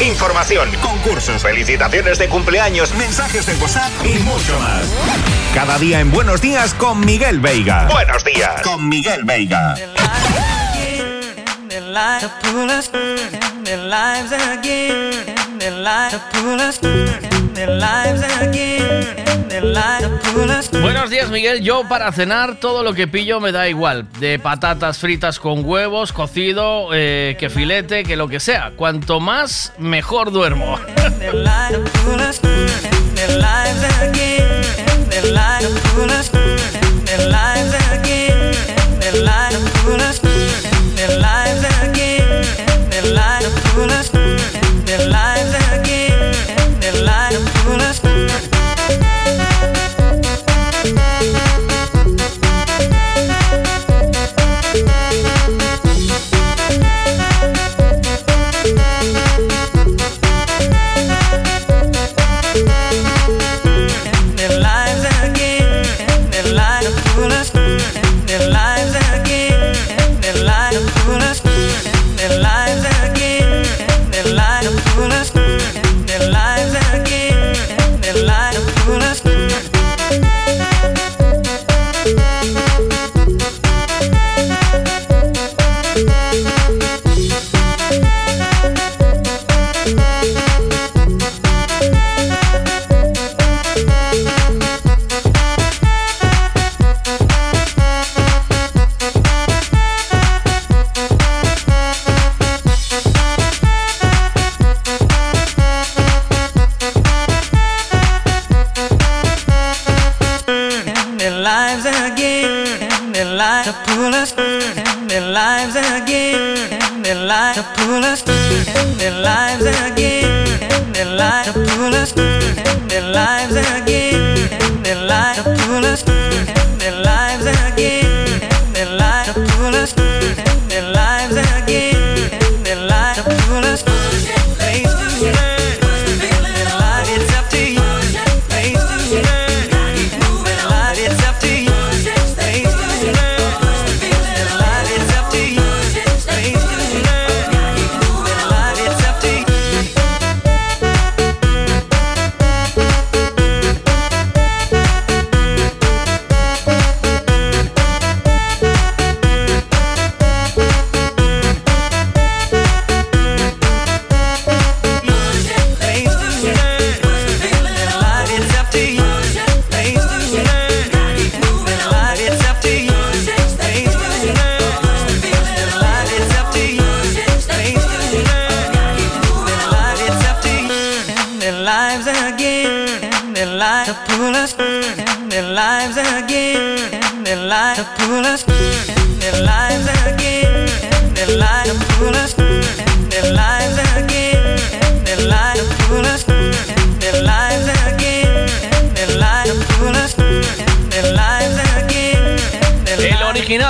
Información, concursos, felicitaciones de cumpleaños, mensajes de WhatsApp y mucho más. Cada día en Buenos Días con Miguel Veiga. Buenos días con Miguel Veiga. Their lives again. Their lives again. Buenos días, Miguel. Yo para cenar todo lo que pillo me da igual. De patatas fritas con huevos, cocido, eh, que filete, que lo que sea. Cuanto más, mejor duermo. [LAUGHS] lives again. They like to pull us. Their lives again. They like to pull us. Their lives again. They like to pull us. Their lives again. They like to pull us.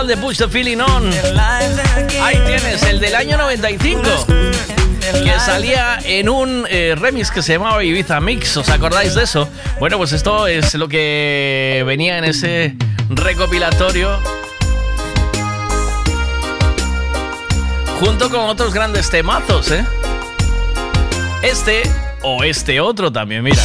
de Push the Feeling On. Ahí tienes, el del año 95. Que salía en un eh, remix que se llamaba Ibiza Mix. ¿Os acordáis de eso? Bueno, pues esto es lo que venía en ese recopilatorio. Junto con otros grandes temazos, ¿eh? Este o este otro también, mira.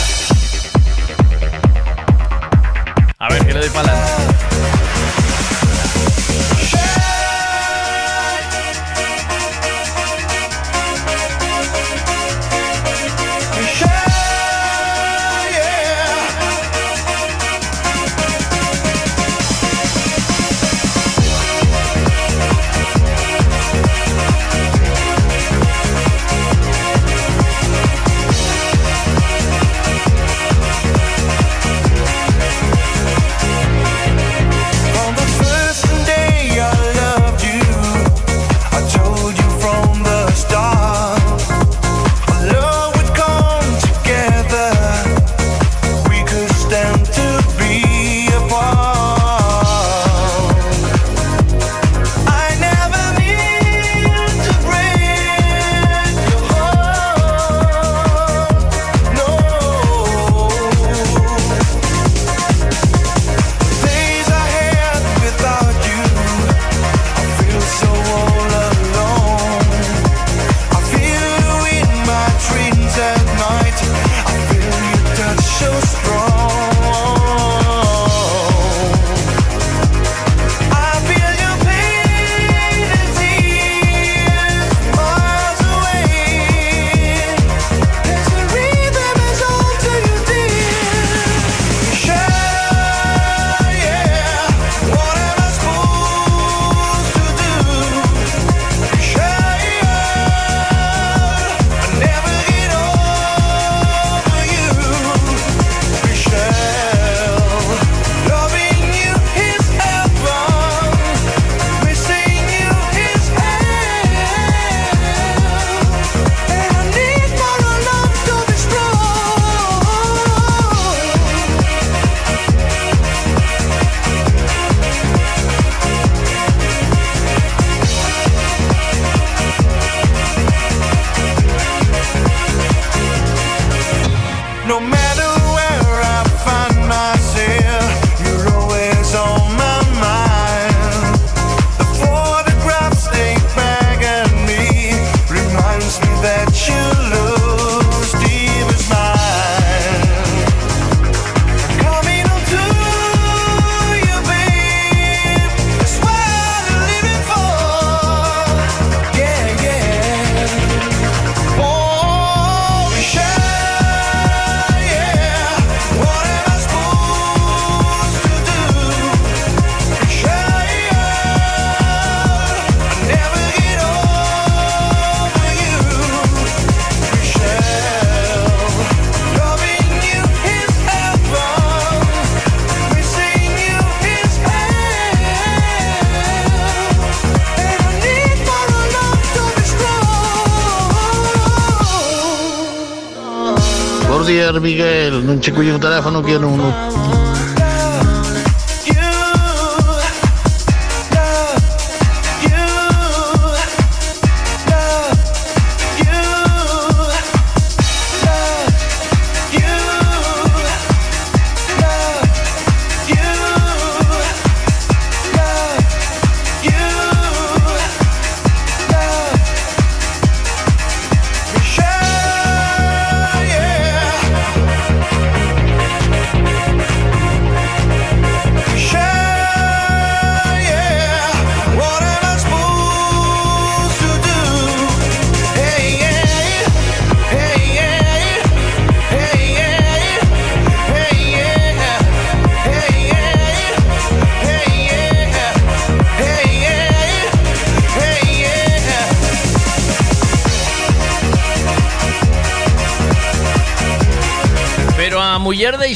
antigo e o telefone que não, não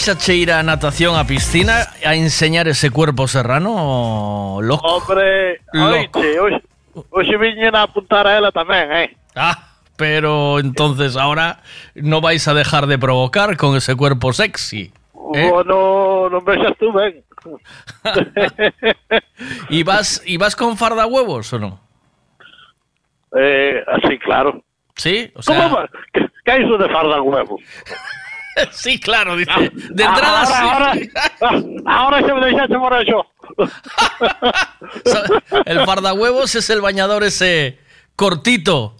deixache ir a natación a piscina a enseñar ese cuerpo serrano loco. Hombre, Loco. oíste, hoxe, hoxe viñen a apuntar a ela tamén, eh? Ah, pero entonces ahora no vais a dejar de provocar con ese cuerpo sexy. ¿eh? O no, non vexas tú ben. [LAUGHS] [LAUGHS] ¿Y vas, ¿Y vas con farda huevos o no? eh, así, claro. Sí, o ¿Cómo sea, va? ¿Qué, qué é iso de farda huevo? [LAUGHS] sí, claro, dice. De entrada ahora, sí. Ahora, ahora se me deixaste por eso. El farda huevos es el bañador ese cortito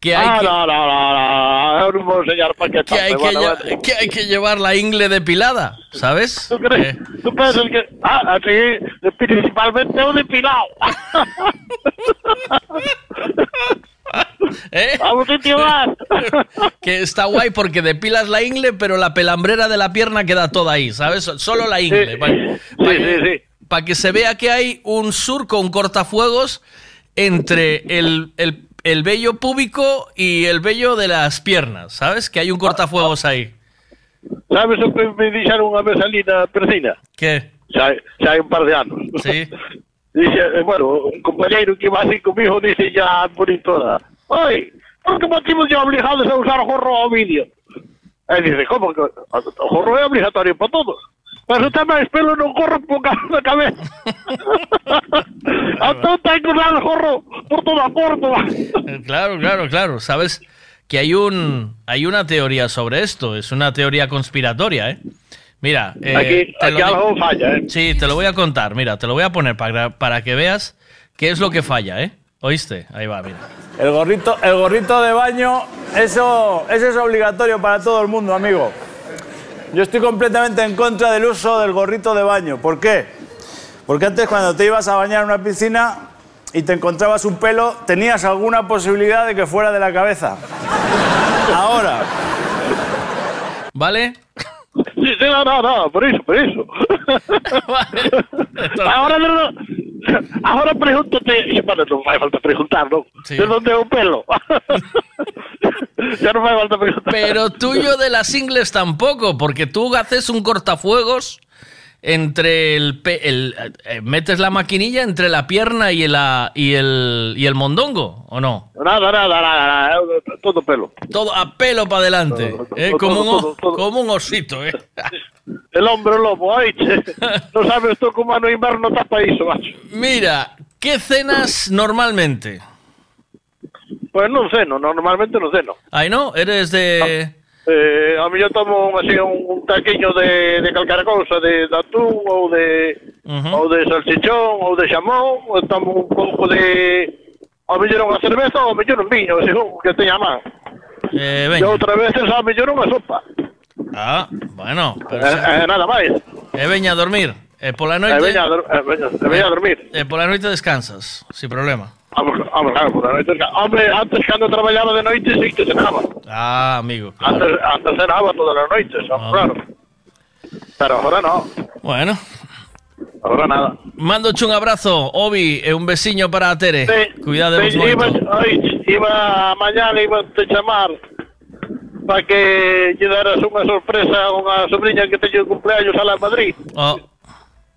que hay ah, que, no, no, no, no, vou enseñar paquetes. que hay que, bueno, bueno. que hay que llevar la ingle depilada, ¿sabes? ¿Tú crees? ¿Tú pensas que...? Ah, así, principalmente o depilado. [LAUGHS] [LAUGHS] ¿Eh? ¿A un sitio más? [LAUGHS] que está guay porque depilas la ingle, pero la pelambrera de la pierna queda toda ahí, ¿sabes? Solo la ingle. Para que se vea que hay un surco, un cortafuegos entre el, el, el vello púbico y el vello de las piernas, ¿sabes? Que hay un cortafuegos ahí. Sabes o que me dixeron unha vez ali na Percina? Que? Xa, xa hai un par de anos. Sí. Dice, eh, bueno, un compañeiro que iba así conmigo dice ya bonito, Ay, ¿por qué motivos ya obligados a usar jorro ao vídeo? E dice, como que o jorro é obligatorio para todos? Pero está máis pelo non corro por da cabeza. [LAUGHS] a tonta hai que usar o jorro por toda porta. Eh, Claro, claro, claro. Sabes que hay un hay una teoría sobre esto. Es una teoría conspiratoria, ¿eh? Mira, eh, Aquí- te aquí lo algo falla, ¿eh? Sí, te lo voy a contar. Mira, te lo voy a poner para, para que veas qué es lo que falla, ¿eh? ¿Oíste? Ahí va, mira. El gorrito, el gorrito de baño, eso, eso es obligatorio para todo el mundo, amigo. Yo estoy completamente en contra del uso del gorrito de baño. ¿Por qué? Porque antes cuando te ibas a bañar en una piscina y te encontrabas un pelo, tenías alguna posibilidad de que fuera de la cabeza. Ahora, ¿Vale? Sí, sí, no, no, no, por eso, por eso. [LAUGHS] ahora, no, no, ahora pregúntate, y bueno, no fai falta preguntar, ¿no? ¿De dónde é o pelo? [LAUGHS] ya no fai falta preguntar. Pero tuyo de las ingles tampoco, porque tú haces un cortafuegos entre el, pe- el eh, metes la maquinilla entre la pierna y la y el y el mondongo, ¿o no? Nada, nada, nada, nada, é todo pelo. Todo a pelo para adelante, eh, todo, como, un, como un osito, eh. [LAUGHS] El hombre lobo, oíche. No sabes tú cómo no inverno tapa iso, macho. Mira, ¿qué cenas normalmente? Pues non ceno, normalmente non ceno. Ay, no, eres de Eh, a mí yo tomo así un, un taquiño de, de calcara cousa, de, de atún ou de, ou de salchichón ou de xamón, ou tomo un pouco de... A mellor unha cerveza ou a mellor un viño, según que teña man. eh, E veña. outra veces a mellor unha sopa. Ah, bueno, pero Eh, eh, nada máis. eh, veña a dormir. Eh, por la E noite veña, a eh, veña, e veña a dormir. eh, por la noite descansas, sin problema. Vamos, claro, por la noite. Hombre, antes cando traballaba de noite sí que cenaba. Ah, amigo. Antes, antes cenaba todas as noites, claro. Pero agora no, Bueno, agora nada. mando un abrazo, Obi, e un veciño para a Tere. Cuidado Sí, iba, iba mañana iba a te chamar para que lle daras unha sorpresa a unha sobrinha que teño de cumpleaños alá en Madrid. Oh,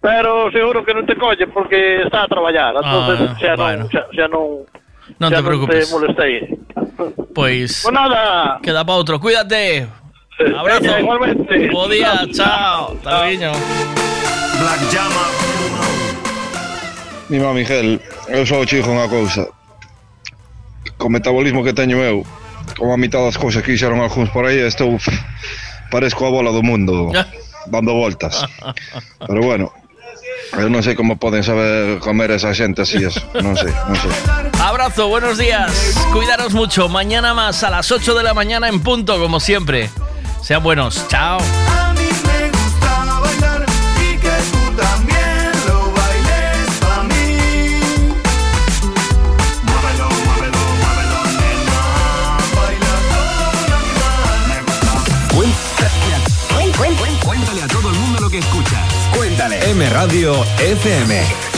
Pero seguro que non te colle porque está a traballar. Entonces, Ah, xa, bueno. non, xa, xa non, te preocupes. te molestei. Pois Pues nada. Queda para outro. Cuídate. Abrazo. Venga, igualmente. Bo día, chao. Luego. Black Llama. Mima Miguel, eu só chico unha cousa Co metabolismo que teño eu Como a mitad das cousas que fixeron algúns por aí Estou Parezco a bola do mundo Dando voltas [LAUGHS] Pero bueno Eu non sei como poden saber comer esa xente así eso. Non sei, non sei Abrazo, buenos días. Cuidaros mucho. Mañana más a las 8 de la mañana en punto, como siempre. Sean buenos. Chao. Cuéntale. M Radio FM.